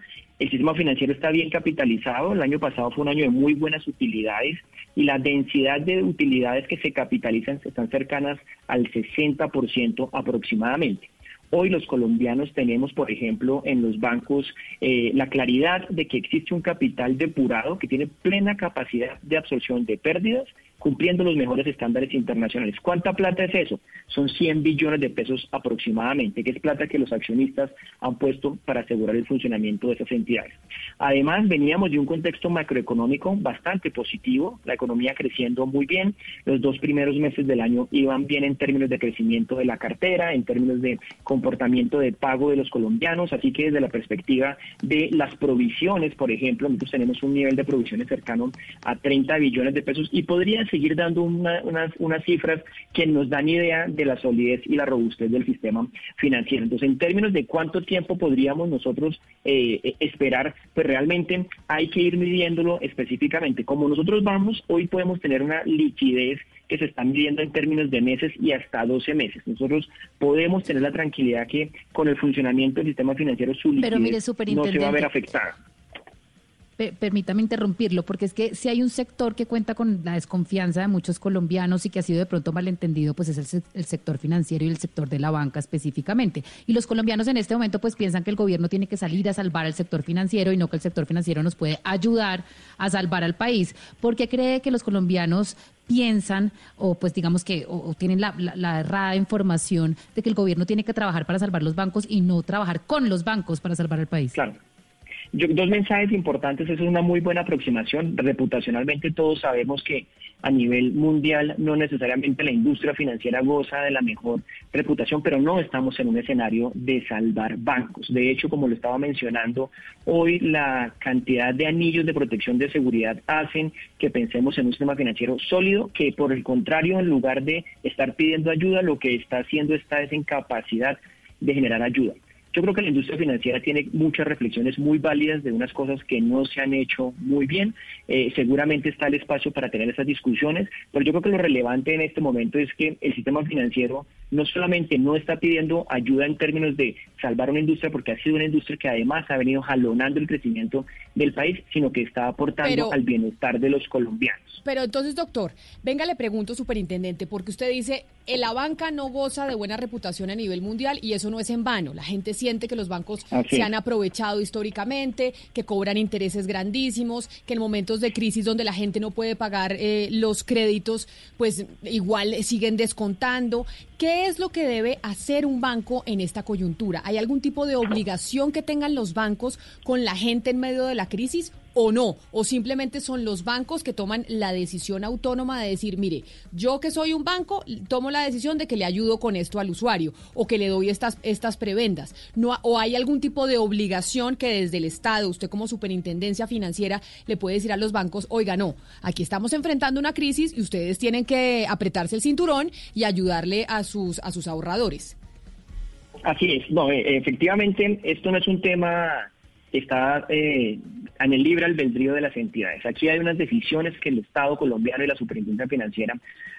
El sistema financiero está bien capitalizado. El año pasado fue un año de muy buenas utilidades y la densidad de utilidades que se capitalizan están cercanas al 60% aproximadamente. Hoy los colombianos tenemos, por ejemplo, en los bancos eh, la claridad de que existe un capital depurado que tiene plena capacidad de absorción de pérdidas cumpliendo los mejores estándares internacionales. ¿Cuánta plata es eso? Son 100 billones de pesos aproximadamente, que es plata que los accionistas han puesto para asegurar el funcionamiento de esas entidades. Además, veníamos de un contexto macroeconómico bastante positivo, la economía creciendo muy bien, los dos primeros meses del año iban bien en términos de crecimiento de la cartera, en términos de comportamiento de pago de los colombianos, así que desde la perspectiva de las provisiones, por ejemplo, nosotros tenemos un nivel de provisiones cercano a 30 billones de pesos y podría seguir dando unas, unas cifras que nos dan idea de la solidez y la robustez del sistema financiero. Entonces, en términos de cuánto tiempo podríamos nosotros eh, eh, esperar, pues realmente hay que ir midiéndolo específicamente. Como nosotros vamos, hoy podemos tener una liquidez que se está midiendo en términos de meses y hasta 12 meses. Nosotros podemos tener la tranquilidad que con el funcionamiento del sistema financiero su liquidez no se va a ver afectada. Permítame interrumpirlo, porque es que si hay un sector que cuenta con la desconfianza de muchos colombianos y que ha sido de pronto malentendido, pues es el, sector financiero y el sector de la banca específicamente. Y los colombianos en este momento pues piensan que el gobierno tiene que salir a salvar al sector financiero y no que el sector financiero nos puede ayudar a salvar al país. ¿Por qué cree que los colombianos piensan o pues digamos que o, tienen la, la, errada información de que el gobierno tiene que trabajar para salvar los bancos y no trabajar con los bancos para salvar el país? Claro dos mensajes importantes, eso es una muy buena aproximación. Reputacionalmente todos sabemos que a nivel mundial no necesariamente la industria financiera goza de la mejor reputación, pero no estamos en un escenario de salvar bancos. De hecho, como lo estaba mencionando, hoy la cantidad de anillos de protección de seguridad hacen que pensemos en un sistema financiero sólido, que por el contrario, en lugar de estar pidiendo ayuda, lo que está haciendo está es en capacidad de generar ayuda. Yo creo que la industria financiera tiene muchas reflexiones muy válidas de unas cosas que no se han hecho muy bien. Eh, seguramente está el espacio para tener esas discusiones, pero yo creo que lo relevante en este momento es que el sistema financiero no solamente no está pidiendo ayuda en términos de salvar una industria, porque ha sido una industria que además ha venido jalonando el crecimiento del país, sino que está aportando al bienestar de los colombianos. Pero entonces, doctor, venga, le pregunto, superintendente, porque usted dice, eh, la banca no goza de buena reputación a nivel mundial y eso no es en vano. La gente siente que los bancos se han aprovechado históricamente, que cobran intereses grandísimos, que en momentos de crisis donde la gente no puede pagar eh, los créditos, pues igual siguen descontando. ¿Qué es lo que debe hacer un banco en esta coyuntura? ¿Hay algún tipo de obligación que tengan los bancos con la gente en medio de la crisis o no? ¿O simplemente son los bancos que toman la decisión autónoma de decir, mire, yo que soy un banco, tomo la decisión de que le ayudo con esto al usuario o que le doy estas, estas prebendas? No, ¿O hay algún tipo de obligación que desde el Estado, usted como superintendencia financiera, le puede decir a los bancos, oiga, no, aquí estamos enfrentando una crisis y ustedes tienen que apretarse el cinturón y ayudarle a sus, a sus ahorradores? Así es, no, eh, efectivamente, esto no es un tema está eh, en el libre albedrío de las entidades. Aquí hay unas decisiones que el Estado colombiano y la Superintendencia Financiera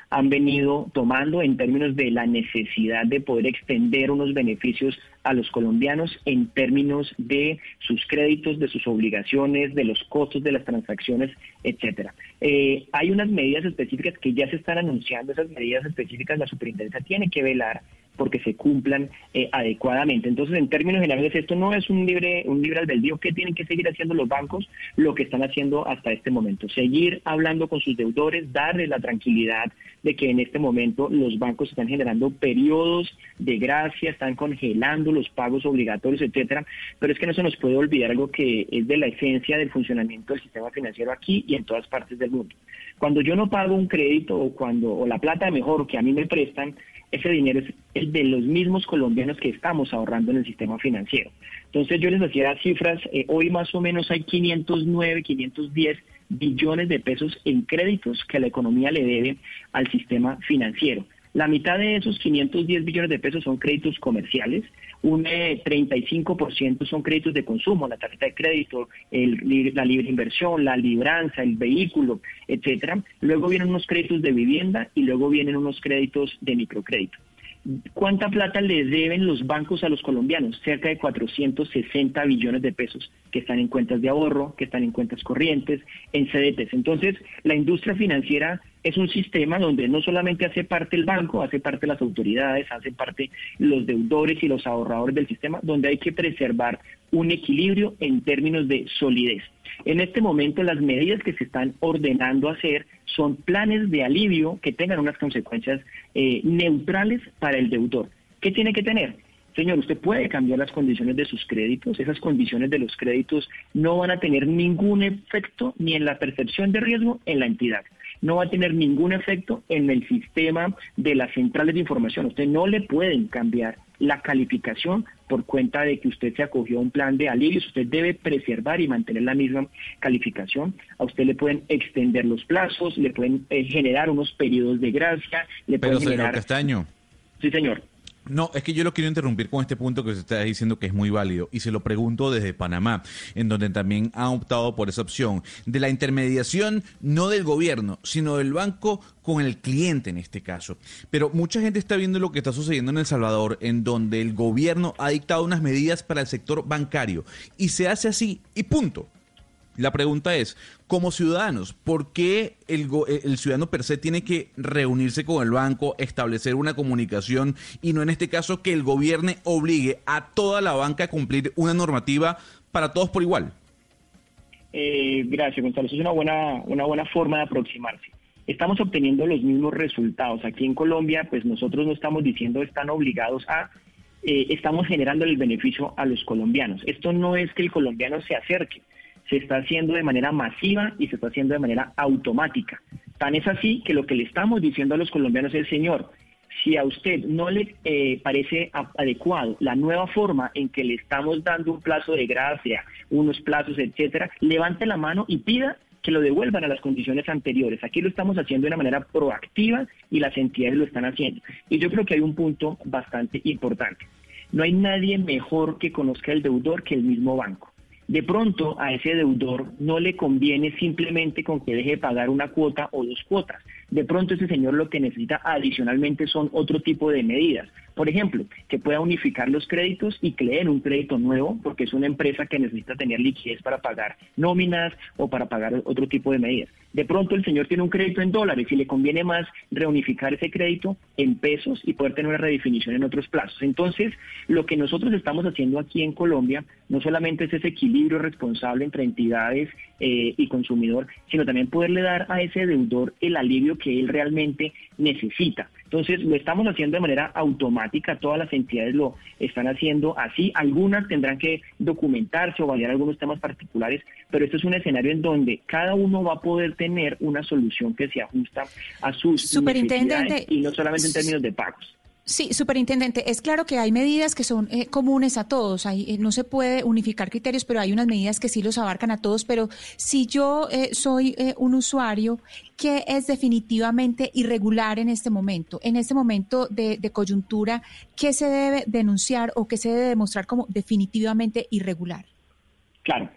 han venido tomando en términos de la necesidad de poder extender unos beneficios a los colombianos en términos de sus créditos, de sus obligaciones, de los costos de las transacciones, etcétera. Eh, hay unas medidas específicas que ya se están anunciando, esas medidas específicas la superintendencia tiene que velar porque se cumplan eh, adecuadamente. Entonces, en términos generales, esto no es un libre, un libre albedrío. ¿Qué tienen que seguir haciendo los bancos? Lo que están haciendo hasta este momento. Seguir hablando con sus deudores, darles la tranquilidad de que en este momento los bancos están generando periodos de gracia, están congelando los pagos obligatorios, etcétera. Pero es que no se nos puede olvidar algo que es de la esencia del funcionamiento del sistema financiero aquí y en todas partes del mundo. Cuando yo no pago un crédito o cuando o la plata mejor que a mí me prestan, ese dinero es el de los mismos colombianos que estamos ahorrando en el sistema financiero. Entonces yo les decía cifras, eh, hoy más o menos hay 509, 510 billones de pesos en créditos que la economía le debe al sistema financiero. La mitad de esos 510 billones de pesos son créditos comerciales, un 35% eh, son créditos de consumo, la tarjeta de crédito, la libre inversión, la libranza, el vehículo, etcétera. Luego vienen unos créditos de vivienda y luego vienen unos créditos de microcrédito. ¿Cuánta plata le deben los bancos a los colombianos? Cerca de 460 billones de pesos que están en cuentas de ahorro, que están en cuentas corrientes, en CDTs. Entonces, la industria financiera es un sistema donde no solamente hace parte el banco, hace parte las autoridades, hace parte los deudores y los ahorradores del sistema, donde hay que preservar un equilibrio en términos de solidez. En este momento las medidas que se están ordenando hacer son planes de alivio que tengan unas consecuencias eh, neutrales para el deudor. ¿Qué tiene que tener? Señor, usted puede cambiar las condiciones de sus créditos. Esas condiciones de los créditos no van a tener ningún efecto ni en la percepción de riesgo en la entidad no va a tener ningún efecto en el sistema de las centrales de información. Usted no le pueden cambiar la calificación por cuenta de que usted se acogió a un plan de alivios. Usted debe preservar y mantener la misma calificación. A usted le pueden extender los plazos, le pueden eh, generar unos periodos de gracia, le Pero, pueden señor Castaño. Sí, señor. No, es que yo lo quiero interrumpir con este punto que usted está diciendo que es muy válido y se lo pregunto desde Panamá, en donde también ha optado por esa opción de la intermediación no del gobierno, sino del banco con el cliente en este caso. Pero mucha gente está viendo lo que está sucediendo en El Salvador, en donde el gobierno ha dictado unas medidas para el sector bancario y se hace así y punto. La pregunta es, como ciudadanos, ¿por qué el, el, ciudadano per se tiene que reunirse con el banco, establecer una comunicación y no en este caso que el gobierno obligue a toda la banca a cumplir una normativa para todos por igual? Eh, gracias, Gonzalo. Eso es una buena, una buena forma de aproximarse. Estamos obteniendo los mismos resultados. Aquí en Colombia, pues nosotros no estamos diciendo están obligados a, eh, estamos generando el beneficio a los colombianos. Esto no es que el colombiano se acerque, se está haciendo de manera masiva y se está haciendo de manera automática. Tan es así que lo que le estamos diciendo a los colombianos es, señor, si a usted no le eh, parece adecuado la nueva forma en que le estamos dando un plazo de gracia, unos plazos, etcétera, levante la mano y pida que lo devuelvan a las condiciones anteriores. Aquí lo estamos haciendo de una manera proactiva y las entidades lo están haciendo. Y yo creo que hay un punto bastante importante. No hay nadie mejor que conozca el deudor que el mismo banco. De pronto a ese deudor no le conviene simplemente con que deje de pagar una cuota o dos cuotas. De pronto ese señor lo que necesita adicionalmente son otro tipo de medidas. Por ejemplo, que pueda unificar los créditos y que un crédito nuevo, porque es una empresa que necesita tener liquidez para pagar nóminas o para pagar otro tipo de medidas. De pronto el señor tiene un crédito en dólares y le conviene más reunificar ese crédito en pesos y poder tener una redefinición en otros plazos. Entonces, lo que nosotros estamos haciendo aquí en Colombia no solamente es ese equilibrio responsable entre entidades eh, y consumidor, sino también poderle dar a ese deudor el alivio que él realmente necesita. Entonces, lo estamos haciendo de manera automática, todas las entidades lo están haciendo así, algunas tendrán que documentarse o validar algunos temas particulares, pero esto es un escenario en donde cada uno va a poder tener una solución que se ajusta a sus necesidades y no solamente en términos de pagos. Sí, superintendente, es claro que hay medidas que son eh, comunes a todos, hay, eh, no se puede unificar criterios, pero hay unas medidas que sí los abarcan a todos, pero si yo eh, soy un usuario que es definitivamente irregular en este momento, en este momento de, de coyuntura, ¿qué se debe denunciar o qué se debe demostrar como definitivamente irregular? Claro,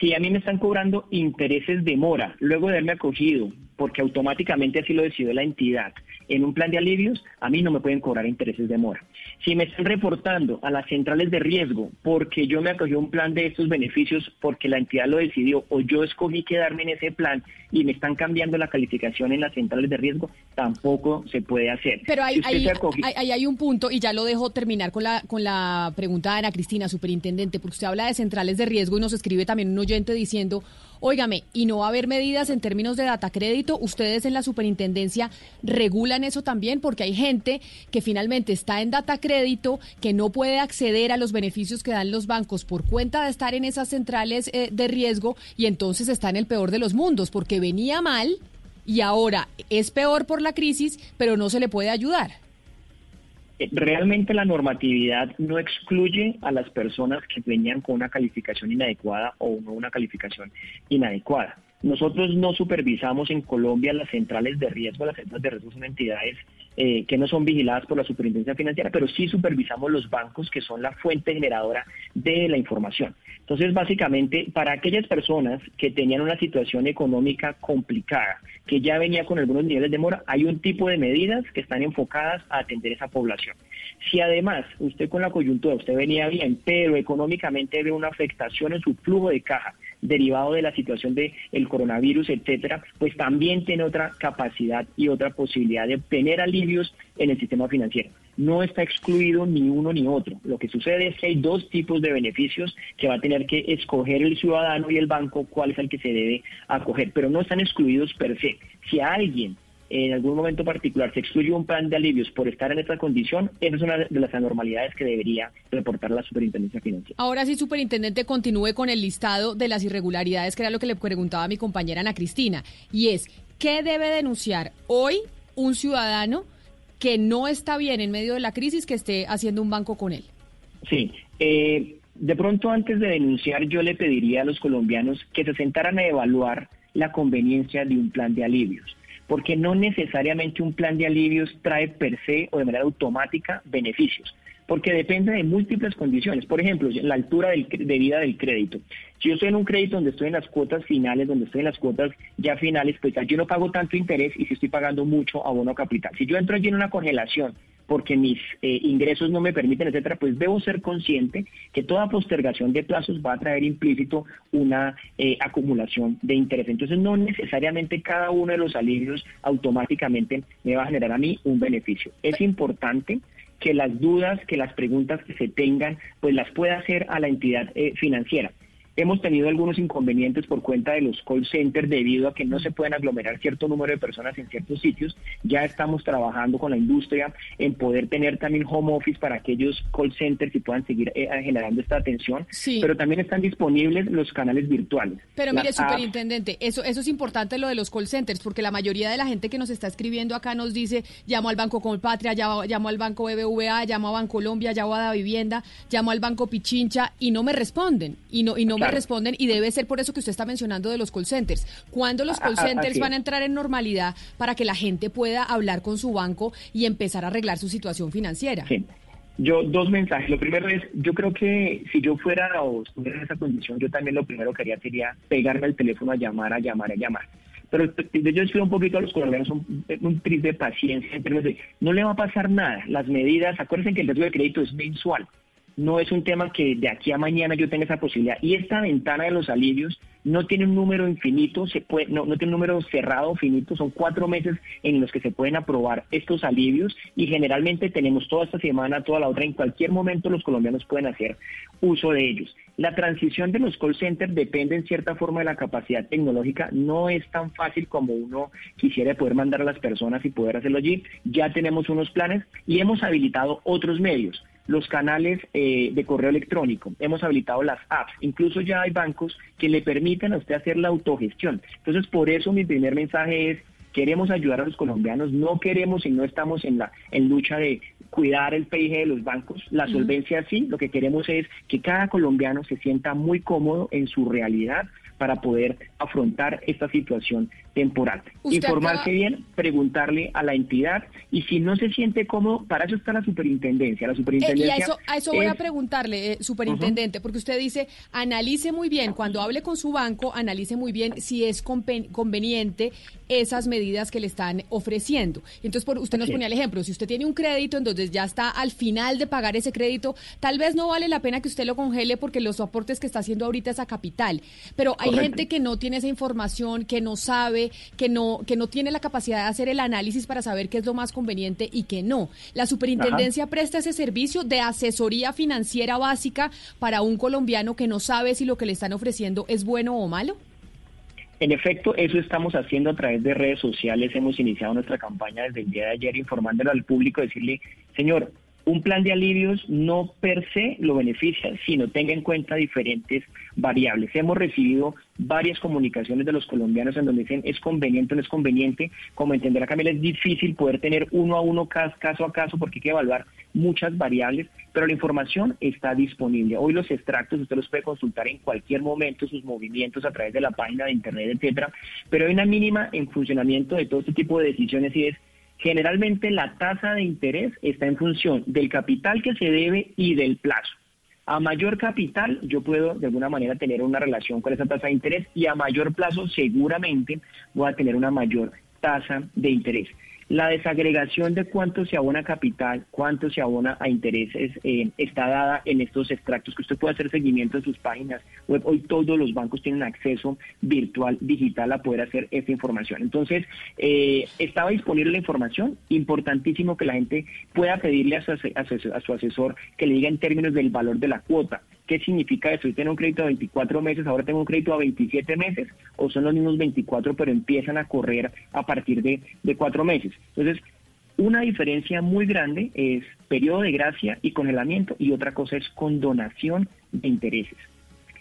si a mí me están cobrando intereses de mora luego de haberme acogido, porque automáticamente así lo decidió la entidad, en un plan de alivios, a mí no me pueden cobrar intereses de mora. Si me están reportando a las centrales de riesgo porque yo me acogí un plan de estos beneficios porque la entidad lo decidió o yo escogí quedarme en ese plan y me están cambiando la calificación en las centrales de riesgo, tampoco se puede hacer. Pero hay, hay, un punto y ya lo dejo terminar con la, con la pregunta de Ana Cristina, superintendente, porque usted habla de centrales de riesgo y nos escribe también un oyente diciendo Óigame, ¿y no va a haber medidas en términos de data crédito? ¿Ustedes en la superintendencia regulan eso también? Porque hay gente que finalmente está en data crédito, que no puede acceder a los beneficios que dan los bancos por cuenta de estar en esas centrales eh, de riesgo y entonces está en el peor de los mundos, porque venía mal y ahora es peor por la crisis, pero no se le puede ayudar. Realmente la normatividad no excluye a las personas que venían con una calificación inadecuada o no una calificación inadecuada. Nosotros no supervisamos en Colombia las centrales de riesgo, las centrales de riesgo son entidades eh, que no son vigiladas por la superintendencia financiera, pero sí supervisamos los bancos que son la fuente generadora de la información. Entonces, básicamente, para aquellas personas que tenían una situación económica complicada, que ya venía con algunos niveles de mora, hay un tipo de medidas que están enfocadas a atender esa población. Si además usted con la coyuntura, usted venía bien, pero económicamente ve una afectación en su flujo de caja, derivado de la situación del el coronavirus, etcétera, pues también tiene otra capacidad y otra posibilidad de obtener alivios en el sistema financiero. No está excluido ni uno ni otro. Lo que sucede es que hay dos tipos de beneficios que va a tener que escoger el ciudadano y el banco cuál es el que se debe acoger, pero no están excluidos per se. Si alguien en algún momento particular se excluye un plan de alivios por estar en esta condición, esa es una de las anormalidades que debería reportar la superintendencia financiera. Ahora sí, superintendente, continúe con el listado de las irregularidades, que era lo que le preguntaba a mi compañera Ana Cristina, y es, ¿qué debe denunciar hoy un ciudadano que no está bien en medio de la crisis que esté haciendo un banco con él? Sí, eh, de pronto antes de denunciar yo le pediría a los colombianos que se sentaran a evaluar la conveniencia de un plan de alivios porque no necesariamente un plan de alivios trae per se o de manera automática beneficios, porque depende de múltiples condiciones. Por ejemplo, la altura de vida del crédito. Si yo estoy en un crédito donde estoy en las cuotas finales, donde estoy en las cuotas ya finales, pues yo no pago tanto interés y si estoy pagando mucho abono capital. Si yo entro allí en una congelación porque mis eh, ingresos no me permiten, etcétera, pues debo ser consciente que toda postergación de plazos va a traer implícito una eh, acumulación de interés. Entonces, no necesariamente cada uno de los alivios automáticamente me va a generar a mí un beneficio. Es importante que las dudas, que las preguntas que se tengan, pues las pueda hacer a la entidad eh, financiera. Hemos tenido algunos inconvenientes por cuenta de los call centers debido a que no se pueden aglomerar cierto número de personas en ciertos sitios. Ya estamos trabajando con la industria en poder tener también home office para aquellos call centers y puedan seguir eh, generando esta atención. Pero también están disponibles los canales virtuales. Pero mire, superintendente, eso, eso es importante lo de los call centers, porque la mayoría de la gente que nos está escribiendo acá nos dice, llamo al Banco Colpatria, llamo, llamo al Banco BBVA, llamo a Bancolombia, llamo a Da Vivienda, llamo al Banco Pichincha y no me responden. Y no, y no me responden y debe ser por eso que usted está mencionando de los call centers. ¿Cuándo los call centers van a entrar en normalidad para que la gente pueda hablar con su banco y empezar a arreglar su situación financiera? Sí. Yo, dos mensajes. Lo primero es, yo creo que si yo fuera o estuviera en esa condición, yo también lo primero que haría sería pegarme el teléfono a llamar, a llamar, a llamar. Pero yo estoy un poquito a los colombianos un, un triste de paciencia en términos de, no le va a pasar nada. Las medidas, acuérdense que el riesgo de crédito es mensual no es un tema que de aquí a mañana yo tenga esa posibilidad. Y esta ventana de los alivios no tiene un número infinito, se puede, no, no tiene un número cerrado finito, son cuatro meses en los que se pueden aprobar estos alivios y generalmente tenemos toda esta semana, toda la otra, en cualquier momento los colombianos pueden hacer uso de ellos. La transición de los call centers depende en cierta forma de la capacidad tecnológica, no es tan fácil como uno quisiera poder mandar a las personas y poder hacerlo allí. Ya tenemos unos planes y hemos habilitado otros medios los canales eh, de correo electrónico, hemos habilitado las apps, incluso ya hay bancos que le permiten a usted hacer la autogestión. Entonces, por eso mi primer mensaje es, queremos ayudar a los colombianos, no queremos y no estamos en la en lucha de cuidar el PIG de los bancos, la solvencia sí, lo que queremos es que cada colombiano se sienta muy cómodo en su realidad para poder afrontar esta situación temporal. Informarse bien, preguntarle a la entidad y si no se siente cómodo, para eso está la superintendencia. La superintendencia eh, y a eso, a eso voy a preguntarle, eh, superintendente, porque usted dice, analice muy bien, cuando hable con su banco, analice muy bien si es conveniente esas medidas que le están ofreciendo. Entonces, por, usted nos ponía el ejemplo, si usted tiene un crédito, entonces ya está al final de pagar ese crédito, tal vez no vale la pena que usted lo congele porque los aportes que está haciendo ahorita es a capital, pero hay hay gente que no tiene esa información, que no sabe, que no, que no tiene la capacidad de hacer el análisis para saber qué es lo más conveniente y qué no. La superintendencia presta ese servicio de asesoría financiera básica para un colombiano que no sabe si lo que le están ofreciendo es bueno o malo. En efecto, eso estamos haciendo a través de redes sociales. Hemos iniciado nuestra campaña desde el día de ayer informándolo al público, decirle, señor, un plan de alivios no per se lo beneficia, sino tenga en cuenta diferentes variables. Hemos recibido varias comunicaciones de los colombianos en donde dicen es conveniente o no es conveniente. Como entenderá Camila, es difícil poder tener uno a uno caso a caso porque hay que evaluar muchas variables, pero la información está disponible. Hoy los extractos usted los puede consultar en cualquier momento, sus movimientos a través de la página de internet, etcétera, pero hay una mínima en funcionamiento de todo este tipo de decisiones y es Generalmente la tasa de interés está en función del capital que se debe y del plazo. A mayor capital, yo puedo de alguna manera tener una relación con esa tasa de interés y a mayor plazo seguramente voy a tener una mayor tasa de interés. La desagregación de cuánto se abona a capital, cuánto se abona a intereses, eh, está dada en estos extractos que usted puede hacer seguimiento en sus páginas web. Hoy todos los bancos tienen acceso virtual, digital a poder hacer esta información. Entonces, eh, estaba disponible la información. Importantísimo que la gente pueda pedirle a su, a su asesor que le diga en términos del valor de la cuota ¿Qué significa eso? Yo tengo un crédito de 24 meses, ahora tengo un crédito a 27 meses, o son los mismos 24, pero empiezan a correr a partir de, de cuatro meses. Entonces, una diferencia muy grande es periodo de gracia y congelamiento, y otra cosa es condonación de intereses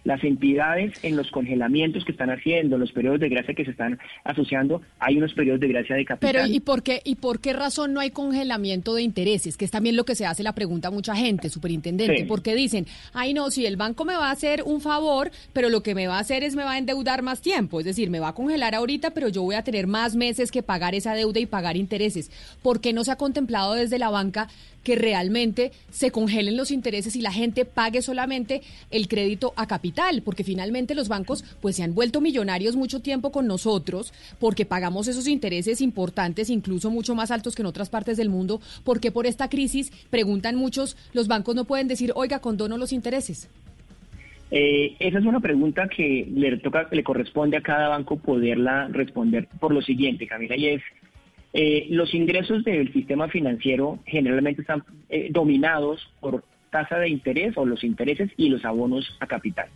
las entidades en los congelamientos que están haciendo, los periodos de gracia que se están asociando, hay unos periodos de gracia de capital. Pero ¿y por qué y por qué razón no hay congelamiento de intereses? Que es también lo que se hace la pregunta a mucha gente, superintendente, porque dicen, "Ay, no, si el banco me va a hacer un favor, pero lo que me va a hacer es me va a endeudar más tiempo, es decir, me va a congelar ahorita, pero yo voy a tener más meses que pagar esa deuda y pagar intereses." ¿Por qué no se ha contemplado desde la banca que realmente se congelen los intereses y la gente pague solamente el crédito a capital, porque finalmente los bancos pues se han vuelto millonarios mucho tiempo con nosotros porque pagamos esos intereses importantes, incluso mucho más altos que en otras partes del mundo, porque por esta crisis preguntan muchos, los bancos no pueden decir, "Oiga, condono los intereses." Eh, esa es una pregunta que le toca, le corresponde a cada banco poderla responder por lo siguiente, Camila, y es eh, los ingresos del sistema financiero generalmente están eh, dominados por tasa de interés o los intereses y los abonos a capital.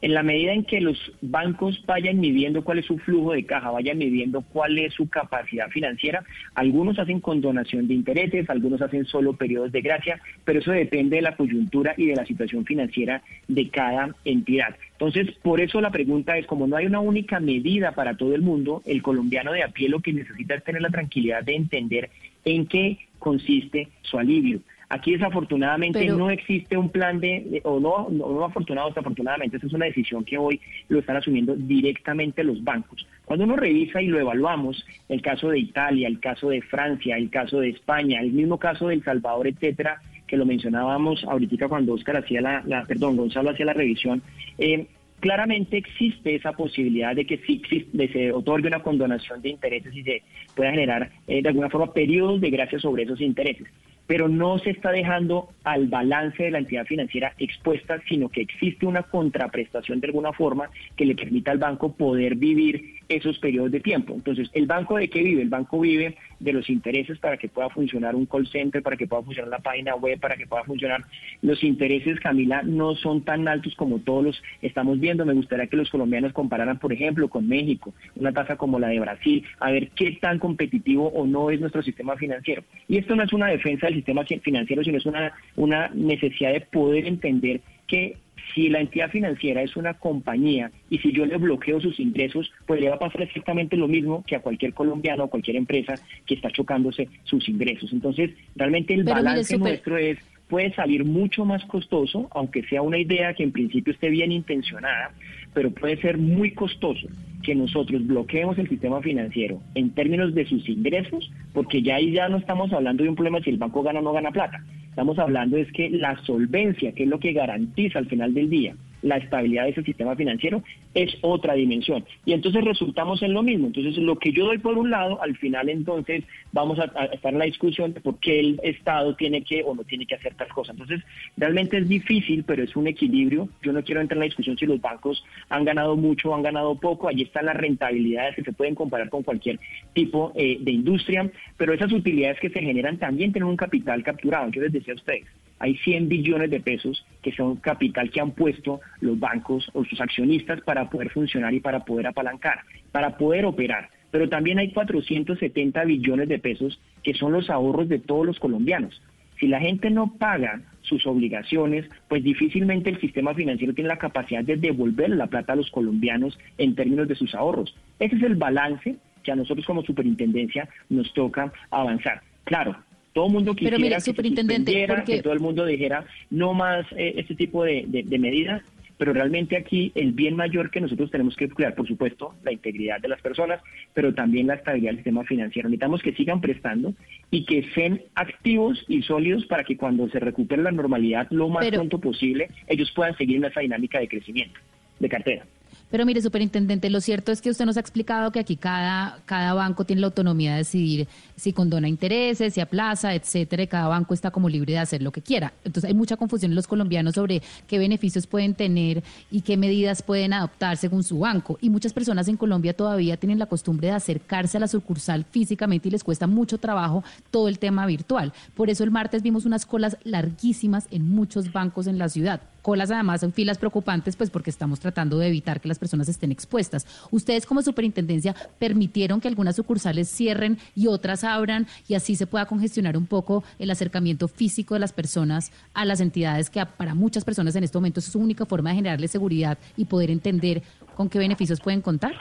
En la medida en que los bancos vayan midiendo cuál es su flujo de caja, vayan midiendo cuál es su capacidad financiera, algunos hacen condonación de intereses, algunos hacen solo periodos de gracia, pero eso depende de la coyuntura y de la situación financiera de cada entidad. Entonces, por eso la pregunta es, como no hay una única medida para todo el mundo, el colombiano de a pie lo que necesita es tener la tranquilidad de entender en qué consiste su alivio. Aquí desafortunadamente no existe un plan de, o no, no, afortunado, desafortunadamente, esa es una decisión que hoy lo están asumiendo directamente los bancos. Cuando uno revisa y lo evaluamos, el caso de Italia, el caso de Francia, el caso de España, el mismo caso de El Salvador, etcétera, que lo mencionábamos ahorita cuando Oscar hacía la, perdón, Gonzalo hacía la revisión, eh, claramente existe esa posibilidad de que sí de se otorgue una condonación de intereses y se pueda generar eh, de alguna forma periodos de gracia sobre esos intereses. Pero no se está dejando al balance de la entidad financiera expuesta, sino que existe una contraprestación de alguna forma que le permita al banco poder vivir esos periodos de tiempo. Entonces, ¿el banco de qué vive? El banco vive de los intereses para que pueda funcionar un call center, para que pueda funcionar la página web, para que pueda funcionar. Los intereses, Camila, no son tan altos como todos los estamos viendo. Me gustaría que los colombianos compararan, por ejemplo, con México, una tasa como la de Brasil, a ver qué tan competitivo o no es nuestro sistema financiero. Y esto no es una defensa del sistema financiero, sino es una, una necesidad de poder entender que si la entidad financiera es una compañía y si yo le bloqueo sus ingresos, pues le va a pasar exactamente lo mismo que a cualquier colombiano o cualquier empresa que está chocándose sus ingresos. Entonces, realmente el balance nuestro es puede salir mucho más costoso, aunque sea una idea que en principio esté bien intencionada, pero puede ser muy costoso que nosotros bloqueemos el sistema financiero en términos de sus ingresos, porque ya ahí ya no estamos hablando de un problema si el banco gana o no gana plata. Estamos hablando es que la solvencia, que es lo que garantiza al final del día la estabilidad de ese sistema financiero es otra dimensión. Y entonces resultamos en lo mismo. Entonces, lo que yo doy por un lado, al final entonces vamos a, estar en la discusión de por qué el Estado tiene que o no tiene que hacer tal cosa. Entonces, realmente es difícil, pero es un equilibrio. Yo no quiero entrar en la discusión si los bancos han ganado mucho o han ganado poco. Allí están las rentabilidades que se pueden comparar con cualquier tipo eh, de industria, pero esas utilidades que se generan también tienen un capital capturado. Yo les decía a ustedes, hay 100 billones de pesos que son capital que han puesto los bancos o sus accionistas para poder funcionar y para poder apalancar, para poder operar. Pero también hay 470 billones de pesos que son los ahorros de todos los colombianos. Si la gente no paga sus obligaciones, pues difícilmente el sistema financiero tiene la capacidad de devolver la plata a los colombianos en términos de sus ahorros. Ese es el balance que a nosotros como superintendencia nos toca avanzar. Claro, todo el mundo quisiera Pero superintendente, que todo el mundo dijera no más eh, este tipo de, medidas, pero realmente aquí el bien mayor que nosotros tenemos que cuidar, por supuesto, la integridad de las personas, pero también la estabilidad del sistema financiero. Necesitamos que sigan prestando y que sean activos y sólidos para que cuando se recupere la normalidad lo más pronto posible, ellos puedan seguir en esa dinámica de crecimiento de cartera. Pero mire, superintendente, lo cierto es que usted nos ha explicado que aquí cada, cada banco tiene la autonomía de decidir si condona intereses, si aplaza, etcétera, y cada banco está como libre de hacer lo que quiera. Entonces hay mucha confusión en los colombianos sobre qué beneficios pueden tener y qué medidas pueden adoptar según su banco. Y muchas personas en Colombia todavía tienen la costumbre de acercarse a la sucursal físicamente y les cuesta mucho trabajo todo el tema virtual. Por eso el martes vimos unas colas larguísimas en muchos bancos en la ciudad colas además en filas preocupantes, pues porque estamos tratando de evitar que las personas estén expuestas. Ustedes como superintendencia permitieron que algunas sucursales cierren y otras abran y así se pueda congestionar un poco el acercamiento físico de las personas a las entidades que para muchas personas en este momento es su única forma de generarle seguridad y poder entender con qué beneficios pueden contar.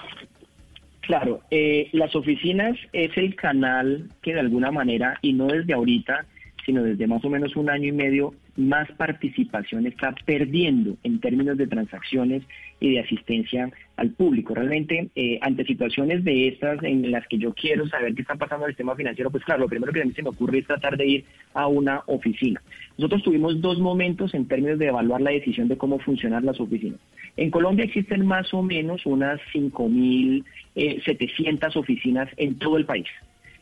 Claro, eh, las oficinas es el canal que de alguna manera, y no desde ahorita, sino desde más o menos un año y medio, más participación está perdiendo en términos de transacciones y de asistencia al público. Realmente, eh, ante situaciones de estas en las que yo quiero saber qué está pasando en el sistema financiero, pues claro, lo primero que a mí se me ocurre es tratar de ir a una oficina. Nosotros tuvimos dos momentos en términos de evaluar la decisión de cómo funcionar las oficinas. En Colombia existen más o menos unas 5.700 eh, oficinas en todo el país.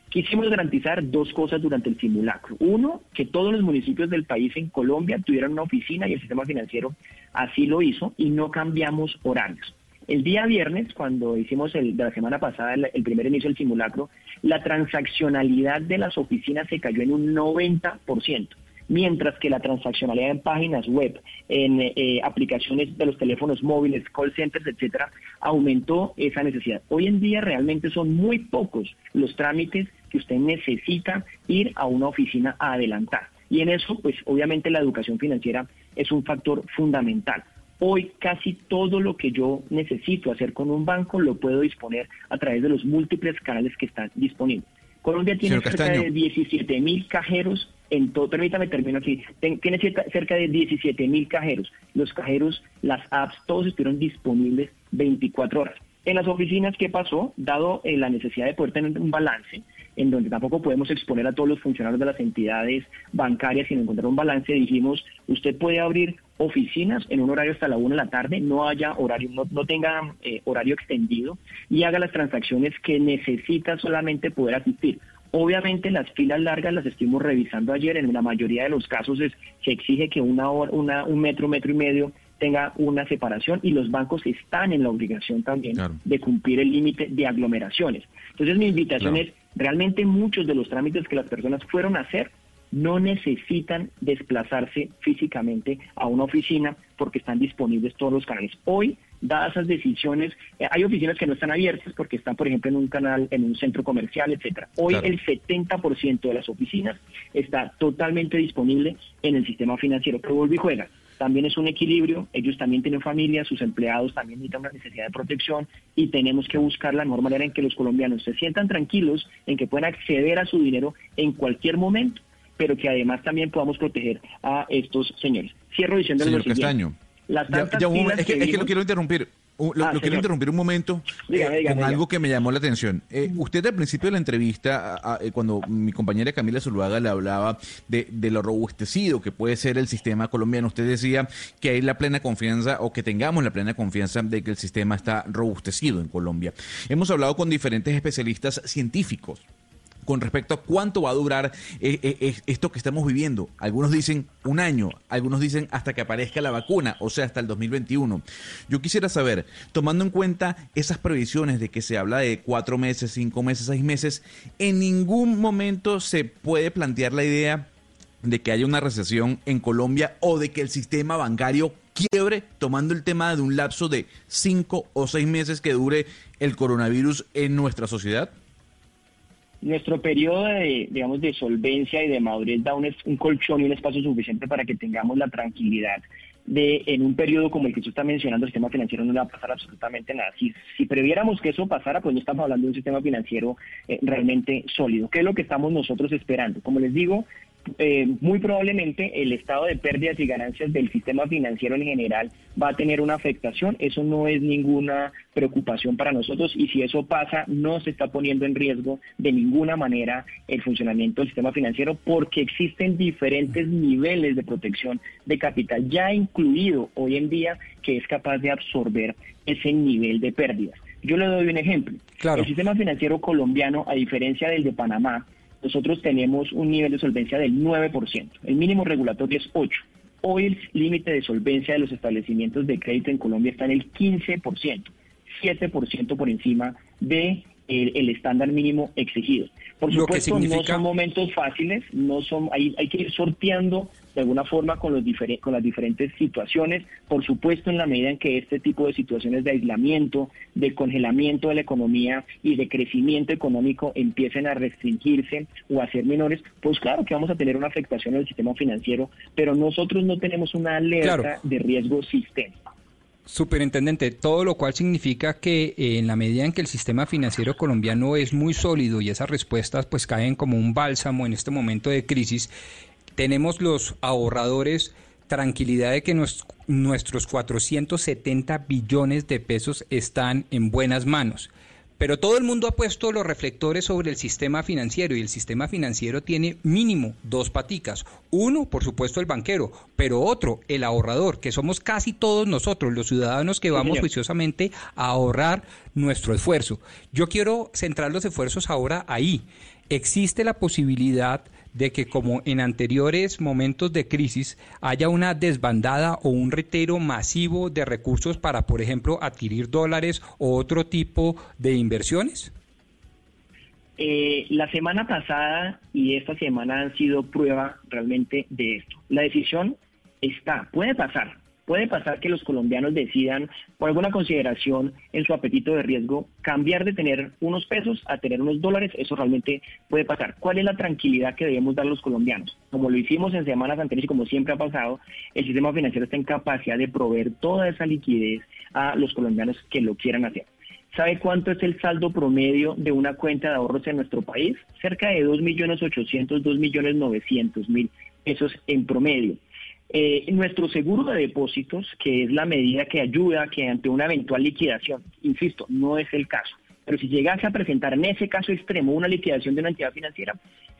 Quisimos garantizar dos cosas durante el simulacro. Uno, que todos los municipios del país en Colombia tuvieran una oficina y el sistema financiero así lo hizo y no cambiamos horarios. El día viernes, cuando hicimos el, de la semana pasada el, el, primer inicio del simulacro, la transaccionalidad de las oficinas se cayó en un 90% mientras que la transaccionalidad en páginas web, en eh, aplicaciones de los teléfonos móviles, call centers, etcétera, aumentó esa necesidad. Hoy en día realmente son muy pocos los trámites que usted necesita ir a una oficina a adelantar. Y en eso, pues obviamente la educación financiera es un factor fundamental. Hoy casi todo lo que yo necesito hacer con un banco lo puedo disponer a través de los múltiples canales que están disponibles. Colombia tiene cerca de 17 mil cajeros en todo, permítame termino aquí, tiene cerca de 17 mil cajeros. Los cajeros, las apps, todos estuvieron disponibles 24 horas. En las oficinas, ¿qué pasó? Dado eh, la necesidad de poder tener un balance, en donde tampoco podemos exponer a todos los funcionarios de las entidades bancarias sin encontrar un balance, dijimos, usted puede abrir oficinas en un horario hasta la 1 de la tarde, no haya horario, no, tenga eh, horario extendido y haga las transacciones que necesita solamente poder asistir. Obviamente las filas largas las estuvimos revisando ayer, en la mayoría de los casos es, se exige que una hora, una, un metro, metro y medio tenga una separación y los bancos están en la obligación también de cumplir el límite de aglomeraciones. Entonces mi invitación es, realmente muchos de los trámites que las personas fueron a hacer no necesitan desplazarse físicamente a una oficina porque están disponibles todos los canales. Hoy, dadas esas decisiones, eh, hay oficinas que no están abiertas porque están, por ejemplo, en un canal, en un centro comercial, etcétera. Hoy el 70% de las oficinas está totalmente disponible en el sistema financiero, pero vuelve y juega. También es un equilibrio, ellos también tienen familia, sus empleados también necesitan una necesidad de protección y tenemos que buscar la mejor manera en que los colombianos se sientan tranquilos, en que puedan acceder a su dinero en cualquier momento pero que además también podamos proteger a estos señores. Cierro diciendo Señor Castaño, es, que, lo quiero interrumpir. lo, ah, quiero interrumpir un momento eh, con algo que me llamó la atención. Eh, usted al principio de la entrevista, eh, cuando mi compañera Camila Zuluaga le hablaba de, de, lo robustecido que puede ser el sistema colombiano, usted decía que hay la plena confianza o que tengamos la plena confianza de que el sistema está robustecido en Colombia. Hemos hablado con diferentes especialistas científicos con respecto a cuánto va a durar eh, eh, eh, esto que estamos viviendo. Algunos dicen un año, algunos dicen hasta que aparezca la vacuna, o sea, hasta el 2021. Yo quisiera saber, tomando en cuenta esas previsiones de que se habla de cuatro meses, cinco meses, seis meses, en ningún momento se puede plantear la idea de que haya una recesión en Colombia o de que el sistema bancario quiebre, tomando el tema de un lapso de cinco o seis meses que dure el coronavirus en nuestra sociedad? Nuestro periodo de, digamos, de solvencia y de madurez da un, un colchón y un espacio suficiente para que tengamos la tranquilidad de en un periodo como el que usted está mencionando, el sistema financiero no le va a pasar absolutamente nada. Si, si previéramos que eso pasara, pues no estamos hablando de un sistema financiero eh, realmente sólido. ¿Qué es lo que estamos nosotros esperando? Como les digo, eh, muy probablemente el estado de pérdidas y ganancias del sistema financiero en general va a tener una afectación. Eso no es ninguna preocupación para nosotros y si eso pasa no se está poniendo en riesgo de ninguna manera el funcionamiento del sistema financiero porque existen diferentes niveles de protección de capital ya incluido hoy en día que es capaz de absorber ese nivel de pérdidas. Yo le doy un ejemplo. El sistema financiero colombiano, a diferencia del de Panamá, nosotros tenemos un nivel de solvencia del 9%. El mínimo regulatorio es 8%. Hoy el límite de solvencia de los establecimientos de crédito en Colombia está en el 15%, 7% por encima de el, estándar mínimo exigido. Por supuesto, no son momentos fáciles, no son, hay, hay que ir sorteando de alguna forma con, los con las diferentes situaciones. Por supuesto, en la medida en que este tipo de situaciones de aislamiento, de congelamiento de la economía y de crecimiento económico empiecen a restringirse o a ser menores, pues claro que vamos a tener una afectación en el sistema financiero, pero nosotros no tenemos una alerta de riesgo sistémico. Superintendente, todo lo cual significa que eh, en la medida en que el sistema financiero colombiano es muy sólido y esas respuestas pues caen como un bálsamo en este momento de crisis, tenemos los ahorradores tranquilidad de que nuestros 470 billones de pesos están en buenas manos. Pero todo el mundo ha puesto los reflectores sobre el sistema financiero y el sistema financiero tiene mínimo dos paticas. Uno, por supuesto, el banquero, pero otro, el ahorrador, que somos casi todos nosotros, los ciudadanos que vamos juiciosamente a ahorrar nuestro esfuerzo. Yo quiero centrar los esfuerzos ahora ahí. Existe la posibilidad de que como en anteriores momentos de crisis haya una desbandada o un retero masivo de recursos para, por ejemplo, adquirir dólares o otro tipo de inversiones? Eh, la semana pasada y esta semana han sido prueba realmente de esto. La decisión está, puede pasar, puede pasar que los colombianos decidan, por alguna consideración en su apetito de riesgo, cambiar de tener unos pesos a tener unos dólares. Eso realmente puede pasar. ¿Cuál es la tranquilidad que debemos dar los colombianos? Como lo hicimos en semanas anteriores y como siempre ha pasado, el sistema financiero está en capacidad de proveer toda esa liquidez a los colombianos que lo quieran hacer. ¿Sabe cuánto es el saldo promedio de una cuenta de ahorros en nuestro país? Cerca de 2.800.000, 2.900.000 pesos en promedio. Eh, nuestro seguro de depósitos, que es la medida que ayuda que ante una eventual liquidación, insisto, no es el caso, pero si llegase a presentar en ese caso extremo una liquidación de una entidad financiera,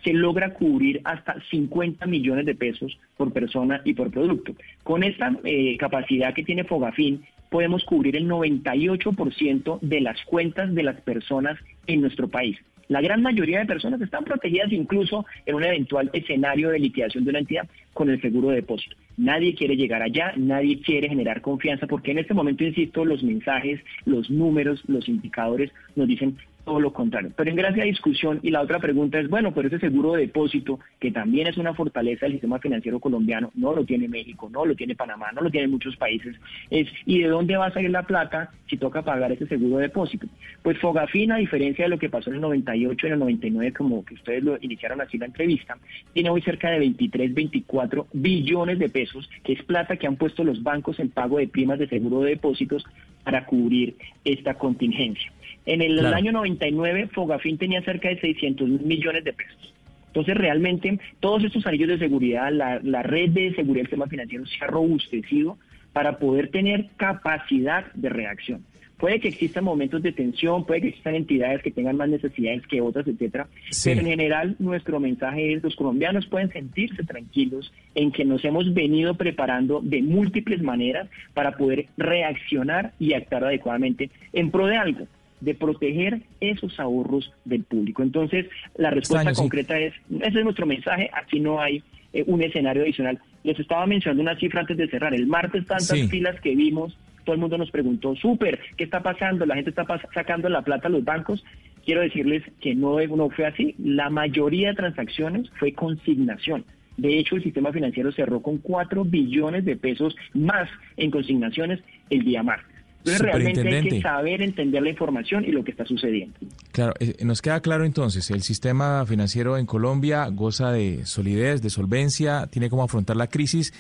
se logra cubrir hasta 50 millones de pesos por persona y por producto. Con esta eh, capacidad que tiene Fogafín, podemos cubrir el 98% de las cuentas de las personas en nuestro país. La gran mayoría de personas están protegidas incluso en un eventual escenario de liquidación de una entidad con el seguro de depósito. Nadie quiere llegar allá, nadie quiere generar confianza porque en este momento, insisto, los mensajes, los números, los indicadores nos dicen todo lo contrario. Pero en gracia a discusión, y la otra pregunta es, bueno, pero ese seguro de depósito, que también es una fortaleza del sistema financiero colombiano, no lo tiene México, no lo tiene Panamá, no lo tienen muchos países, es, ¿y de dónde va a salir la plata si toca pagar ese seguro de depósito? Pues Fogafín, a diferencia de lo que pasó en el 98 y en el 99, como que ustedes lo iniciaron así la entrevista, tiene hoy cerca de 23, 24 billones de pesos, que es plata que han puesto los bancos en pago de primas de seguro de depósitos para cubrir esta contingencia. En el, año 99, Fogafín tenía cerca de 600 millones de pesos. Entonces, realmente, todos estos anillos de seguridad, la, la red de seguridad del sistema financiero se ha robustecido para poder tener capacidad de reacción. Puede que existan momentos de tensión, puede que existan entidades que tengan más necesidades que otras, etcétera. Pero en general nuestro mensaje es los colombianos pueden sentirse tranquilos en que nos hemos venido preparando de múltiples maneras para poder reaccionar y actuar adecuadamente en pro de algo de proteger esos ahorros del público. Entonces, la respuesta concreta es, ese es nuestro mensaje, aquí no hay eh, un escenario adicional. Les estaba mencionando una cifra antes de cerrar. El martes tantas filas que vimos, todo el mundo nos preguntó, súper, ¿qué está pasando? La gente está sacando la plata a los bancos. Quiero decirles que no, no fue así. La mayoría de transacciones fue consignación. De hecho, el sistema financiero cerró con 4 billones de pesos más en consignaciones el día martes. Entonces realmente hay que saber entender la información y lo que está sucediendo. Claro, eh, nos queda claro entonces, el sistema financiero en Colombia goza de solidez, de solvencia, tiene cómo afrontar la crisis,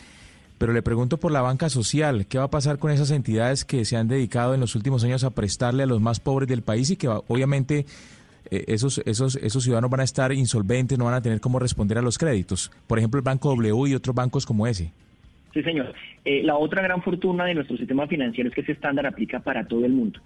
pero le pregunto por la banca social, ¿qué va a pasar con esas entidades que se han dedicado en los últimos años a prestarle a los más pobres del país y que obviamente eh, esos, esos, esos ciudadanos van a estar insolventes, no van a tener cómo responder a los créditos? Por ejemplo, el Banco W y otros bancos como ese. Sí, señor. Eh, la otra gran fortuna de nuestro sistema financiero es que ese estándar aplica para todo el mundo.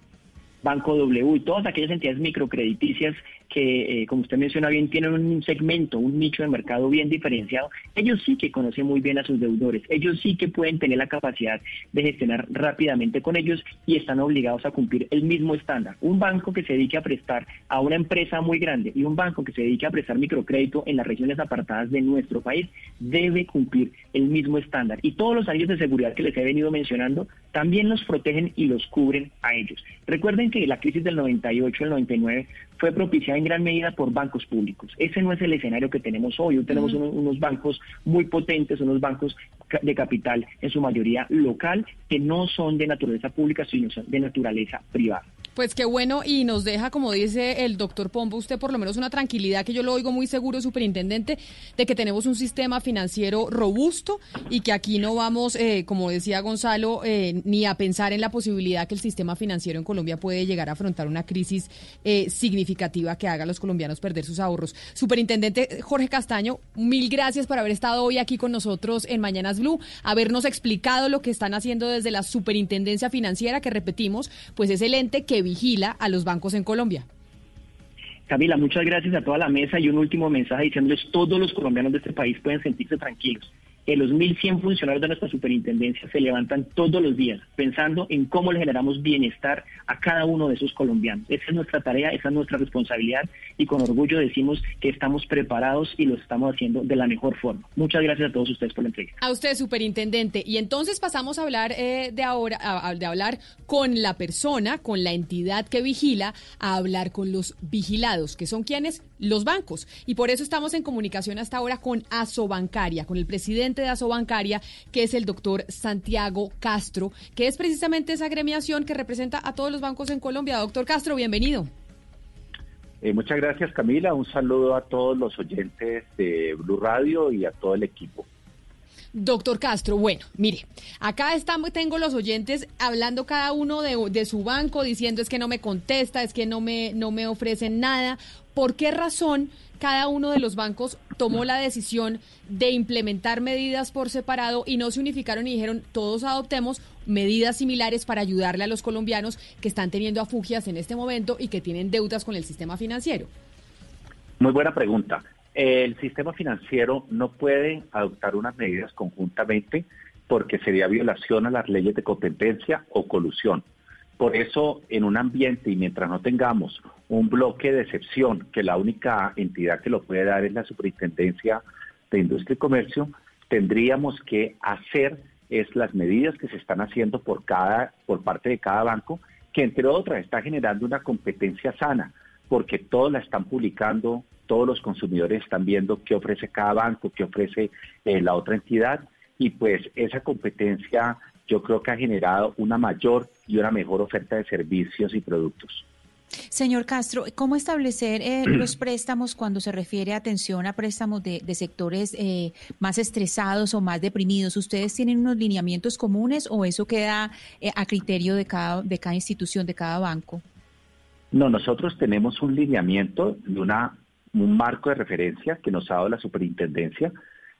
Banco W y todas aquellas entidades microcrediticias que, eh, como usted menciona bien, tienen un segmento, un nicho de mercado bien diferenciado, ellos sí que conocen muy bien a sus deudores, ellos sí que pueden tener la capacidad de gestionar rápidamente con ellos y están obligados a cumplir el mismo estándar. Un banco que se dedique a prestar a una empresa muy grande y un banco que se dedique a prestar microcrédito en las regiones apartadas de nuestro país debe cumplir el mismo estándar. Y todos los años de seguridad que les he venido mencionando también los protegen y los cubren a ellos. Recuerden que la crisis del 98, el 99 fue propiciada en gran medida por bancos públicos. Ese no es el escenario que tenemos hoy. Hoy tenemos unos, bancos muy potentes, unos bancos de capital en su mayoría local, que no son de naturaleza pública, sino de naturaleza privada. Pues qué bueno y nos deja, como dice el doctor Pombo, usted por lo menos una tranquilidad que yo lo oigo muy seguro, superintendente, de que tenemos un sistema financiero robusto y que aquí no vamos, eh, como decía Gonzalo, eh, ni a pensar en la posibilidad que el sistema financiero en Colombia puede llegar a afrontar una crisis eh, significativa que haga a los colombianos perder sus ahorros. Superintendente Jorge Castaño, mil gracias por haber estado hoy aquí con nosotros en Mañanas Blue, habernos explicado lo que están haciendo desde la superintendencia financiera, que repetimos, pues es el ente que vigila a los bancos en Colombia. Camila, muchas gracias a toda la mesa y un último mensaje diciéndoles todos los colombianos de este país pueden sentirse tranquilos que los 1.100 funcionarios de nuestra superintendencia se levantan todos los días pensando en cómo le generamos bienestar a cada uno de esos colombianos. Esa es nuestra tarea, esa es nuestra responsabilidad y con orgullo decimos que estamos preparados y lo estamos haciendo de la mejor forma. Muchas gracias a todos ustedes por la entrevista. A usted, superintendente. Y entonces pasamos a hablar eh, de ahora, de hablar con la persona, con la entidad que vigila, a hablar con los vigilados, que son quienes los bancos. Y por eso estamos en comunicación hasta ahora con Asobancaria, con el presidente de Asobancaria, que es el doctor Santiago Castro, que es precisamente esa agremiación que representa a todos los bancos en Colombia. Doctor Castro, bienvenido. Eh, muchas gracias Camila, un saludo a todos los oyentes de Blue Radio y a todo el equipo. Doctor Castro, bueno, mire, acá estamos, tengo los oyentes hablando cada uno de, de, su banco, diciendo es que no me contesta, es que no me, no me ofrecen nada. ¿Por qué razón cada uno de los bancos tomó la decisión de implementar medidas por separado y no se unificaron y dijeron todos adoptemos medidas similares para ayudarle a los colombianos que están teniendo afugias en este momento y que tienen deudas con el sistema financiero? Muy buena pregunta el sistema financiero no puede adoptar unas medidas conjuntamente porque sería violación a las leyes de competencia o colusión. Por eso, en un ambiente y mientras no tengamos un bloque de excepción, que la única entidad que lo puede dar es la Superintendencia de Industria y Comercio, tendríamos que hacer es las medidas que se están haciendo por cada por parte de cada banco, que entre otras está generando una competencia sana, porque todos la están publicando, todos los consumidores están viendo qué ofrece cada banco, qué ofrece eh, la otra entidad y pues esa competencia yo creo que ha generado una mayor y una mejor oferta de servicios y productos. Señor Castro, ¿cómo establecer eh, los préstamos cuando se refiere a atención a préstamos de, sectores eh, más estresados o más deprimidos? ¿Ustedes tienen unos lineamientos comunes o eso queda a criterio de cada, de cada institución, de cada banco? No, nosotros tenemos un lineamiento de una un marco de referencia que nos ha dado la superintendencia,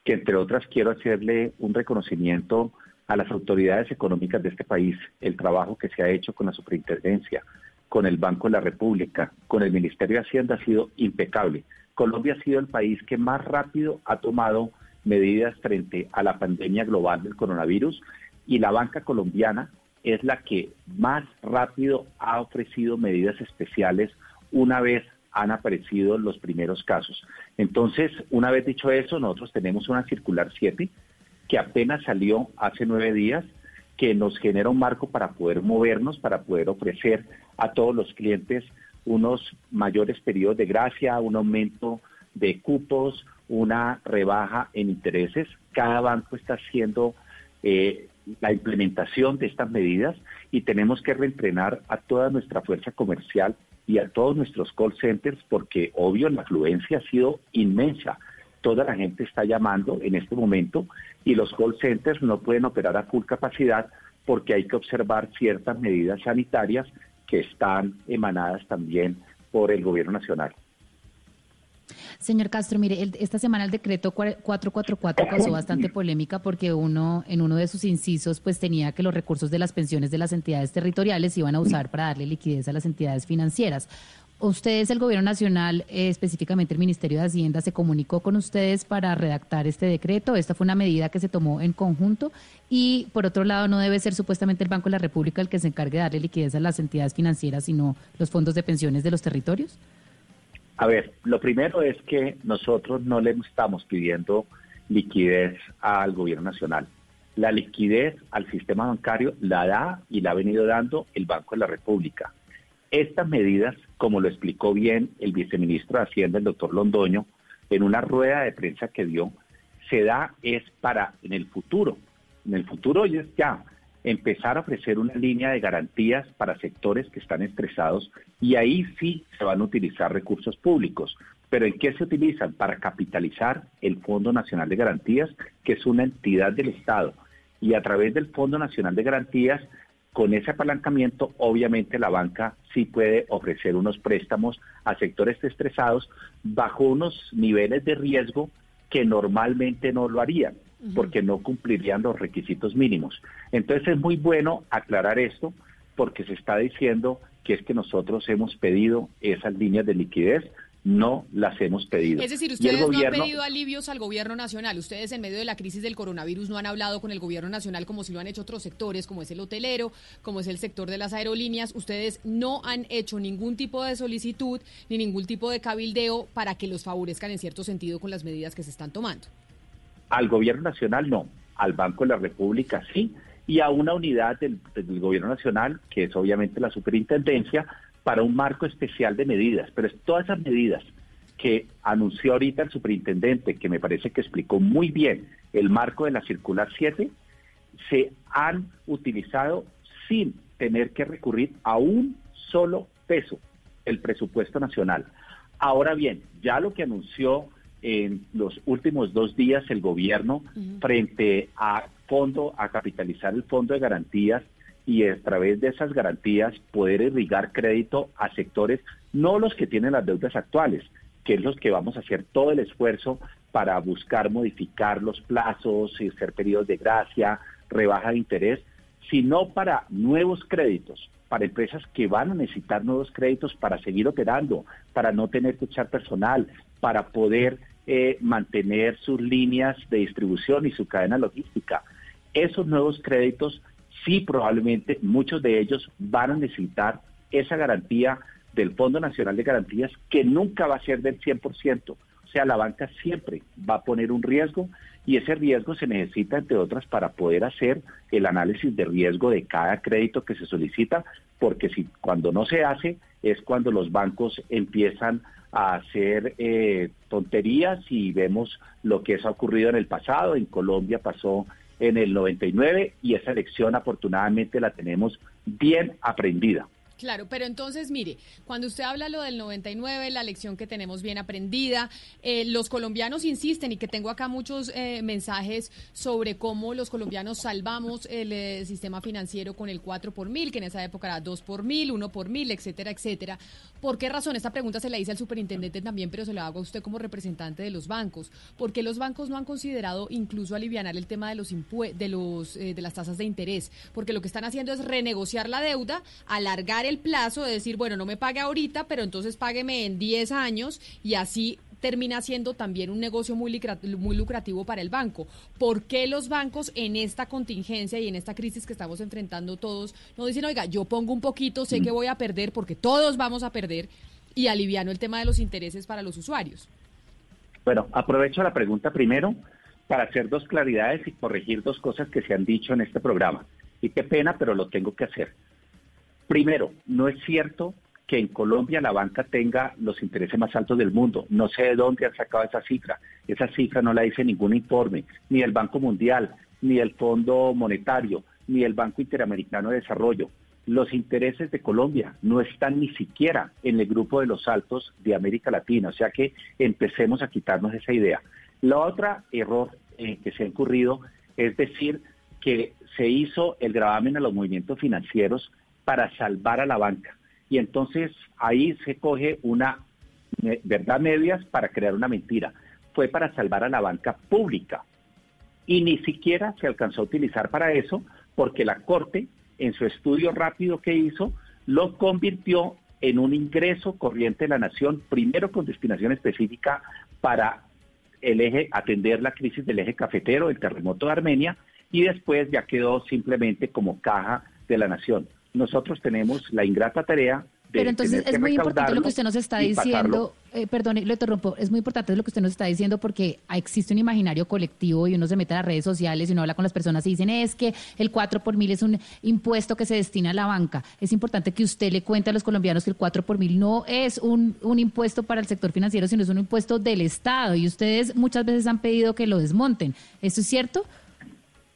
que entre otras quiero hacerle un reconocimiento a las autoridades económicas de este país, el trabajo que se ha hecho con la superintendencia, con el Banco de la República, con el Ministerio de Hacienda ha sido impecable. Colombia ha sido el país que más rápido ha tomado medidas frente a la pandemia global del coronavirus y la banca colombiana es la que más rápido ha ofrecido medidas especiales una vez han aparecido los primeros casos. Entonces, una vez dicho eso, nosotros tenemos una circular 7 que apenas salió hace nueve días, que nos genera un marco para poder movernos, para poder ofrecer a todos los clientes unos mayores periodos de gracia, un aumento de cupos, una rebaja en intereses. Cada banco está haciendo eh, la implementación de estas medidas y tenemos que reentrenar a toda nuestra fuerza comercial y a todos nuestros call centers porque obvio la afluencia ha sido inmensa. Toda la gente está llamando en este momento y los call centers no pueden operar a full capacidad porque hay que observar ciertas medidas sanitarias que están emanadas también por el gobierno nacional. Señor Castro, mire, esta semana el decreto 444 causó bastante polémica porque uno, en uno de sus incisos, pues tenía que los recursos de las pensiones de las entidades territoriales iban a usar para darle liquidez a las entidades financieras. ¿Ustedes, el Gobierno Nacional, eh, específicamente el Ministerio de Hacienda, se comunicó con ustedes para redactar este decreto? Esta fue una medida que se tomó en conjunto y, por otro lado, no debe ser supuestamente el Banco de la República el que se encargue de darle liquidez a las entidades financieras, sino los fondos de pensiones de los territorios. A ver, lo primero es que nosotros no le estamos pidiendo liquidez al gobierno nacional. La liquidez al sistema bancario la da y la ha venido dando el Banco de la República. Estas medidas, como lo explicó bien el viceministro de Hacienda, el doctor Londoño, en una rueda de prensa que dio, se da es para en el futuro. En el futuro ya, empezar a ofrecer una línea de garantías para sectores que están estresados y ahí sí se van a utilizar recursos públicos. ¿Pero en qué se utilizan? Para capitalizar el Fondo Nacional de Garantías, que es una entidad del Estado. Y a través del Fondo Nacional de Garantías, con ese apalancamiento, obviamente la banca sí puede ofrecer unos préstamos a sectores estresados bajo unos niveles de riesgo que normalmente no lo harían porque no cumplirían los requisitos mínimos. Entonces es muy bueno aclarar esto porque se está diciendo que es que nosotros hemos pedido esas líneas de liquidez, no las hemos pedido. Es decir, ustedes no han pedido alivios al gobierno nacional. Ustedes en medio de la crisis del coronavirus no han hablado con el gobierno nacional como si lo han hecho otros sectores, como es el hotelero, como es el sector de las aerolíneas. Ustedes no han hecho ningún tipo de solicitud ni ningún tipo de cabildeo para que los favorezcan en cierto sentido con las medidas que se están tomando. Al gobierno nacional no, al Banco de la República sí, y a una unidad del, gobierno nacional, que es obviamente la superintendencia, para un marco especial de medidas. Pero es todas esas medidas que anunció ahorita el superintendente, que me parece que explicó muy bien el marco de la circular 7, se han utilizado sin tener que recurrir a un solo peso el presupuesto nacional. Ahora bien, ya lo que anunció en los últimos dos días el gobierno frente a fondo, a capitalizar el fondo de garantías y a través de esas garantías poder irrigar crédito a sectores, no los que tienen las deudas actuales, que es los que vamos a hacer todo el esfuerzo para buscar modificar los plazos, hacer periodos de gracia, rebaja de interés, sino para nuevos créditos, para empresas que van a necesitar nuevos créditos para seguir operando, para no tener que echar personal, para poder eh, mantener sus líneas de distribución y su cadena logística. Esos nuevos créditos, sí probablemente muchos de ellos van a necesitar esa garantía del Fondo Nacional de Garantías que nunca va a ser del 100%. O sea, la banca siempre va a poner un riesgo y ese riesgo se necesita, entre otras, para poder hacer el análisis de riesgo de cada crédito que se solicita, porque si cuando no se hace es cuando los bancos empiezan a hacer eh, tonterías y vemos lo que ha ocurrido en el pasado. En Colombia pasó en el 99 y esa lección afortunadamente la tenemos bien aprendida. Claro, pero entonces, mire, cuando usted habla lo del 99, la lección que tenemos bien aprendida, eh, los colombianos insisten y que tengo acá muchos eh, mensajes sobre cómo los colombianos salvamos el eh, sistema financiero con el 4 por mil, que en esa época era 2 por mil, 1 por mil, etcétera, etcétera. ¿Por qué razón? Esta pregunta se la hice al superintendente también, pero se la hago a usted como representante de los bancos. ¿Por qué los bancos no han considerado incluso aliviar el tema de los de los de las tasas de interés? Porque lo que están haciendo es renegociar la deuda, alargar el el plazo de decir, bueno, no me pague ahorita, pero entonces págueme en 10 años y así termina siendo también un negocio muy, muy lucrativo para el banco. ¿Por qué los bancos en esta contingencia y en esta crisis que estamos enfrentando todos no dicen, oiga, yo pongo un poquito, sé que voy a perder porque todos vamos a perder y aliviano el tema de los intereses para los usuarios? Bueno, aprovecho la pregunta primero para hacer dos claridades y corregir dos cosas que se han dicho en este programa. Y qué pena, pero lo tengo que hacer. Primero, no es cierto que en Colombia la banca tenga los intereses más altos del mundo. No sé de dónde han sacado esa cifra. Esa cifra no la dice ningún informe, ni el Banco Mundial, ni el Fondo Monetario, ni el Banco Interamericano de Desarrollo. Los intereses de Colombia no están ni siquiera en el grupo de los altos de América Latina. O sea que empecemos a quitarnos esa idea. La otra error eh, que se ha incurrido es decir que se hizo el gravamen a los movimientos financieros para salvar a la banca. Y entonces ahí se coge una verdad medias para crear una mentira. Fue para salvar a la banca pública. Y ni siquiera se alcanzó a utilizar para eso porque la Corte, en su estudio rápido que hizo, lo convirtió en un ingreso corriente de la nación, primero con destinación específica para el eje, atender la crisis del eje cafetero, el terremoto de Armenia, y después ya quedó simplemente como caja de la nación nosotros tenemos la ingrata tarea de pero entonces es muy importante lo que usted nos está diciendo, eh, perdón, lo interrumpo, es muy importante lo que usted nos está diciendo porque existe un imaginario colectivo y uno se mete a las redes sociales y uno habla con las personas y dicen es que el 4 por mil es un impuesto que se destina a la banca. Es importante que usted le cuente a los colombianos que el 4 por mil no es un, un impuesto para el sector financiero, sino es un impuesto del Estado y ustedes muchas veces han pedido que lo desmonten. ¿Esto es cierto?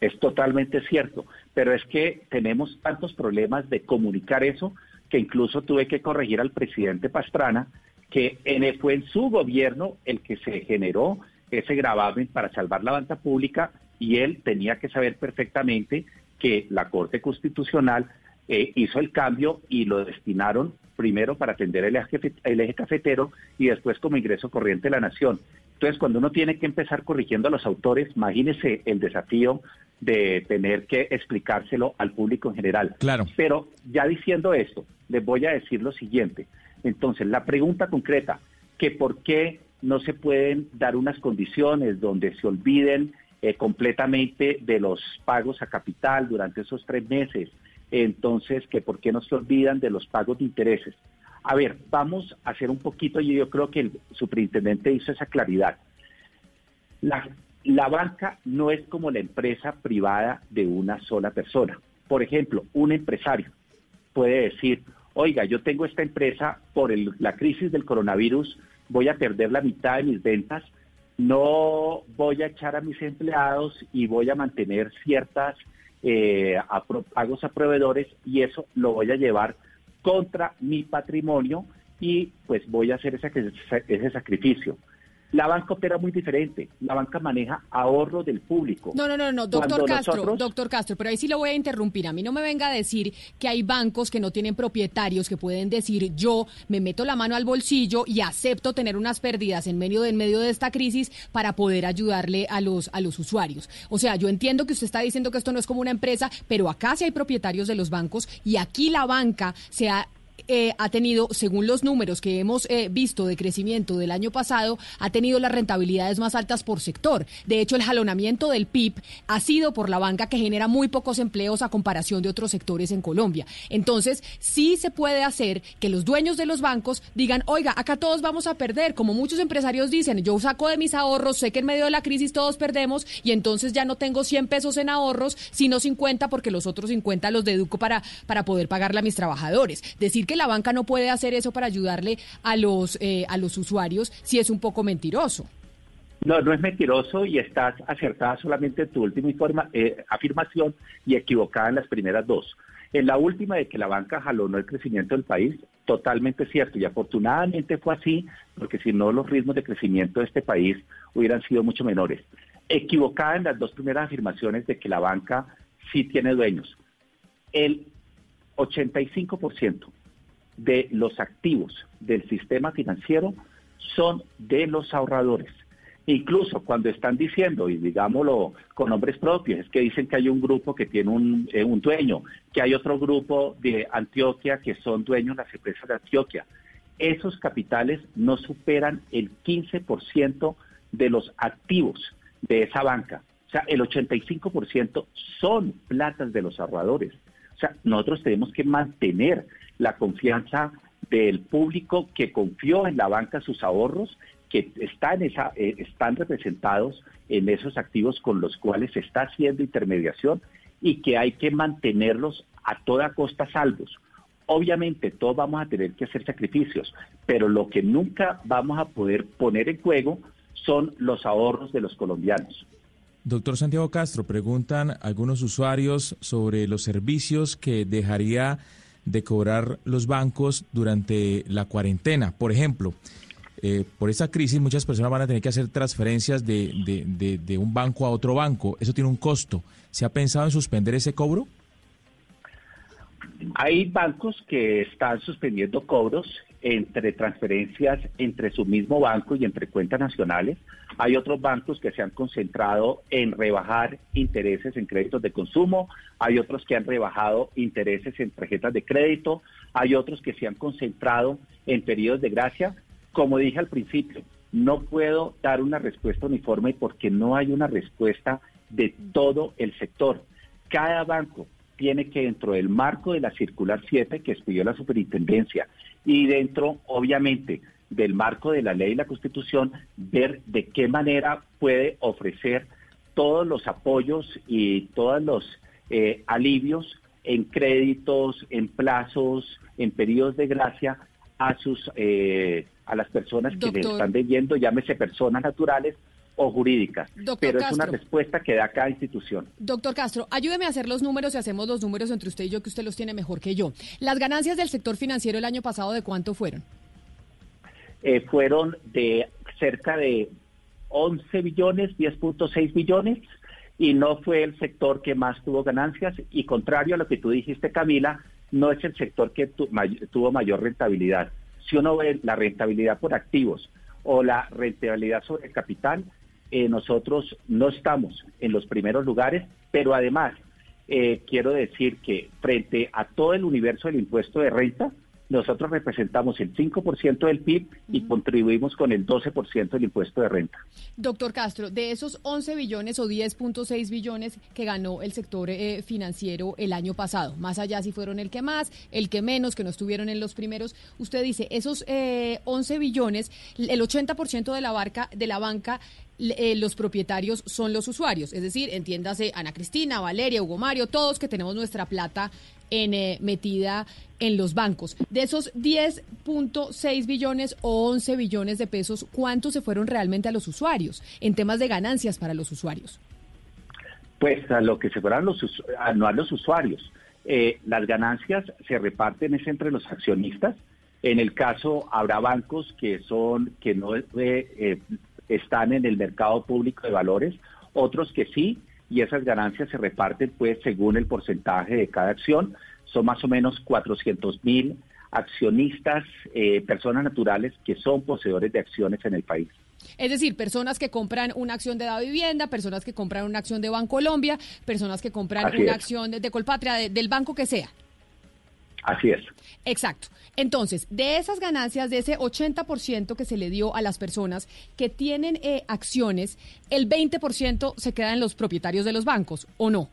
Es totalmente cierto pero es que tenemos tantos problemas de comunicar eso que incluso tuve que corregir al presidente Pastrana que en, fue en su gobierno el que se generó ese gravamen para salvar la banca pública y él tenía que saber perfectamente que la Corte Constitucional eh, hizo el cambio y lo destinaron primero para atender el eje, el eje cafetero y después como ingreso corriente de la nación. Entonces, cuando uno tiene que empezar corrigiendo a los autores, imagínese el desafío de tener que explicárselo al público en general. Claro. Pero ya diciendo esto, les voy a decir lo siguiente. Entonces, la pregunta concreta, que por qué no se pueden dar unas condiciones donde se olviden eh, completamente de los pagos a capital durante esos tres meses, entonces, que por qué no se olvidan de los pagos de intereses. A ver, vamos a hacer un poquito, y yo creo que el superintendente hizo esa claridad. La, la banca no es como la empresa privada de una sola persona. Por ejemplo, un empresario puede decir, oiga, yo tengo esta empresa por la crisis del coronavirus, voy a perder la mitad de mis ventas, no voy a echar a mis empleados y voy a mantener ciertas eh, pagos a proveedores y eso lo voy a llevar contra mi patrimonio y pues voy a hacer ese sacrificio. La banca opera muy diferente. La banca maneja ahorro del público. No, no, no, no, doctor Castro, doctor Castro, pero ahí sí lo voy a interrumpir. A mí no me venga a decir que hay bancos que no tienen propietarios que pueden decir yo me meto la mano al bolsillo y acepto tener unas pérdidas en medio de, en medio de esta crisis para poder ayudarle a los a los usuarios. O sea, yo entiendo que usted está diciendo que esto no es como una empresa, pero acá sí hay propietarios de los bancos y aquí la banca se ha eh, ha tenido, según los números que hemos eh, visto de crecimiento del año pasado, ha tenido las rentabilidades más altas por sector. De hecho, el jalonamiento del PIB ha sido por la banca que genera muy pocos empleos a comparación de otros sectores en Colombia. Entonces, sí se puede hacer que los dueños de los bancos digan, oiga, acá todos vamos a perder, como muchos empresarios dicen, yo saco de mis ahorros, sé que en medio de la crisis todos perdemos y entonces ya no tengo 100 pesos en ahorros, sino 50 porque los otros 50 los deduco para, para poder pagarle a mis trabajadores. Decir que la banca no puede hacer eso para ayudarle a los, eh, a los usuarios si es un poco mentiroso. No, no es mentiroso y estás acertada solamente en tu última eh, afirmación y equivocada en las primeras dos. En la última de que la banca jalonó el crecimiento del país, totalmente cierto. Y afortunadamente fue así, porque si no los ritmos de crecimiento de este país hubieran sido mucho menores. Equivocada en las dos primeras afirmaciones de que la banca sí tiene dueños. El 85% de los activos del sistema financiero son de los ahorradores. Incluso cuando están diciendo, y digámoslo con nombres propios, es que dicen que hay un grupo que tiene un, eh, un dueño, que hay otro grupo de Antioquia que son dueños de las empresas de Antioquia. Esos capitales no superan el 15% de los activos de esa banca. O sea, el 85% son platas de los ahorradores. O sea, nosotros tenemos que mantener la confianza del público que confió en la banca sus ahorros, que están, esa, eh, están representados en esos activos con los cuales se está haciendo intermediación y que hay que mantenerlos a toda costa salvos. Obviamente todos vamos a tener que hacer sacrificios, pero lo que nunca vamos a poder poner en juego son los ahorros de los colombianos. Doctor Santiago Castro, preguntan algunos usuarios sobre los servicios que dejaría de cobrar los bancos durante la cuarentena. Por ejemplo, eh, por esta crisis muchas personas van a tener que hacer transferencias de, de, de, un banco a otro banco. Eso tiene un costo. ¿Se ha pensado en suspender ese cobro? Hay bancos que están suspendiendo cobros entre transferencias entre su mismo banco y entre cuentas nacionales. Hay otros bancos que se han concentrado en rebajar intereses en créditos de consumo, hay otros que han rebajado intereses en tarjetas de crédito, hay otros que se han concentrado en periodos de gracia. Como dije al principio, no puedo dar una respuesta uniforme porque no hay una respuesta de todo el sector. Cada banco tiene que dentro del marco de la circular 7 que expidió la superintendencia y dentro, obviamente, del marco de la ley y la constitución, ver de qué manera puede ofrecer todos los apoyos y todos los eh, alivios en créditos, en plazos, en periodos de gracia a sus eh, a las personas que le están debiendo, llámese personas naturales o jurídicas, pero es una respuesta que da cada institución. Doctor Castro, ayúdeme a hacer los números y hacemos los números entre usted y yo, que usted los tiene mejor que yo. Las ganancias del sector financiero el año pasado, ¿de cuánto fueron? Eh, fueron de cerca de 11 billones, 10.6 billones, y no fue el sector que más tuvo ganancias, y contrario a lo que tú dijiste, Camila, no es el sector que tuvo mayor rentabilidad. Si uno ve la rentabilidad por activos o la rentabilidad sobre el capital, eh, nosotros no estamos en los primeros lugares, pero además eh, quiero decir que frente a todo el universo del impuesto de renta, nosotros representamos el 5% del PIB y contribuimos con el 12% del impuesto de renta. Doctor Castro, de esos 11 billones o 10.6 billones que ganó el sector eh, financiero el año pasado, más allá si fueron el que más, el que menos, que no estuvieron en los primeros, usted dice, esos 11 billones, el 80% de la, barca, de la banca eh, los propietarios son los usuarios, es decir, entiéndase Ana Cristina, Valeria, Hugo Mario, todos que tenemos nuestra plata en, eh, metida en los bancos. De esos 10.6 billones o 11 billones de pesos, ¿cuántos se fueron realmente a los usuarios en temas de ganancias para los usuarios? Pues a lo que se fueron los, a, no a los usuarios. Eh, las ganancias se reparten es entre los accionistas. En el caso habrá bancos que son que no eh, están en el mercado público de valores, otros que sí, y esas ganancias se reparten pues según el porcentaje de cada acción. Son más o menos 400 mil accionistas, eh, personas naturales que son poseedores de acciones en el país. Es decir, personas que compran una acción de la vivienda, personas que compran una acción de Bancolombia, personas que compran una acción de, Colpatria, del banco que sea. Así es. Exacto. Entonces, de esas ganancias, de ese 80% que se le dio a las personas que tienen eh, acciones, el 20% se queda en los propietarios de los bancos, ¿o no?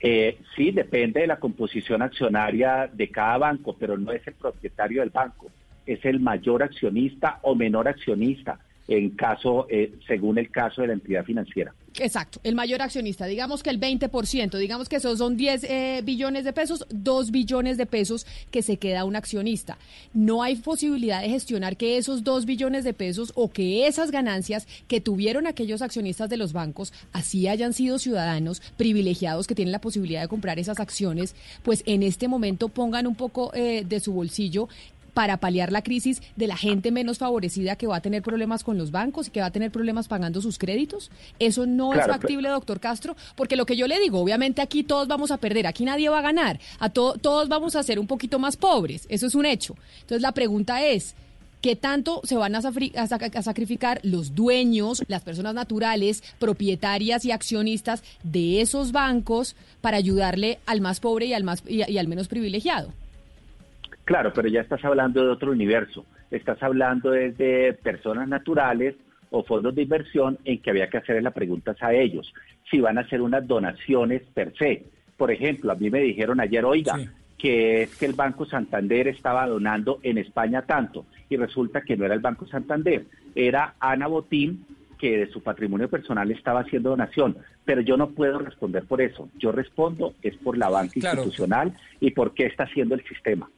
Eh, sí, depende de la composición accionaria de cada banco, pero no es el propietario del banco, es el mayor accionista o menor accionista en caso, eh, según el caso de la entidad financiera. Exacto, el mayor accionista, digamos que el 20%, digamos que esos son 10 eh, billones de pesos, 2 billones de pesos que se queda un accionista. No hay posibilidad de gestionar que esos 2 billones de pesos o que esas ganancias que tuvieron aquellos accionistas de los bancos, así hayan sido ciudadanos privilegiados que tienen la posibilidad de comprar esas acciones, pues en este momento pongan un poco eh, de su bolsillo para paliar la crisis de la gente menos favorecida que va a tener problemas con los bancos y que va a tener problemas pagando sus créditos? ¿Eso no es factible, doctor Castro? Porque lo que yo le digo, obviamente aquí todos vamos a perder, aquí nadie va a ganar, a todos vamos a ser un poquito más pobres, eso es un hecho. Entonces la pregunta es... ¿Qué tanto se van a, sacrificar los dueños, las personas naturales, propietarias y accionistas de esos bancos para ayudarle al más pobre y al, más, y al menos privilegiado? Claro, pero ya estás hablando de otro universo. Estás hablando desde personas naturales o fondos de inversión en que había que hacer las preguntas a ellos. Si van a hacer unas donaciones per se. Por ejemplo, a mí me dijeron ayer, oiga, que es que el Banco Santander estaba donando en España tanto. Y resulta que no era el Banco Santander, era Ana Botín que de su patrimonio personal estaba haciendo donación, pero yo no puedo responder por eso. Yo respondo es por la banca institucional y por qué está haciendo el sistema.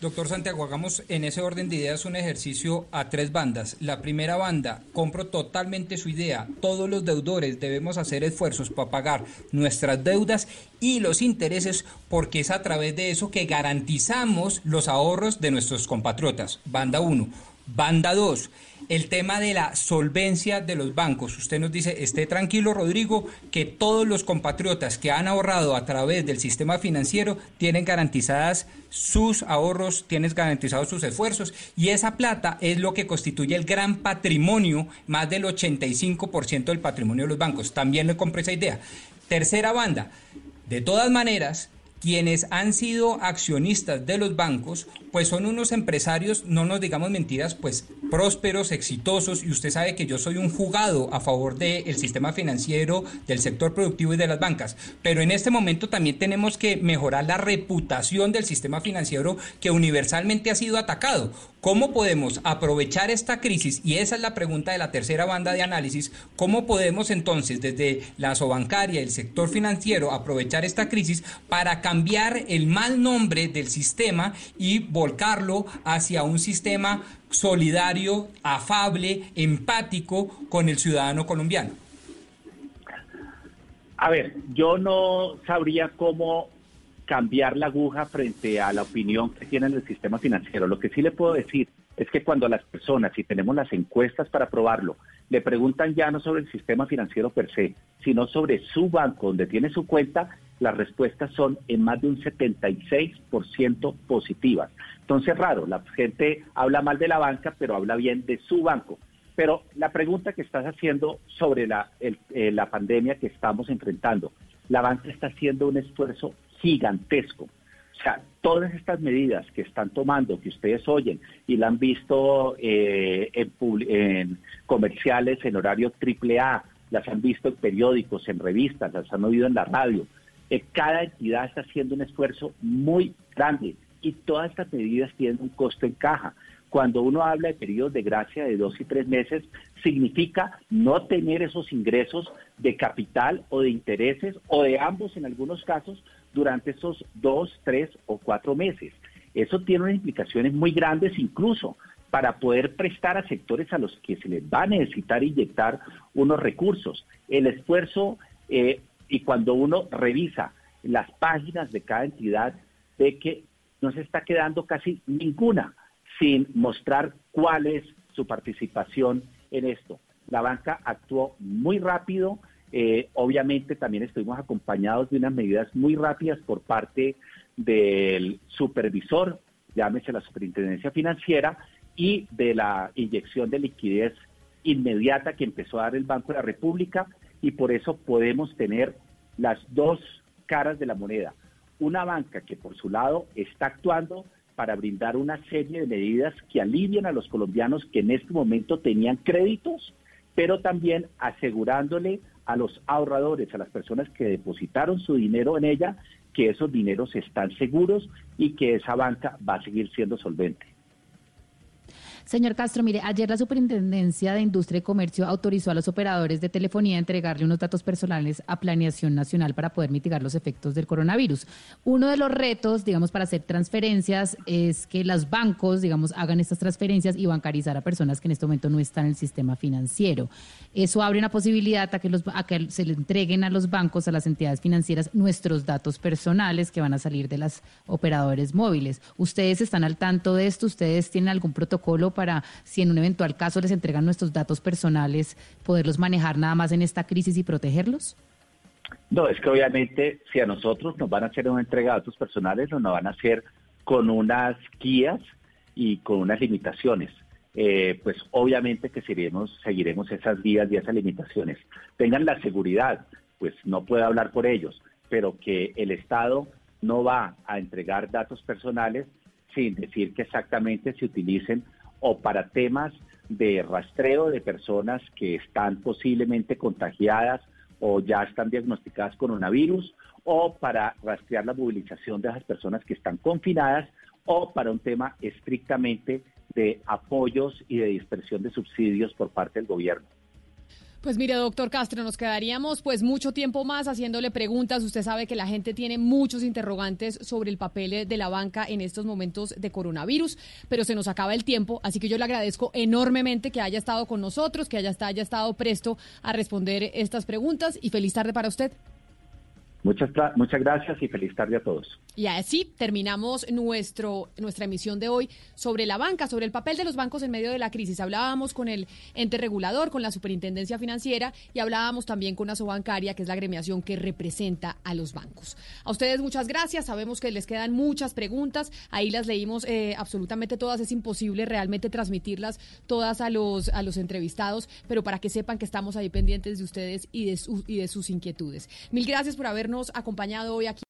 Doctor Santiago, hagamos en ese orden de ideas un ejercicio a tres bandas. La primera banda, compro totalmente su idea. Todos los deudores debemos hacer esfuerzos para pagar nuestras deudas y los intereses porque es a través de eso que garantizamos los ahorros de nuestros compatriotas. Banda 1. Banda 2 el tema de la solvencia de los bancos. Usted nos dice, esté tranquilo, Rodrigo, que todos los compatriotas que han ahorrado a través del sistema financiero tienen garantizadas sus ahorros, tienen garantizados sus esfuerzos y esa plata es lo que constituye el gran patrimonio, más del 85% del patrimonio de los bancos. También le compré esa idea. Tercera banda, de todas maneras, quienes han sido accionistas de los bancos, pues son unos empresarios, no nos digamos mentiras, pues prósperos, exitosos, y usted sabe que yo soy un jugado a favor del sistema financiero, del sector productivo y de las bancas, pero en este momento también tenemos que mejorar la reputación del sistema financiero que universalmente ha sido atacado. ¿Cómo podemos aprovechar esta crisis? Y esa es la pregunta de la tercera banda de análisis. ¿Cómo podemos entonces desde la sobancaria, el sector financiero, aprovechar esta crisis para cambiar el mal nombre del sistema y volcarlo hacia un sistema solidario, afable, empático con el ciudadano colombiano? A ver, yo no sabría cómo cambiar la aguja frente a la opinión que tiene el sistema financiero. Lo que sí le puedo decir es que cuando las personas, y tenemos las encuestas para probarlo, le preguntan ya no sobre el sistema financiero per se, sino sobre su banco donde tiene su cuenta, las respuestas son en más de un 76% positivas. Entonces, raro, la gente habla mal de la banca, pero habla bien de su banco. Pero la pregunta que estás haciendo sobre la, eh, la pandemia que estamos enfrentando, la banca está haciendo un esfuerzo gigantesco. O sea, todas estas medidas que están tomando, que ustedes oyen y la han visto eh, en, comerciales en horario triple A, las han visto en periódicos, en revistas, las han oído en la radio, cada entidad está haciendo un esfuerzo muy grande y todas estas medidas tienen un costo en caja. Cuando uno habla de periodos de gracia de dos y tres meses, significa no tener esos ingresos de capital o de intereses o de ambos en algunos casos durante esos dos, tres o cuatro meses. Eso tiene unas implicaciones muy grandes incluso para poder prestar a sectores a los que se les va a necesitar inyectar unos recursos. El esfuerzo, eh, y cuando uno revisa las páginas de cada entidad, ve que no se está quedando casi ninguna sin mostrar cuál es su participación en esto. La banca actuó muy rápido, eh, obviamente también estuvimos acompañados de unas medidas muy rápidas por parte del supervisor, llámese la superintendencia financiera, y de la inyección de liquidez inmediata que empezó a dar el Banco de la República y por eso podemos tener las dos caras de la moneda. Una banca que por su lado está actuando para brindar una serie de medidas que alivian a los colombianos que en este momento tenían créditos, pero también asegurándole a los ahorradores, a las personas que depositaron su dinero en ella, que esos dineros están seguros y que esa banca va a seguir siendo solvente. Señor Castro, mire, ayer la Superintendencia de Industria y Comercio autorizó a los operadores de telefonía a entregarle unos datos personales a Planeación Nacional para poder mitigar los efectos del coronavirus. Uno de los retos, digamos, para hacer transferencias es que los bancos, digamos, hagan estas transferencias y bancarizar a personas que en este momento no están en el sistema financiero. Eso abre una posibilidad a que, los, a que se le entreguen a los bancos, a las entidades financieras, nuestros datos personales que van a salir de las operadores móviles. ¿Ustedes están al tanto de esto? ¿Ustedes tienen algún protocolo para, si en un eventual caso les entregan nuestros datos personales, poderlos manejar nada más en esta crisis y protegerlos? No, es que obviamente si a nosotros nos van a hacer una entrega de datos personales, nos van a hacer con unas guías y con unas limitaciones. Eh, pues obviamente que seguiremos, seguiremos esas guías y esas limitaciones. Tengan la seguridad, pues no puedo hablar por ellos, pero que el Estado no va a entregar datos personales sin decir que exactamente se utilicen o para temas de rastreo de personas que están posiblemente contagiadas o ya están diagnosticadas con coronavirus, o para rastrear la movilización de esas personas que están confinadas, o para un tema estrictamente de apoyos y de dispersión de subsidios por parte del gobierno. Pues mire, doctor Castro, nos quedaríamos pues mucho tiempo más haciéndole preguntas. Usted sabe que la gente tiene muchos interrogantes sobre el papel de la banca en estos momentos de coronavirus, pero se nos acaba el tiempo, así que yo le agradezco enormemente que haya estado con nosotros, que haya, estado presto a responder estas preguntas y feliz tarde para usted. Muchas, muchas gracias y feliz tarde a todos. Y así terminamos nuestro, nuestra emisión de hoy sobre la banca, sobre el papel de los bancos en medio de la crisis. Hablábamos con el ente regulador, con la superintendencia financiera y hablábamos también con Asobancaria, que es la gremiación que representa a los bancos. A ustedes muchas gracias. Sabemos que les quedan muchas preguntas. Ahí las leímos eh, absolutamente todas. Es imposible realmente transmitirlas todas a los, a los entrevistados, pero para que sepan que estamos ahí pendientes de ustedes y de, y de sus inquietudes. Mil gracias por acompañado hoy aquí.